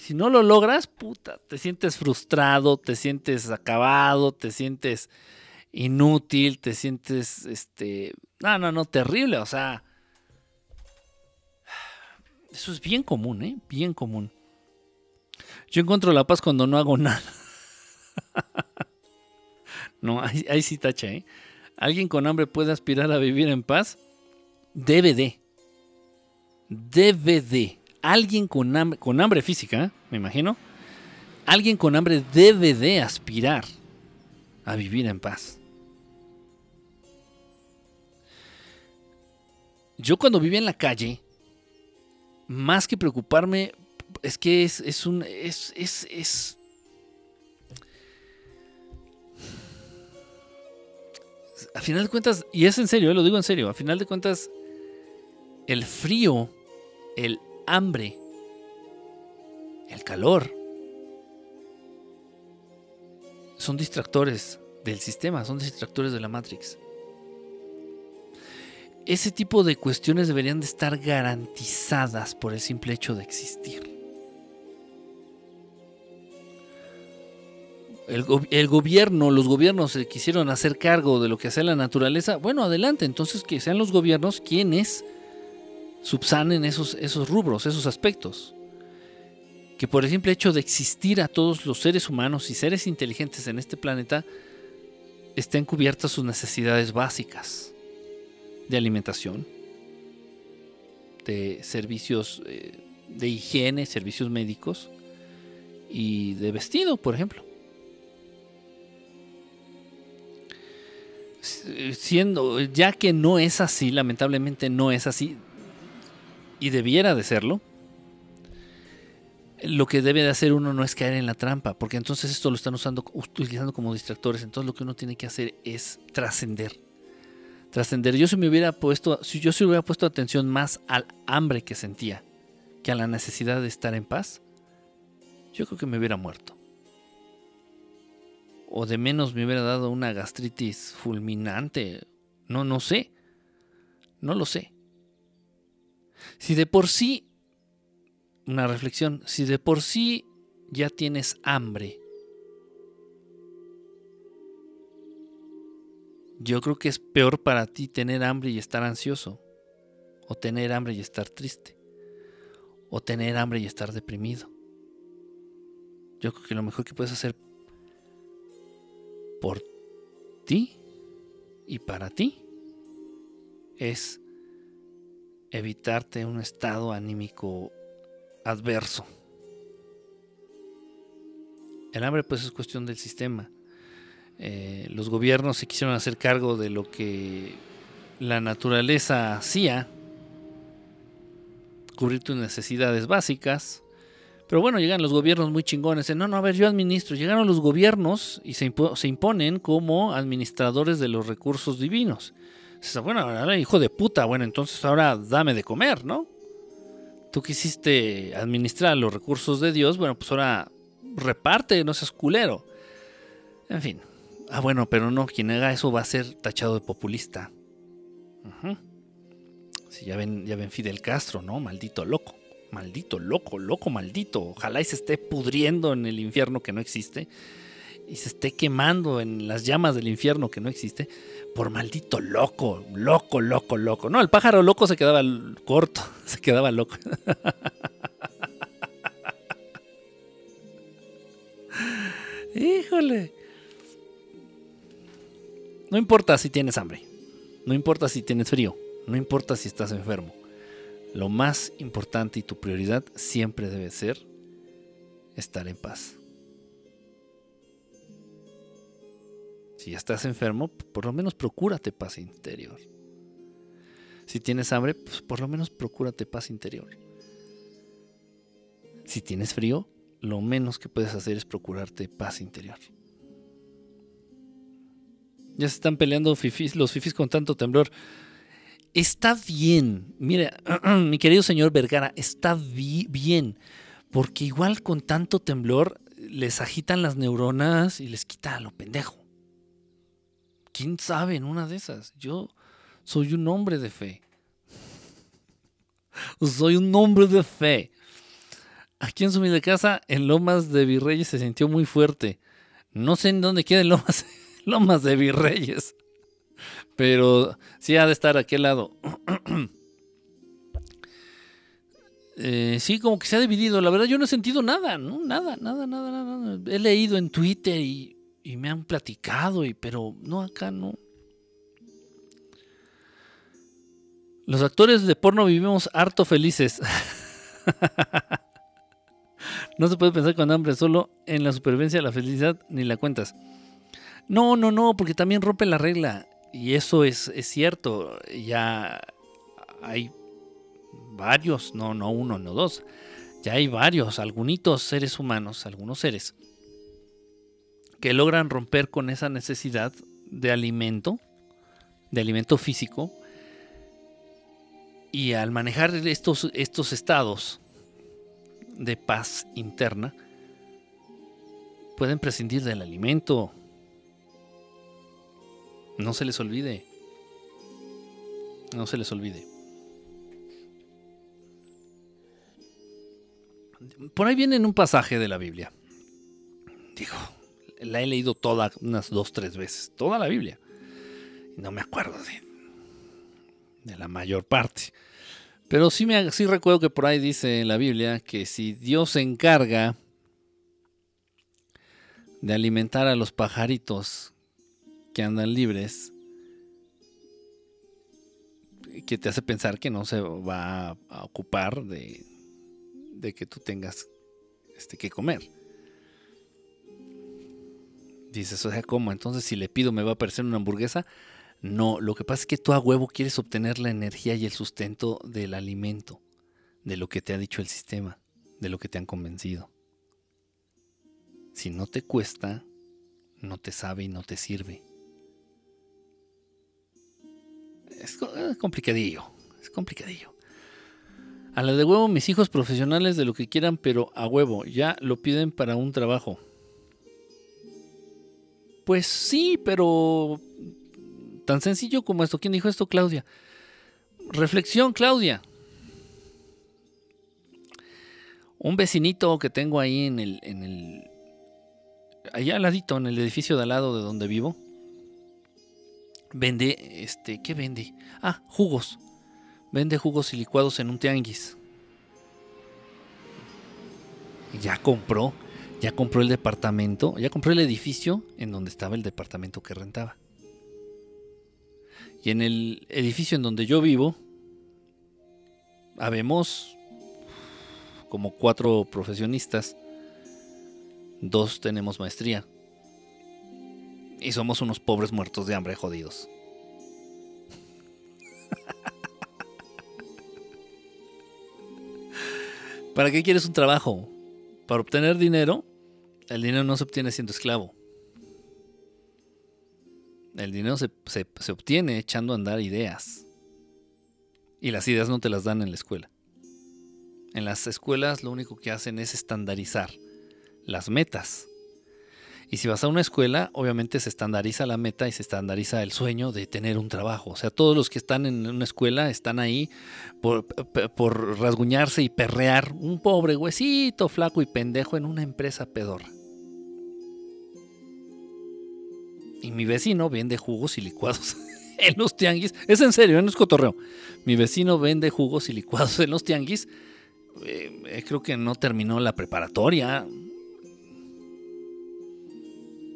si no lo logras, puta, te sientes frustrado, te sientes acabado, te sientes inútil, te sientes, este, no, no, no, terrible, o sea, eso es bien común, ¿eh? Bien común. Yo encuentro la paz cuando no hago nada. no, ahí, sí tacha, ¿eh? ¿Alguien con hambre puede aspirar a vivir en paz? Debe de. Alguien con hambre, con hambre física, me imagino. Alguien con hambre debe de aspirar a vivir en paz. Yo cuando vivía en la calle, más que preocuparme, es que es, es un. Es, es, a final de cuentas, y es en serio, eh, lo digo en serio, a final de cuentas, el frío, el hambre, el calor, son distractores del sistema, son distractores de la Matrix. Ese tipo de cuestiones deberían de estar garantizadas por el simple hecho de existir. el, gobierno, los gobiernos se quisieron hacer cargo de lo que hace la naturaleza, bueno, adelante, entonces que sean los gobiernos quienes subsanen esos, esos rubros, esos aspectos. Que por el simple hecho de existir a todos los seres humanos y seres inteligentes en este planeta, estén cubiertas sus necesidades básicas de alimentación, de servicios eh, de higiene, servicios médicos y de vestido, por ejemplo. siendo, ya que no es así, lamentablemente no es así, y debiera de serlo, lo que debe de hacer uno no es caer en la trampa, porque entonces esto lo están usando, utilizando como distractores, entonces lo que uno tiene que hacer es trascender. Trascender. Yo si me hubiera puesto, si yo se hubiera puesto atención más al hambre que sentía, que a la necesidad de estar en paz, yo creo que me hubiera muerto o de menos me hubiera dado una gastritis fulminante. No, no sé. No lo sé. Si de por sí, una reflexión, si de por sí ya tienes hambre, yo creo que es peor para ti tener hambre y estar ansioso, o tener hambre y estar triste, o tener hambre y estar deprimido. Yo creo que lo mejor que puedes hacer por ti y para ti es evitarte un estado anímico adverso. El hambre pues es cuestión del sistema. Eh, los gobiernos se quisieron hacer cargo de lo que la naturaleza hacía, cubrir tus necesidades básicas. Pero bueno, llegan los gobiernos muy chingones. No, no, a ver, yo administro. Llegaron los gobiernos y se, se imponen como administradores de los recursos divinos. Bueno, ahora, hijo de puta, bueno, entonces ahora dame de comer, ¿no? Tú quisiste administrar los recursos de Dios, bueno, pues ahora reparte, no seas culero. En fin. Ah, bueno, pero no, quien haga eso va a ser tachado de populista. Si ya ven, ya ven Fidel Castro, ¿no? Maldito loco. Maldito loco, loco, maldito. Ojalá y se esté pudriendo en el infierno que no existe. Y se esté quemando en las llamas del infierno que no existe. Por maldito loco, loco, loco, loco. No, el pájaro loco se quedaba corto. Se quedaba loco. Híjole. No importa si tienes hambre. No importa si tienes frío. No importa si estás enfermo. Lo más importante y tu prioridad siempre debe ser estar en paz. Si ya estás enfermo, por lo menos procúrate paz interior. Si tienes hambre, pues por lo menos procúrate paz interior. Si tienes frío, lo menos que puedes hacer es procurarte paz interior. Ya se están peleando los fifis con tanto temblor. Está bien, mire, mi querido señor Vergara, está bien, porque igual con tanto temblor les agitan las neuronas y les quita lo pendejo. ¿Quién sabe en una de esas? Yo soy un hombre de fe. Soy un hombre de fe. Aquí en su de casa, en Lomas de Virreyes, se sintió muy fuerte. No sé en dónde queda Lomas, Lomas de Virreyes. Pero sí ha de estar a aquel lado. Eh, sí, como que se ha dividido. La verdad, yo no he sentido nada, ¿no? Nada, nada, nada, nada. He leído en Twitter y, y me han platicado, y, pero no, acá no. Los actores de porno vivimos harto felices. no se puede pensar con hambre, solo en la supervivencia, la felicidad, ni la cuentas. No, no, no, porque también rompe la regla. Y eso es, cierto, ya hay varios, no, no uno, no dos, ya hay varios, algunos seres humanos, algunos seres, que logran romper con esa necesidad de alimento, de alimento físico, y al manejar estos, estos estados de paz interna, pueden prescindir del alimento, no se les olvide. No se les olvide. Por ahí viene en un pasaje de la Biblia. Digo, la he leído toda, unas dos, tres veces. Toda la Biblia. No me acuerdo de, de la mayor parte. Pero sí, me, sí recuerdo que por ahí dice en la Biblia que si Dios se encarga de alimentar a los pajaritos que andan libres que te hace pensar que no se va a ocupar de, de que tú tengas este, que comer. Dices, o sea, ¿cómo? Entonces, si le pido, ¿me va a aparecer una hamburguesa? No, lo que pasa es que tú a huevo quieres obtener la energía y el sustento del alimento, de lo que te ha dicho el sistema, de lo que te han convencido. Si no te cuesta, no te sabe y no te sirve. es, complicadillo, es complicadillo. A la de huevo, mis hijos profesionales de lo que quieran, pero a huevo, ya lo piden para un trabajo. Pues sí, pero tan sencillo como esto. ¿Quién dijo esto, Claudia? Reflexión, Claudia. Un vecinito que tengo ahí en el, en el, allá al ladito, en el edificio de al lado de donde vivo, vende, este, ¿qué vende? Ah, jugos. Vende jugos y licuados en un tianguis. Ya compró, ya compró el departamento, ya compró el edificio en donde estaba el departamento que rentaba. Y en el edificio en donde yo vivo, habemos como cuatro profesionistas, dos tenemos maestría. Y somos unos pobres muertos de hambre jodidos. ¿Para qué quieres un trabajo? Para obtener dinero. El dinero no se obtiene siendo esclavo. El dinero se, se obtiene echando a andar ideas. Y las ideas no te las dan en la escuela. En las escuelas lo único que hacen es estandarizar las metas. Y si vas a una escuela, obviamente se estandariza la meta y se estandariza el sueño de tener un trabajo. O sea, todos los que están en una escuela están ahí por, rasguñarse y perrear un pobre huesito flaco y pendejo en una empresa pedorra. Y mi vecino vende jugos y licuados en los tianguis. Es en serio, no es cotorreo. Mi vecino vende jugos y licuados en los tianguis. Eh, creo que no terminó la preparatoria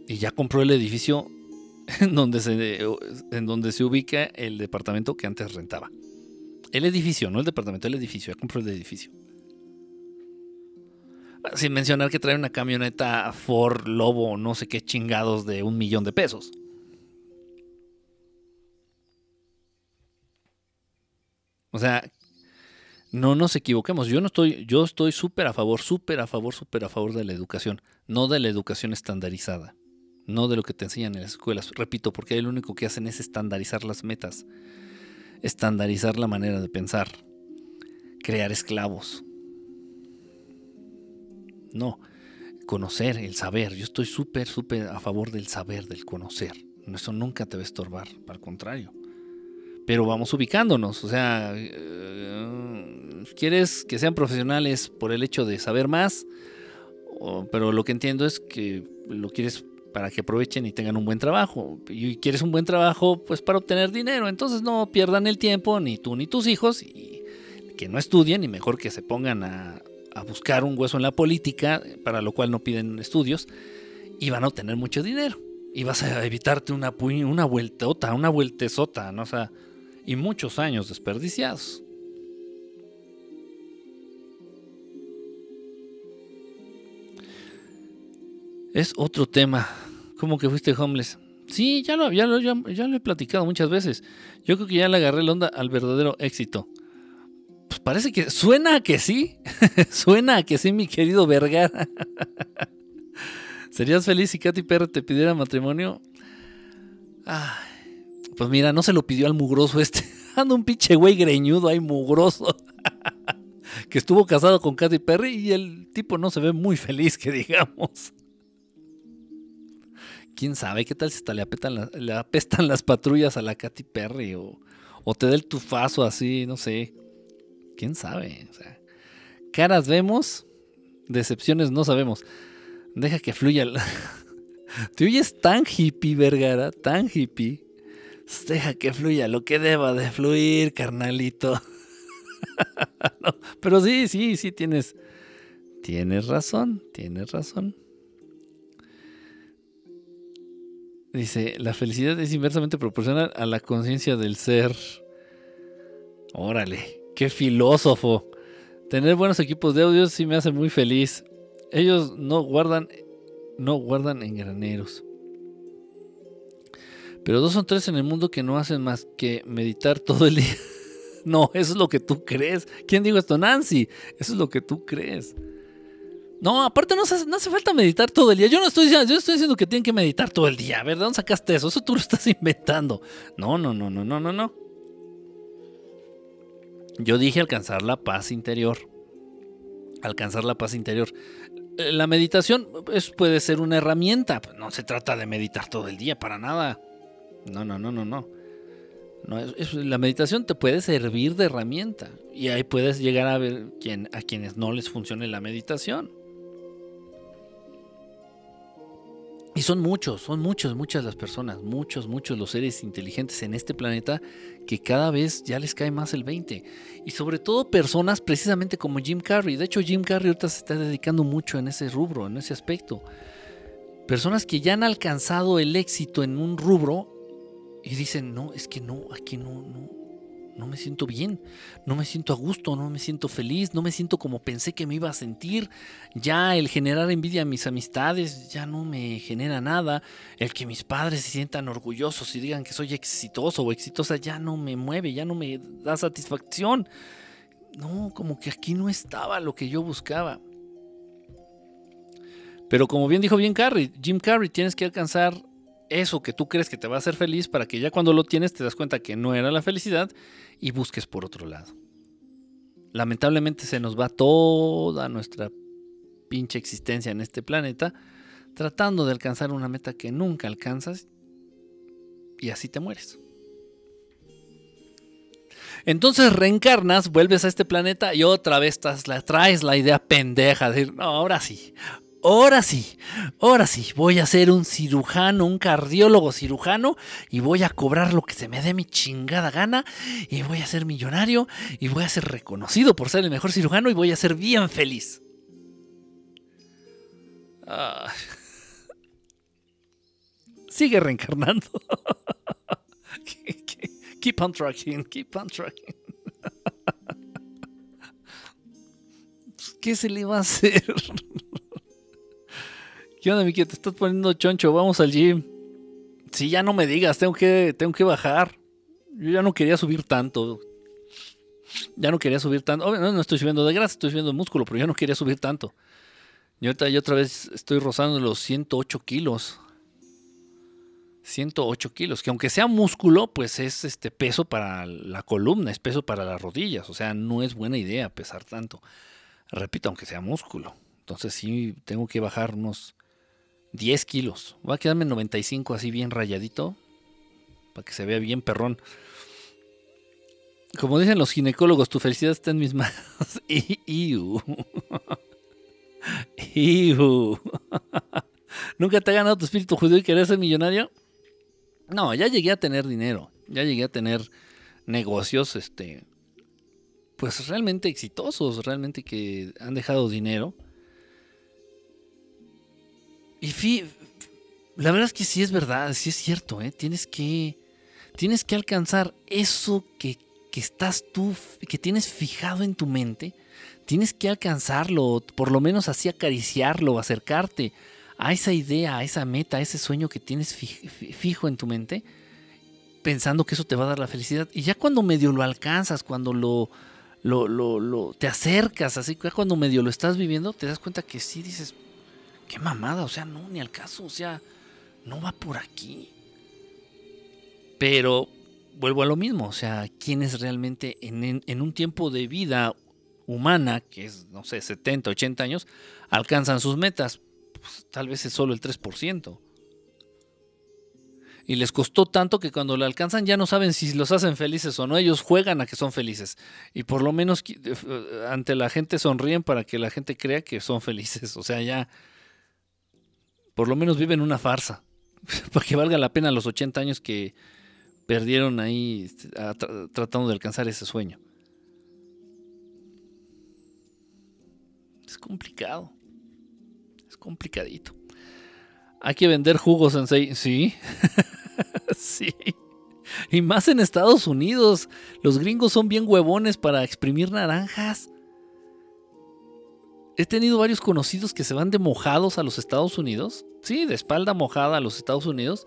y ya compró el edificio en donde, se, en donde se ubica el departamento que antes rentaba. El edificio, no el departamento, el edificio. Ya compró el edificio. Sin mencionar que trae una camioneta Ford Lobo, no sé qué chingados de un millón de pesos. O sea, no nos equivoquemos. Yo no estoy, yo estoy súper a favor, súper a favor, súper a favor de la educación, no de la educación estandarizada no de lo que te enseñan en las escuelas. Repito, porque ahí lo único que hacen es estandarizar las metas, estandarizar la manera de pensar, crear esclavos. No, conocer, el saber. Yo estoy súper, súper a favor del saber, del conocer. Eso nunca te va a estorbar, al contrario. Pero vamos ubicándonos, o sea, eh, ¿quieres que sean profesionales por el hecho de saber más? pero lo que entiendo es que lo quieres para que aprovechen y tengan un buen trabajo. Y quieres un buen trabajo, pues para obtener dinero. Entonces no pierdan el tiempo, ni tú ni tus hijos, y que no estudien, y mejor que se pongan a, buscar un hueso en la política, para lo cual no piden estudios, y van a obtener mucho dinero. Y vas a evitarte una, una vueltota, una vueltezota, ¿no? O sea, y muchos años desperdiciados. Es otro tema. ¿Cómo que fuiste homeless? Sí, ya lo, ya, lo, ya, lo he platicado muchas veces. Yo creo que ya le agarré la onda al verdadero éxito. Pues parece que suena que sí. suena que sí, mi querido Vergara. ¿Serías feliz si Katy Perry te pidiera matrimonio? pues mira, no se lo pidió al mugroso este. Anda un pinche güey greñudo ahí mugroso. que estuvo casado con Katy Perry y el tipo no se ve muy feliz, que digamos quién sabe, qué tal si hasta le, le apestan las patrullas a la Katy Perry o, te da el tufazo así, no sé. Quién sabe. O sea, caras vemos, decepciones no sabemos. Deja que fluya. Te oyes tan hippie, Vergara, tan hippie. Deja que fluya lo que deba de fluir, carnalito. pero sí, sí, sí, tienes, tienes razón, tienes razón. Dice, la felicidad es inversamente proporcional a la conciencia del ser. Órale, qué filósofo. Tener buenos equipos de audio sí me hace muy feliz. Ellos no guardan, no guardan en graneros. Pero dos son tres en el mundo que no hacen más que meditar todo el día. no, eso es lo que tú crees. ¿Quién dijo esto? Nancy. Eso es lo que tú crees. No, aparte no, hace falta meditar todo el día. Yo no estoy diciendo, yo estoy diciendo que tienen que meditar todo el día. A ver, ¿de dónde sacaste eso? Eso tú lo estás inventando. No, no, no, no, no, no, no. Yo dije alcanzar la paz interior. Alcanzar la paz interior. Eh, la meditación pues, puede ser una herramienta. No se trata de meditar todo el día, para nada. No, no, no, no, no. no la meditación te puede servir de herramienta. Y ahí puedes llegar a ver a quienes no les funcione la meditación. Y son muchos, son muchos, muchas las personas, muchos, muchos los seres inteligentes en este planeta que cada vez ya les cae más el 20. Y sobre todo personas precisamente como Jim Carrey. De hecho, Jim Carrey ahorita se está dedicando mucho en ese rubro, en ese aspecto. Personas que ya han alcanzado el éxito en un rubro y dicen, no, es que no, aquí no, no, no me siento bien, no me siento a gusto, no me siento feliz, no me siento como pensé que me iba a sentir. Ya el generar envidia a mis amistades ya no me genera nada. El que mis padres se sientan orgullosos y digan que soy exitoso o exitosa ya no me mueve, ya no me da satisfacción. No, como que aquí no estaba lo que yo buscaba. Pero como bien dijo bien Carrey, Jim Carrey, tienes que alcanzar eso que tú crees que te va a hacer feliz para que ya cuando lo tienes te das cuenta que no era la felicidad y busques por otro lado. Lamentablemente se nos va toda nuestra pinche existencia en este planeta tratando de alcanzar una meta que nunca alcanzas y así te mueres. Entonces reencarnas, vuelves a este planeta y otra vez traes la idea pendeja de decir, no, ahora sí, ahora sí, ahora sí, voy a ser un cirujano, un cardiólogo cirujano y voy a cobrar lo que se me dé mi chingada gana y voy a ser millonario y voy a ser reconocido por ser el mejor cirujano y voy a ser bien feliz. Sigue reencarnando. keep on tracking, keep on tracking. ¿Qué se le va a hacer? ¿Qué onda, Miki? Te estás poniendo choncho, vamos al gym. Sí, ya no me digas, tengo que, tengo que bajar. Yo ya no quería subir tanto. Ya no quería subir tanto. no, no estoy subiendo de grasa, estoy subiendo de músculo, pero yo no quería subir tanto. Yo otra vez estoy rozando los 108 kilos. 108 kilos, que aunque sea músculo, pues es este peso para la columna, es peso para las rodillas. O sea, no es buena idea pesar tanto. Repito, aunque sea músculo. Entonces sí tengo que bajar unos 10 kilos. Voy a quedarme en 95 así bien rayadito. Para que se vea bien perrón. Como dicen los ginecólogos, tu felicidad está en mis manos. Iu. Iu. ¿Nunca te ha ganado tu espíritu judío y querer ser millonario? No, ya llegué a tener dinero. Ya llegué a tener negocios, este, pues realmente exitosos, realmente que han dejado dinero. Y la verdad es que sí es verdad, sí es cierto, ¿eh? Tienes que, tienes que alcanzar eso que, que estás tú, que tienes fijado en tu mente. Tienes que alcanzarlo, por lo menos así acariciarlo, acercarte a esa idea, a esa meta, a ese sueño que tienes fijo en tu mente, pensando que eso te va a dar la felicidad. Y ya cuando medio lo alcanzas, cuando lo, lo, lo, lo te acercas, así que cuando medio lo estás viviendo, te das cuenta que sí dices, qué mamada, o sea, no, ni al caso, o sea, no va por aquí. Pero vuelvo a lo mismo, o sea, quienes realmente en, un tiempo de vida humana, que es, no sé, 70, 80 años, alcanzan sus metas? Pues, tal vez es solo el 3%. Y les costó tanto que cuando lo alcanzan ya no saben si los hacen felices o no. Ellos juegan a que son felices. Y por lo menos eh, ante la gente sonríen para que la gente crea que son felices. O sea, ya por lo menos viven una farsa. Para que valga la pena los 80 años que perdieron ahí este, tratando de alcanzar ese sueño. Es complicado. Es complicadito. Hay que vender jugos en Sí. sí. Y más en Estados Unidos. Los gringos son bien huevones para exprimir naranjas he tenido varios conocidos que se van de mojados a los Estados Unidos, sí, de espalda mojada a los Estados Unidos,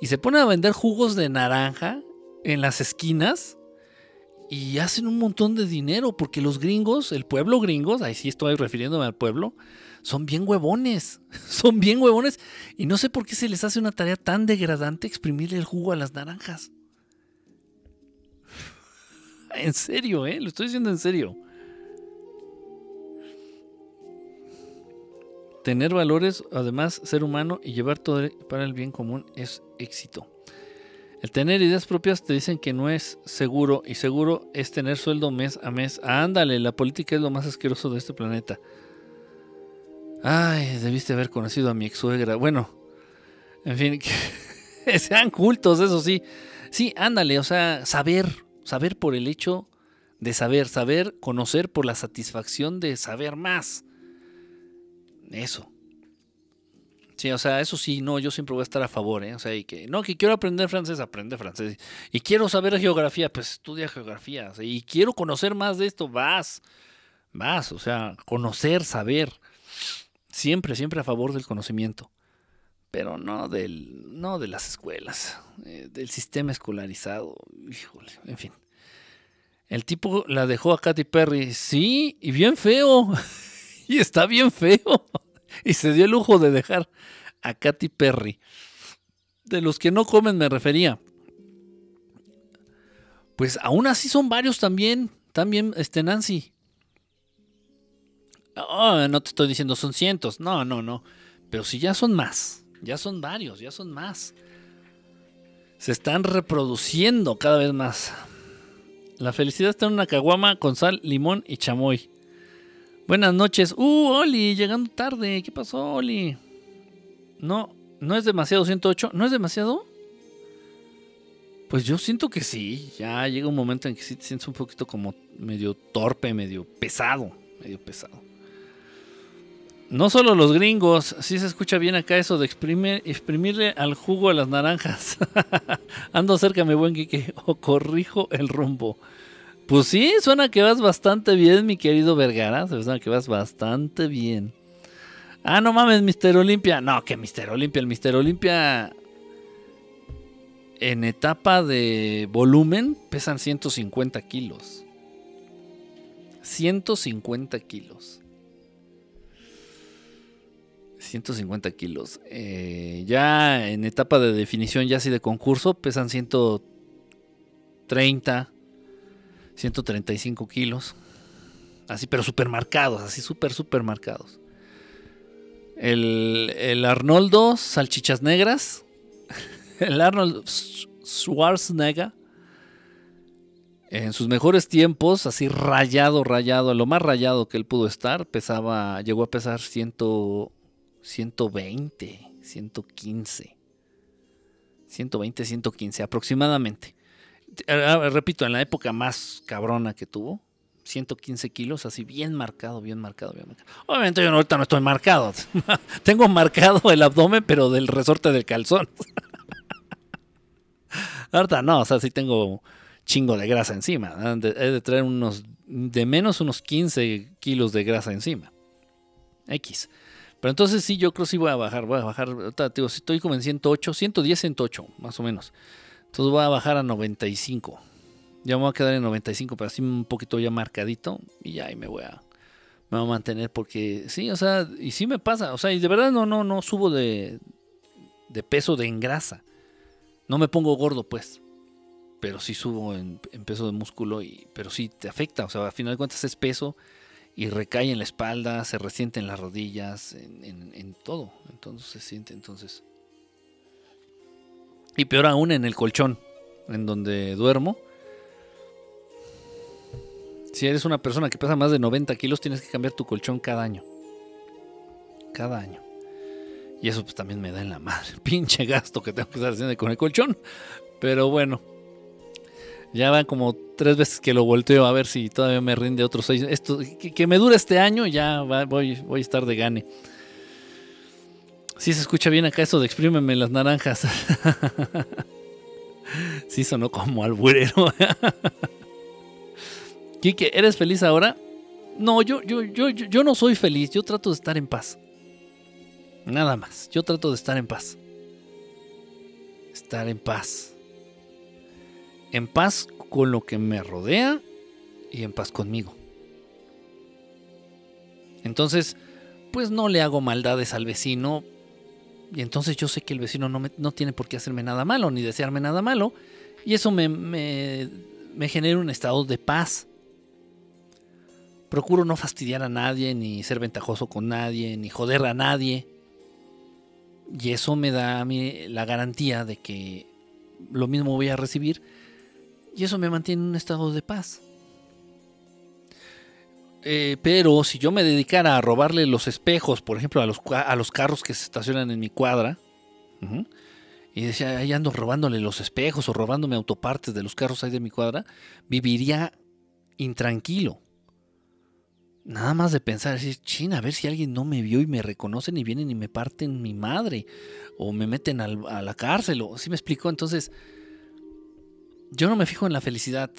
y se ponen a vender jugos de naranja en las esquinas y hacen un montón de dinero porque los gringos, el pueblo gringos, ahí sí estoy refiriéndome al pueblo, son bien huevones, son bien huevones y no sé por qué se les hace una tarea tan degradante exprimirle el jugo a las naranjas. En serio, ¿eh? Lo estoy diciendo en serio. Tener valores, además, ser humano y llevar todo para el bien común es éxito. El tener ideas propias te dicen que no es seguro y seguro es tener sueldo mes a mes. ándale, la política es lo más asqueroso de este planeta. Ay, debiste haber conocido a mi ex suegra. Bueno, En fin, que sean cultos, eso sí. Sí, ándale, o sea, saber, saber por el hecho de saber, saber, conocer por la satisfacción de saber más. Eso. Sí, o sea, eso sí, no, yo siempre voy a estar a favor, ¿eh? O sea, y que, no, que quiero aprender francés, aprende francés. Y quiero saber geografía, pues estudia geografía. y quiero conocer más de esto, vas, vas, o sea, conocer, saber. Siempre, siempre a favor del conocimiento. Pero no del, no de las escuelas, eh, del sistema escolarizado, híjole, en fin. El tipo la dejó a Katy Perry, sí, y bien feo. y está bien feo. y se dio el lujo de dejar a Katy Perry. De los que no comen me refería. Pues aún así son varios también. También, este Nancy. Oh, no te estoy diciendo son cientos. No, no, no. Pero si ya son más. Ya son varios, ya son más. Se están reproduciendo cada vez más. La felicidad está en una caguama con sal, limón y chamoy. Buenas noches. Uh, Oli, llegando tarde. ¿Qué pasó, Oli? No, no es demasiado 108. ¿No es demasiado? Pues yo siento que sí. Ya llega un momento en que sí te sientes un poquito como medio torpe, medio pesado. Medio pesado. No solo los gringos, sí se escucha bien acá eso de exprimirle al jugo a las naranjas. Ando cerca, mi buen Kike, o corrijo el rumbo. Pues sí, suena que vas bastante bien, mi querido Vergara. Suena que vas bastante bien. Ah, no mames, Mister Olimpia. No, que Mister Olimpia. El Mister Olimpia en etapa de volumen pesan 150 kilos. 150 kilos. 150 kilos. Eh, ya en etapa de definición, ya así de concurso, pesan 130 135 kilos. Así, pero supermercados, así super marcados. El, el Arnoldo, salchichas negras. El Arnold Schwarzenegger. En sus mejores tiempos, así rayado, rayado, lo más rayado que él pudo estar, pesaba, llegó a pesar 100, 120, 115. 120, 115 aproximadamente. Eh, repito, en la época más cabrona que tuvo, 115 kilos, así bien marcado, bien marcado. Obviamente yo ahorita no estoy marcado. Tengo marcado el abdomen, pero del resorte del calzón. ahorita no, o sea, sí tengo chingo de grasa encima. He de traer unos, de menos unos 15 kilos de grasa encima. X. Pero entonces sí, yo creo que sí voy a bajar, voy a bajar. Digo, si estoy como en 108, 110, 108, más o menos. Entonces voy a bajar a 95. Ya me voy a quedar en 95, pero así un poquito ya marcadito. Y ya ahí me voy a, me voy a mantener porque sí, o sea, y sí me pasa. O sea, y de verdad no, no, no subo de, de peso de engrasa. No me pongo gordo, pues. Pero sí subo en, peso de músculo, y, pero sí te afecta. O sea, al final de cuentas es peso y recae en la espalda, se resiente en las rodillas, en, todo. Entonces se siente, entonces y peor aún en el colchón en donde duermo. Si eres una persona que pesa más de 90 kilos, tienes que cambiar tu colchón cada año. Cada año. Y eso pues también me da en la madre. Pinche gasto que tengo que estar haciendo con el colchón. Pero bueno. Ya van como tres veces que lo volteo a ver si todavía me rinde otros seis. Esto, que, me dure este año, ya voy, voy a estar de gane. Sí se escucha bien acá eso de exprímeme las naranjas. sí sonó como alburero. Quique, ¿eres feliz ahora? No, yo, yo, yo, yo no soy feliz. Yo trato de estar en paz. Nada más. Yo trato de estar en paz. Estar en paz. En paz con lo que me rodea y en paz conmigo. Entonces, pues no le hago maldades al vecino y entonces yo sé que el vecino no, no tiene por qué hacerme nada malo, ni desearme nada malo. Y eso me, me, me genera un estado de paz. Procuro no fastidiar a nadie, ni ser ventajoso con nadie, ni joder a nadie. Y eso me da a mí la garantía de que lo mismo voy a recibir. Y eso me mantiene en un estado de paz. Eh, pero si yo me dedicara a robarle los espejos, por ejemplo, a los, a los carros que se estacionan en mi cuadra, Y decía, ahí ando robándole los espejos o robándome autopartes de los carros ahí de mi cuadra, viviría intranquilo. Nada más de pensar, decir, china, a ver si alguien no me vio y me reconocen y vienen y me parten mi madre, o me meten a la cárcel, o así me explicó. Entonces, yo no me fijo en la felicidad,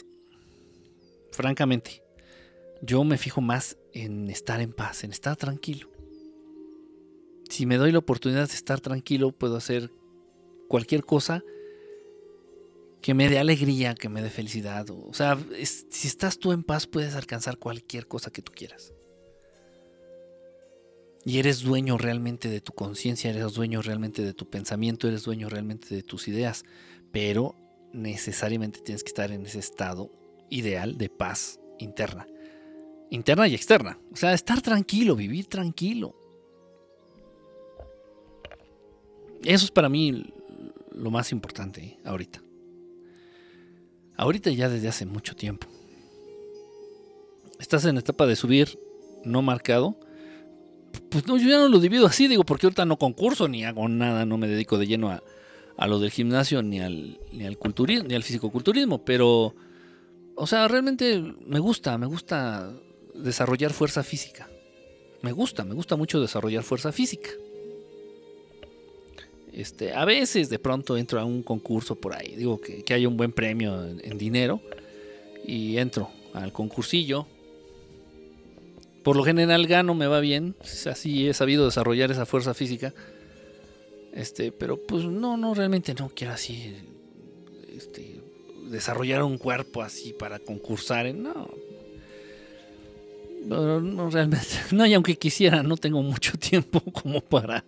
francamente. Yo me fijo más en estar en paz, en estar tranquilo. Si me doy la oportunidad de estar tranquilo, puedo hacer cualquier cosa que me dé alegría, que me dé felicidad. O sea, si estás tú en paz, puedes alcanzar cualquier cosa que tú quieras. Y eres dueño realmente de tu conciencia, eres dueño realmente de tu pensamiento, eres dueño realmente de tus ideas. Pero necesariamente tienes que estar en ese estado ideal de paz interna. Interna y externa. O sea, estar tranquilo, vivir tranquilo. Eso es para mí lo más importante ahorita. Ahorita ya desde hace mucho tiempo. Estás en etapa de subir no marcado. Pues no, yo ya no lo divido así, digo, porque ahorita no concurso ni hago nada, no me dedico de lleno a, a lo del gimnasio ni al, ni al culturismo, ni al fisicoculturismo, pero, o sea, realmente me gusta, me gusta desarrollar fuerza física. Me gusta, me gusta mucho desarrollar fuerza física. Este, a veces de pronto entro a un concurso por ahí, digo que, que hay un buen premio en, dinero y entro al concursillo. Por lo general gano, me va bien, así he sabido desarrollar esa fuerza física. Este, pero pues no, no, realmente no quiero así este, desarrollar un cuerpo así para concursar en, no. No, no, realmente, no, y aunque quisiera, no tengo mucho tiempo como para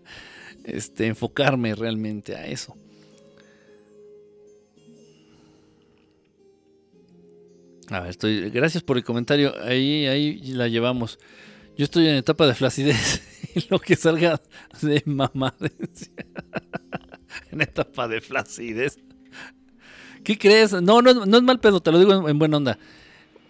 este, enfocarme realmente a eso. A ver, estoy. Gracias por el comentario. Ahí, ahí la llevamos. Yo estoy en etapa de flacidez y lo que salga de mamá en etapa de flacidez. ¿Qué crees? No, no, no es mal pedo, te lo digo en buena onda.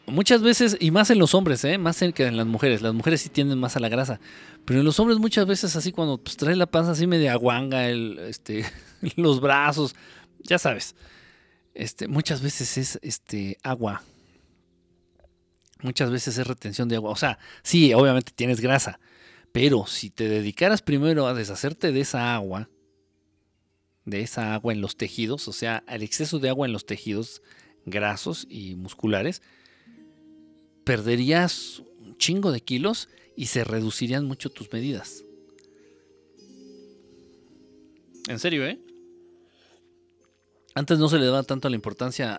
Muchas veces, y más en los hombres, ¿eh? más que en las mujeres, las mujeres sí tienden más a la grasa, pero en los hombres muchas veces así cuando pues, trae la panza así media guanga, el, este, los brazos, ya sabes, este, muchas veces es este, agua, muchas veces es retención de agua, o sea, sí, obviamente tienes grasa, pero si te dedicaras primero a deshacerte de esa agua, de esa agua en los tejidos, o sea, el exceso de agua en los tejidos grasos y musculares, perderías un chingo de kilos y se reducirían mucho tus medidas. En serio, ¿eh? Antes no se le daba tanto la importancia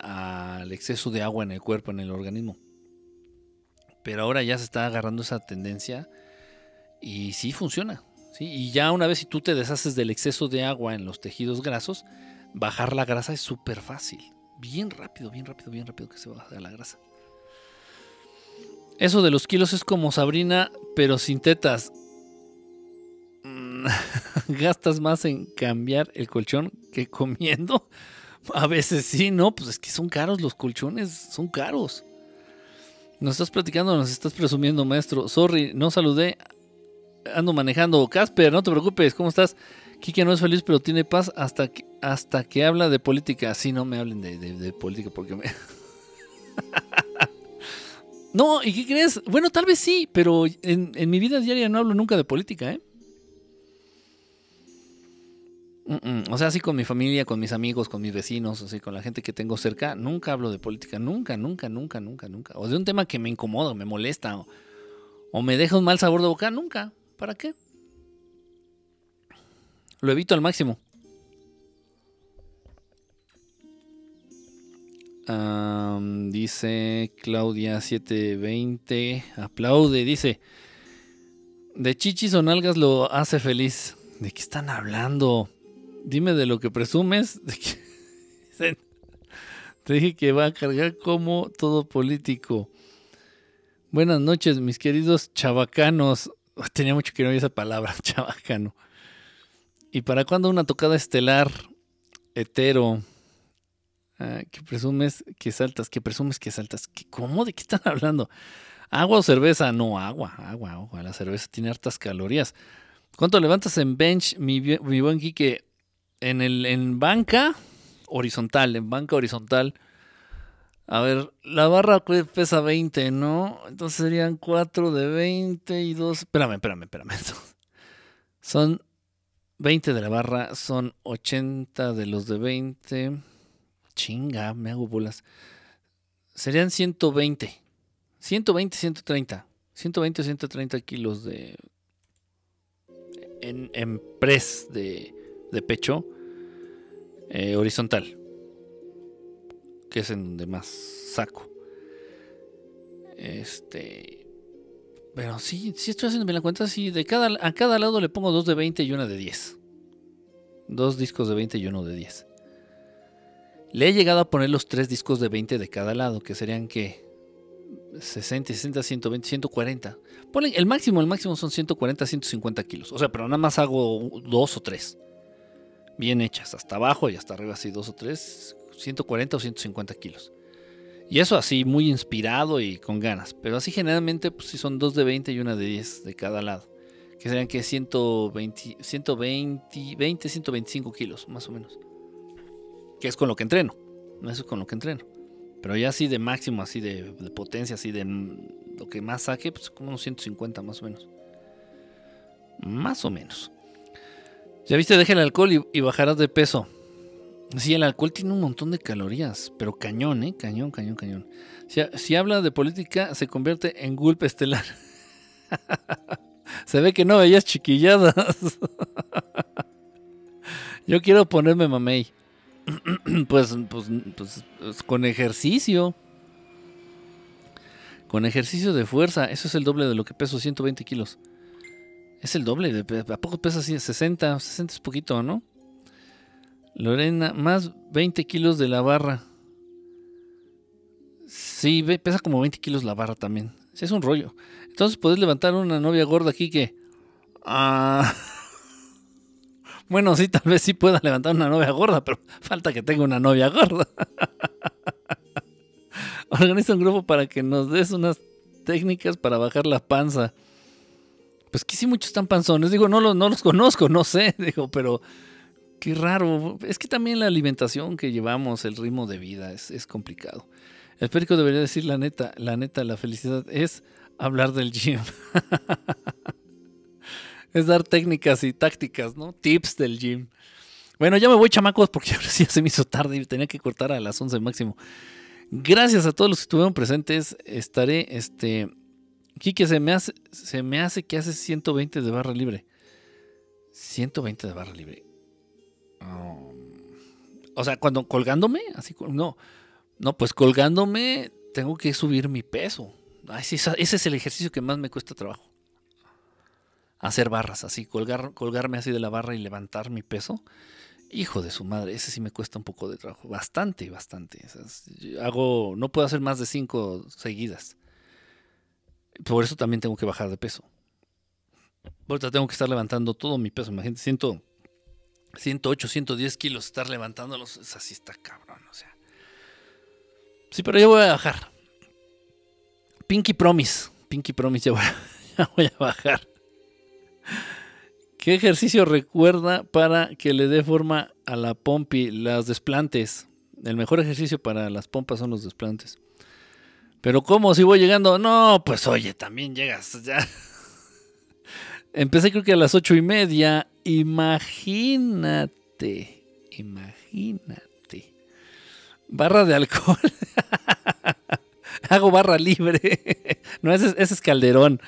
al exceso de agua en el cuerpo, en el organismo. Pero ahora ya se está agarrando esa tendencia y sí funciona. ¿sí? Y ya una vez si tú te deshaces del exceso de agua en los tejidos grasos, bajar la grasa es súper fácil. Bien rápido, bien rápido, bien rápido que se baja la grasa. Eso de los kilos es como Sabrina, pero sin tetas. Mm, gastas más en cambiar el colchón que comiendo. A veces sí, no, pues es que son caros los colchones, son caros. Nos estás platicando, nos estás presumiendo, maestro. Sorry, no saludé. Ando manejando. Casper, no te preocupes, ¿cómo estás? Kike no es feliz, pero tiene paz hasta que, hasta que habla de política. Sí, no me hablen de, de política porque me... No, ¿y qué crees? Bueno, tal vez sí, pero en, mi vida diaria no hablo nunca de política, ¿eh? O sea, así con mi familia, con mis amigos, con mis vecinos, así con la gente que tengo cerca, nunca hablo de política, nunca, nunca, nunca, nunca, nunca. O de un tema que me incomoda, me molesta, o, o me deja un mal sabor de boca, nunca. ¿Para qué? Lo evito al máximo. Dice Claudia 720. Aplaude. Dice: De chichis o nalgas lo hace feliz. ¿De qué están hablando? Dime de lo que presumes. Te dije que va a cargar como todo político. Buenas noches, mis queridos chavacanos. Tenía mucho que no oír esa palabra, chabacano. ¿Y para cuándo una tocada estelar hetero? Ah, que presumes que saltas, que presumes que saltas. ¿Cómo? ¿De qué están hablando? ¿Agua o cerveza? No, agua, agua, agua. La cerveza tiene hartas calorías. ¿Cuánto levantas en bench, mi, buen Quique? en, el, en banca horizontal, en banca horizontal. A ver, la barra pesa 20, ¿no? Entonces serían 4 de 20 y 2. Espérame, espérame, espérame. Son 20 de la barra, son 80 de los de 20. Chinga, me hago bolas. Serían 120. 120, 130. 120 o 130 kilos de. En, en press de, de pecho eh, horizontal. Que es en donde más saco. Este. Pero sí, sí estoy haciendo bien la cuenta. Sí, de cada, a cada lado le pongo dos de 20 y una de 10. Dos discos de 20 y uno de 10. Le he llegado a poner los tres discos de 20 de cada lado, que serían que 60, 60, 120, 140. Ponen, el máximo, el máximo son 140, 150 kilos. O sea, pero nada más hago dos o tres. Bien hechas, hasta abajo y hasta arriba, así dos o tres, 140 o 150 kilos. Y eso así, muy inspirado y con ganas. Pero así generalmente, pues sí son dos de 20 y una de 10 de cada lado. Que serían que 120, 120, 20, 125 kilos, más o menos que es con lo que entreno. Eso es con lo que entreno. Pero ya así de máximo, así de, potencia, así de lo que más saque, pues como unos 150 más o menos. Más o menos. Ya viste, deja el alcohol y, bajarás de peso. Sí, el alcohol tiene un montón de calorías, pero cañón, ¿eh? Cañón, cañón, cañón. Si, habla de política, se convierte en gulp estelar. se ve que no veías chiquilladas. Yo quiero ponerme mamey. Pues, pues, pues, con ejercicio. Con ejercicio de fuerza. Eso es el doble de lo que peso, 120 kilos. Es el doble. De, ¿A poco pesa así? 60. 60 es poquito, ¿no? Lorena, más 20 kilos de la barra. Sí, pesa como 20 kilos la barra también. es un rollo. Entonces puedes levantar una novia gorda aquí que... Ah... Bueno, sí, tal vez sí pueda levantar una novia gorda, pero falta que tenga una novia gorda. Organiza un grupo para que nos des unas técnicas para bajar la panza. Pues que sí, muchos están panzones. Digo, no los, no los conozco, no sé. Digo, pero qué raro. Es que también la alimentación que llevamos, el ritmo de vida, es, es complicado. El perico debería decir la neta, la neta, la felicidad es hablar del gym. es dar técnicas y tácticas, ¿no? Tips del gym. Bueno, ya me voy, chamacos, porque ahora sí se me hizo tarde y tenía que cortar a las 11 máximo. Gracias a todos los que estuvieron presentes. Estaré, este. Quique, se me hace, se me hace que hace 120 de barra libre. 120 de barra libre. Um, o sea, cuando colgándome, así, no. No, pues colgándome tengo que subir mi peso. ese es el ejercicio que más me cuesta trabajo hacer barras así, colgar, colgarme así de la barra y levantar mi peso. Hijo de su madre, ese sí me cuesta un poco de trabajo, bastante, bastante. hago, no puedo hacer más de cinco seguidas. Por eso también tengo que bajar de peso. Ahorita tengo que estar levantando todo mi peso. Imagínate, 108, 110 kilos, estar levantándolos, así está cabrón, o sea. Sí, pero yo voy a bajar. Pinky Promise, Pinky Promise, ya voy a bajar. ¿Qué ejercicio recuerda para que le dé forma a la pompi? Las desplantes. El mejor ejercicio para las pompas son los desplantes. Pero ¿cómo? Si voy llegando. No, pues oye, también llegas ya. Empecé creo que a las ocho y media. Imagínate. Imagínate. Barra de alcohol. Hago barra libre. no, ese, ese es calderón.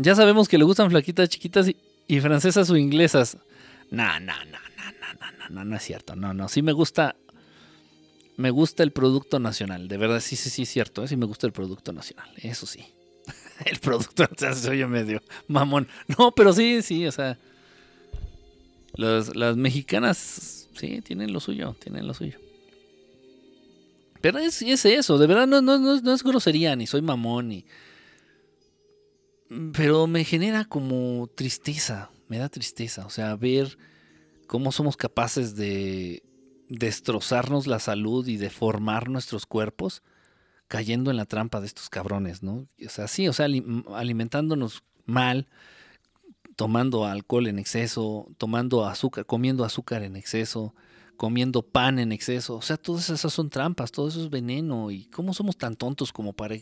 Ya sabemos que le gustan flaquitas chiquitas y, francesas o inglesas. No, no, no, no, no, no, no, no es cierto. No, no, sí me gusta. Me gusta el producto nacional. De verdad, sí, sí, sí, es cierto. ¿eh? Sí me gusta el producto nacional. Eso sí. el producto nacional se oye medio mamón. No, pero sí, sí, o sea. las mexicanas, sí, tienen lo suyo, tienen lo suyo. Pero es, es eso, de verdad no, no, no, no es grosería, ni soy mamón, ni pero me genera como tristeza, me da tristeza, o sea, ver cómo somos capaces de destrozarnos la salud y deformar nuestros cuerpos cayendo en la trampa de estos cabrones, ¿no? O sea, sí, o sea, alimentándonos mal, tomando alcohol en exceso, tomando azúcar, comiendo azúcar en exceso, comiendo pan en exceso. O sea, todas esas son trampas, todo eso es veneno. ¿Y cómo somos tan tontos como para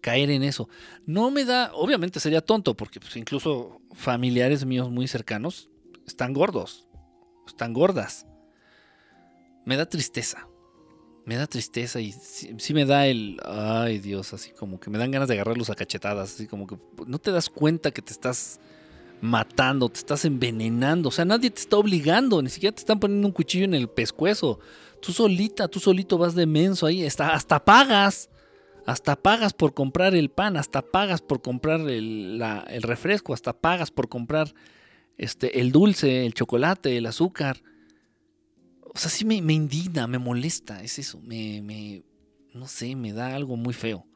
caer en eso? No me da, obviamente sería tonto, porque pues, incluso familiares míos muy cercanos están gordos, están gordas. Me da tristeza. Me da tristeza y sí, me da el, ay Dios, así como que me dan ganas de agarrarlos a cachetadas, así como que no te das cuenta que te estás matando, te estás envenenando. O sea, nadie te está obligando, ni siquiera te están poniendo un cuchillo en el pescuezo. Tú solita, tú solito vas de menso ahí, hasta, hasta pagas. Hasta pagas por comprar el pan, hasta pagas por comprar el, refresco, hasta pagas por comprar este, el dulce, el chocolate, el azúcar. O sea, sí me, me indigna, me molesta, es eso. Me, me, no sé, me da algo muy feo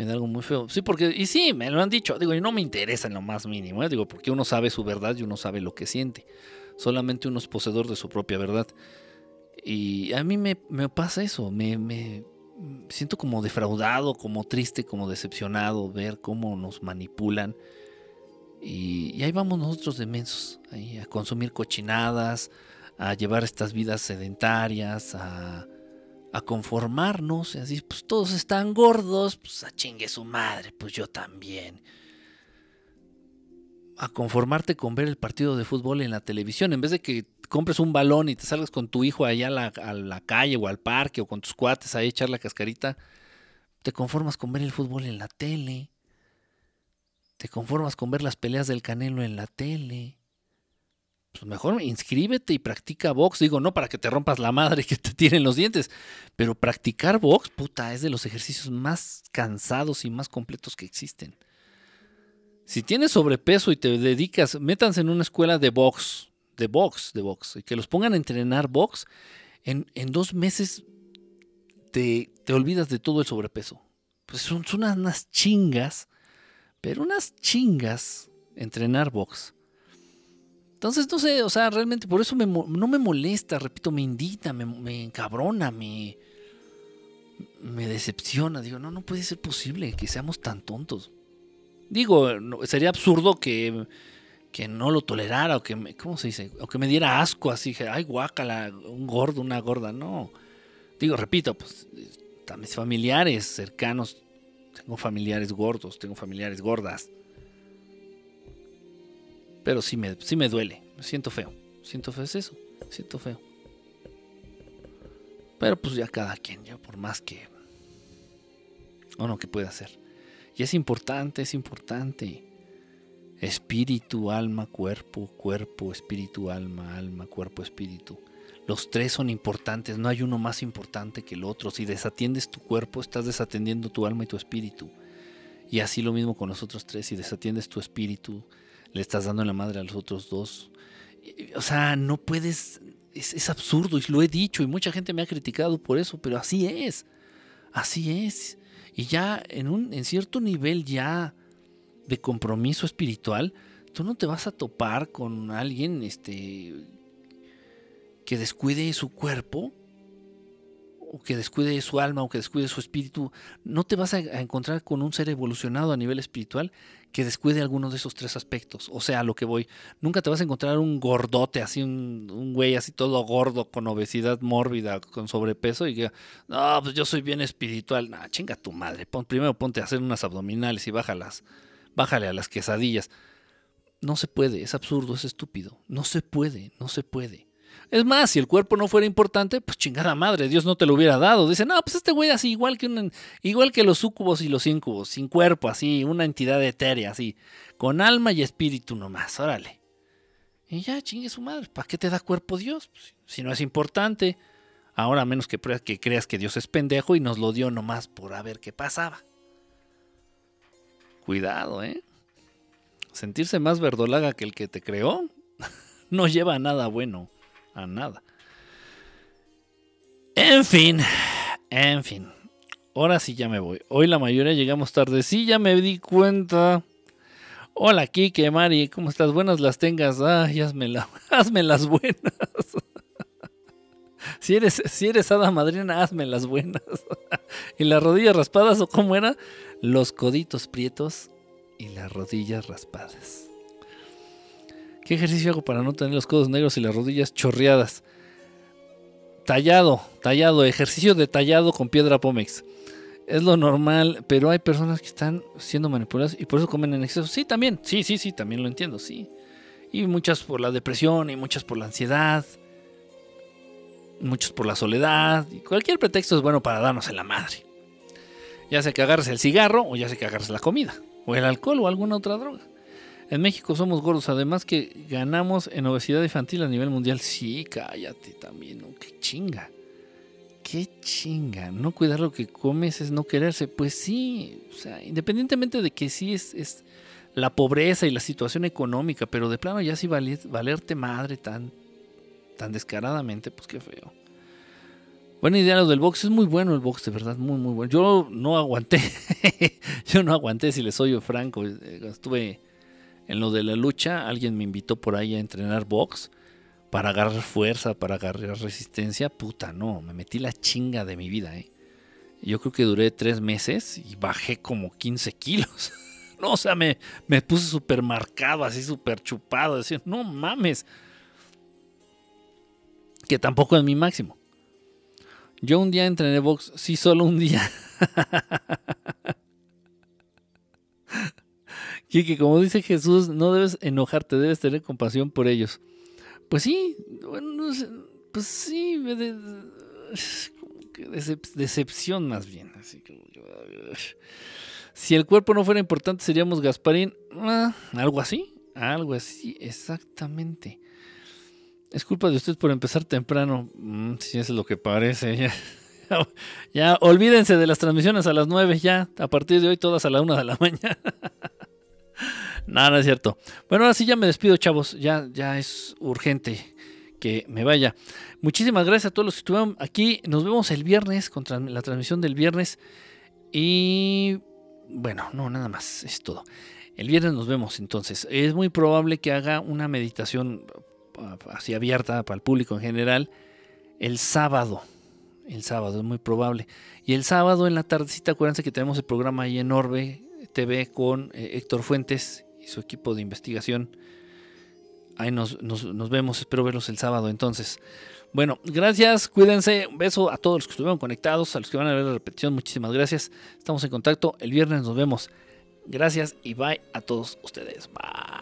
me da algo muy feo. Sí, porque, y sí, me lo han dicho, digo, y no me interesa en lo más mínimo, ¿eh? digo, porque uno sabe su verdad y uno sabe lo que siente. Solamente uno es poseedor de su propia verdad. Y a mí me, pasa eso, me, me, siento como defraudado, como triste, como decepcionado, ver cómo nos manipulan. Y, ahí vamos nosotros de mensos, ahí a consumir cochinadas, a llevar estas vidas sedentarias, a a conformarnos, y así, pues todos están gordos, pues a chingue su madre, pues yo también. A conformarte con ver el partido de fútbol en la televisión, en vez de que compres un balón y te salgas con tu hijo allá a la, calle o al parque o con tus cuates a echar la cascarita, te conformas con ver el fútbol en la tele. Te conformas con ver las peleas del Canelo en la tele pues mejor inscríbete y practica box. Digo, no para que te rompas la madre que te tiren los dientes, pero practicar box, puta, es de los ejercicios más cansados y más completos que existen. Si tienes sobrepeso y te dedicas, métanse en una escuela de box, de box, de box, y que los pongan a entrenar box, en, dos meses te, te, olvidas de todo el sobrepeso. Pues son, son unas chingas, pero unas chingas entrenar box. Entonces, no sé, o sea, realmente por eso no me molesta, repito, me indigna, me, encabrona, me, me decepciona. Digo, no, no puede ser posible que seamos tan tontos. Digo, sería absurdo que, que no lo tolerara o que, me, ¿cómo se dice? O que me diera asco así, ay, guácala, un gordo, una gorda, no. Digo, repito, pues, mis familiares cercanos, tengo familiares gordos, tengo familiares gordas pero sí me, sí me duele, me siento feo. Siento feo, es eso, siento feo. Pero pues ya cada quien, ya por más que... O no, que puede hacer. Y es importante, es importante. Espíritu, alma, cuerpo, cuerpo, espíritu, alma, alma, cuerpo, espíritu. Los tres son importantes, no hay uno más importante que el otro. Si desatiendes tu cuerpo, estás desatendiendo tu alma y tu espíritu. Y así lo mismo con los otros tres. Si desatiendes tu espíritu, le estás dando la madre a los otros dos. O sea, no puedes, es, absurdo y lo he dicho y mucha gente me ha criticado por eso, pero así es, así es. Y ya en un en cierto nivel ya de compromiso espiritual, tú no te vas a topar con alguien este que descuide su cuerpo o que descuide su alma o que descuide su espíritu, no te vas a, encontrar con un ser evolucionado a nivel espiritual que descuide alguno de esos tres aspectos. O sea, a lo que voy, nunca te vas a encontrar un gordote, así un, un güey así todo gordo, con obesidad mórbida, con sobrepeso y que, no, pues yo soy bien espiritual. Nah, chinga tu madre. primero ponte a hacer unas abdominales y bájalas, bájale a las quesadillas. No se puede, es absurdo, es estúpido. No se puede, no se puede. Es más, si el cuerpo no fuera importante, pues chingada madre, Dios no te lo hubiera dado. Dice, no, pues este güey así, igual que, igual que los sucubos y los incubos, sin cuerpo, así, una entidad etérea, así, con alma y espíritu nomás, órale. Y ya, chingue su madre, ¿para qué te da cuerpo Dios? Pues, si no es importante. Ahora menos que, creas que Dios es pendejo y nos lo dio nomás por a ver qué pasaba. Cuidado, ¿eh? Sentirse más verdolaga que el que te creó no lleva nada bueno a nada. En fin, en fin. Ahora sí ya me voy. Hoy la mayoría llegamos tarde. Sí, ya me di cuenta. Hola, Kike, Mari, ¿cómo estás? Buenas las tengas. Ay, hazme, las buenas. si, eres, si eres hada madrina, hazme las buenas. ¿Y las rodillas raspadas o cómo era? Los coditos prietos y las rodillas raspadas. ¿Qué ejercicio hago para no tener los codos negros y las rodillas chorreadas? Tallado, tallado, ejercicio de tallado con piedra Pómex. Es lo normal, pero hay personas que están siendo manipuladas y por eso comen en exceso. Sí, también, sí, sí, sí, también lo entiendo, sí. Y muchas por la depresión y muchas por la ansiedad. Muchos por la soledad. Y cualquier pretexto es bueno para darnos en la madre. Ya sea que agarres el cigarro o ya sea que agarres la comida. O el alcohol o alguna otra droga. En México somos gordos, además que ganamos en obesidad infantil a nivel mundial. Sí, cállate también, ¿no? Qué chinga. Qué chinga. No cuidar lo que comes es no quererse. Pues sí, o sea, independientemente de que sí es, es la pobreza y la situación económica, pero de plano ya sí valerte madre tan, tan descaradamente, pues qué feo. Buena idea lo del box, es muy bueno el box, de verdad, muy, muy bueno. Yo no aguanté, yo no aguanté, si les soy franco. Eh, estuve en lo de la lucha, alguien me invitó por ahí a entrenar box para agarrar fuerza, para agarrar resistencia. Puta, no, me metí la chinga de mi vida, ¿eh? Yo creo que duré tres meses y bajé como 15 kilos. no, o sea, me, me puse súper marcado, así súper chupado. Decir, no mames. Que tampoco es mi máximo. Yo un día entrené box, sí, solo un día. Kiki, como dice Jesús, no debes enojarte, debes tener compasión por ellos. Pues sí, bueno, pues sí, decepción más bien. Así si el cuerpo no fuera importante, seríamos Gasparín. Ah, algo así, algo así, exactamente. Es culpa de usted por empezar temprano. Mm, si es lo que parece. Ya, olvídense de las transmisiones a las 9. Ya, a partir de hoy, todas a la 1 de la mañana. Nada, no es cierto. Bueno, ahora sí ya me despido, chavos. Ya, ya es urgente que me vaya. Muchísimas gracias a todos los que estuvieron aquí. Nos vemos el viernes contra la transmisión del viernes. Y bueno, no, nada más. Es todo. El viernes nos vemos entonces. Es muy probable que haga una meditación así abierta para el público en general, el sábado. El sábado es muy probable. Y el sábado en la tardecita, acuérdense que tenemos el programa ahí en Orbe TV con eh, Héctor Fuentes y su equipo de investigación. Ahí nos, nos, vemos, espero verlos el sábado entonces. Bueno, gracias, cuídense. Un beso a todos los que estuvieron conectados, a los que van a ver la repetición, muchísimas gracias. Estamos en contacto. El viernes nos vemos. Gracias y bye a todos ustedes. Bye.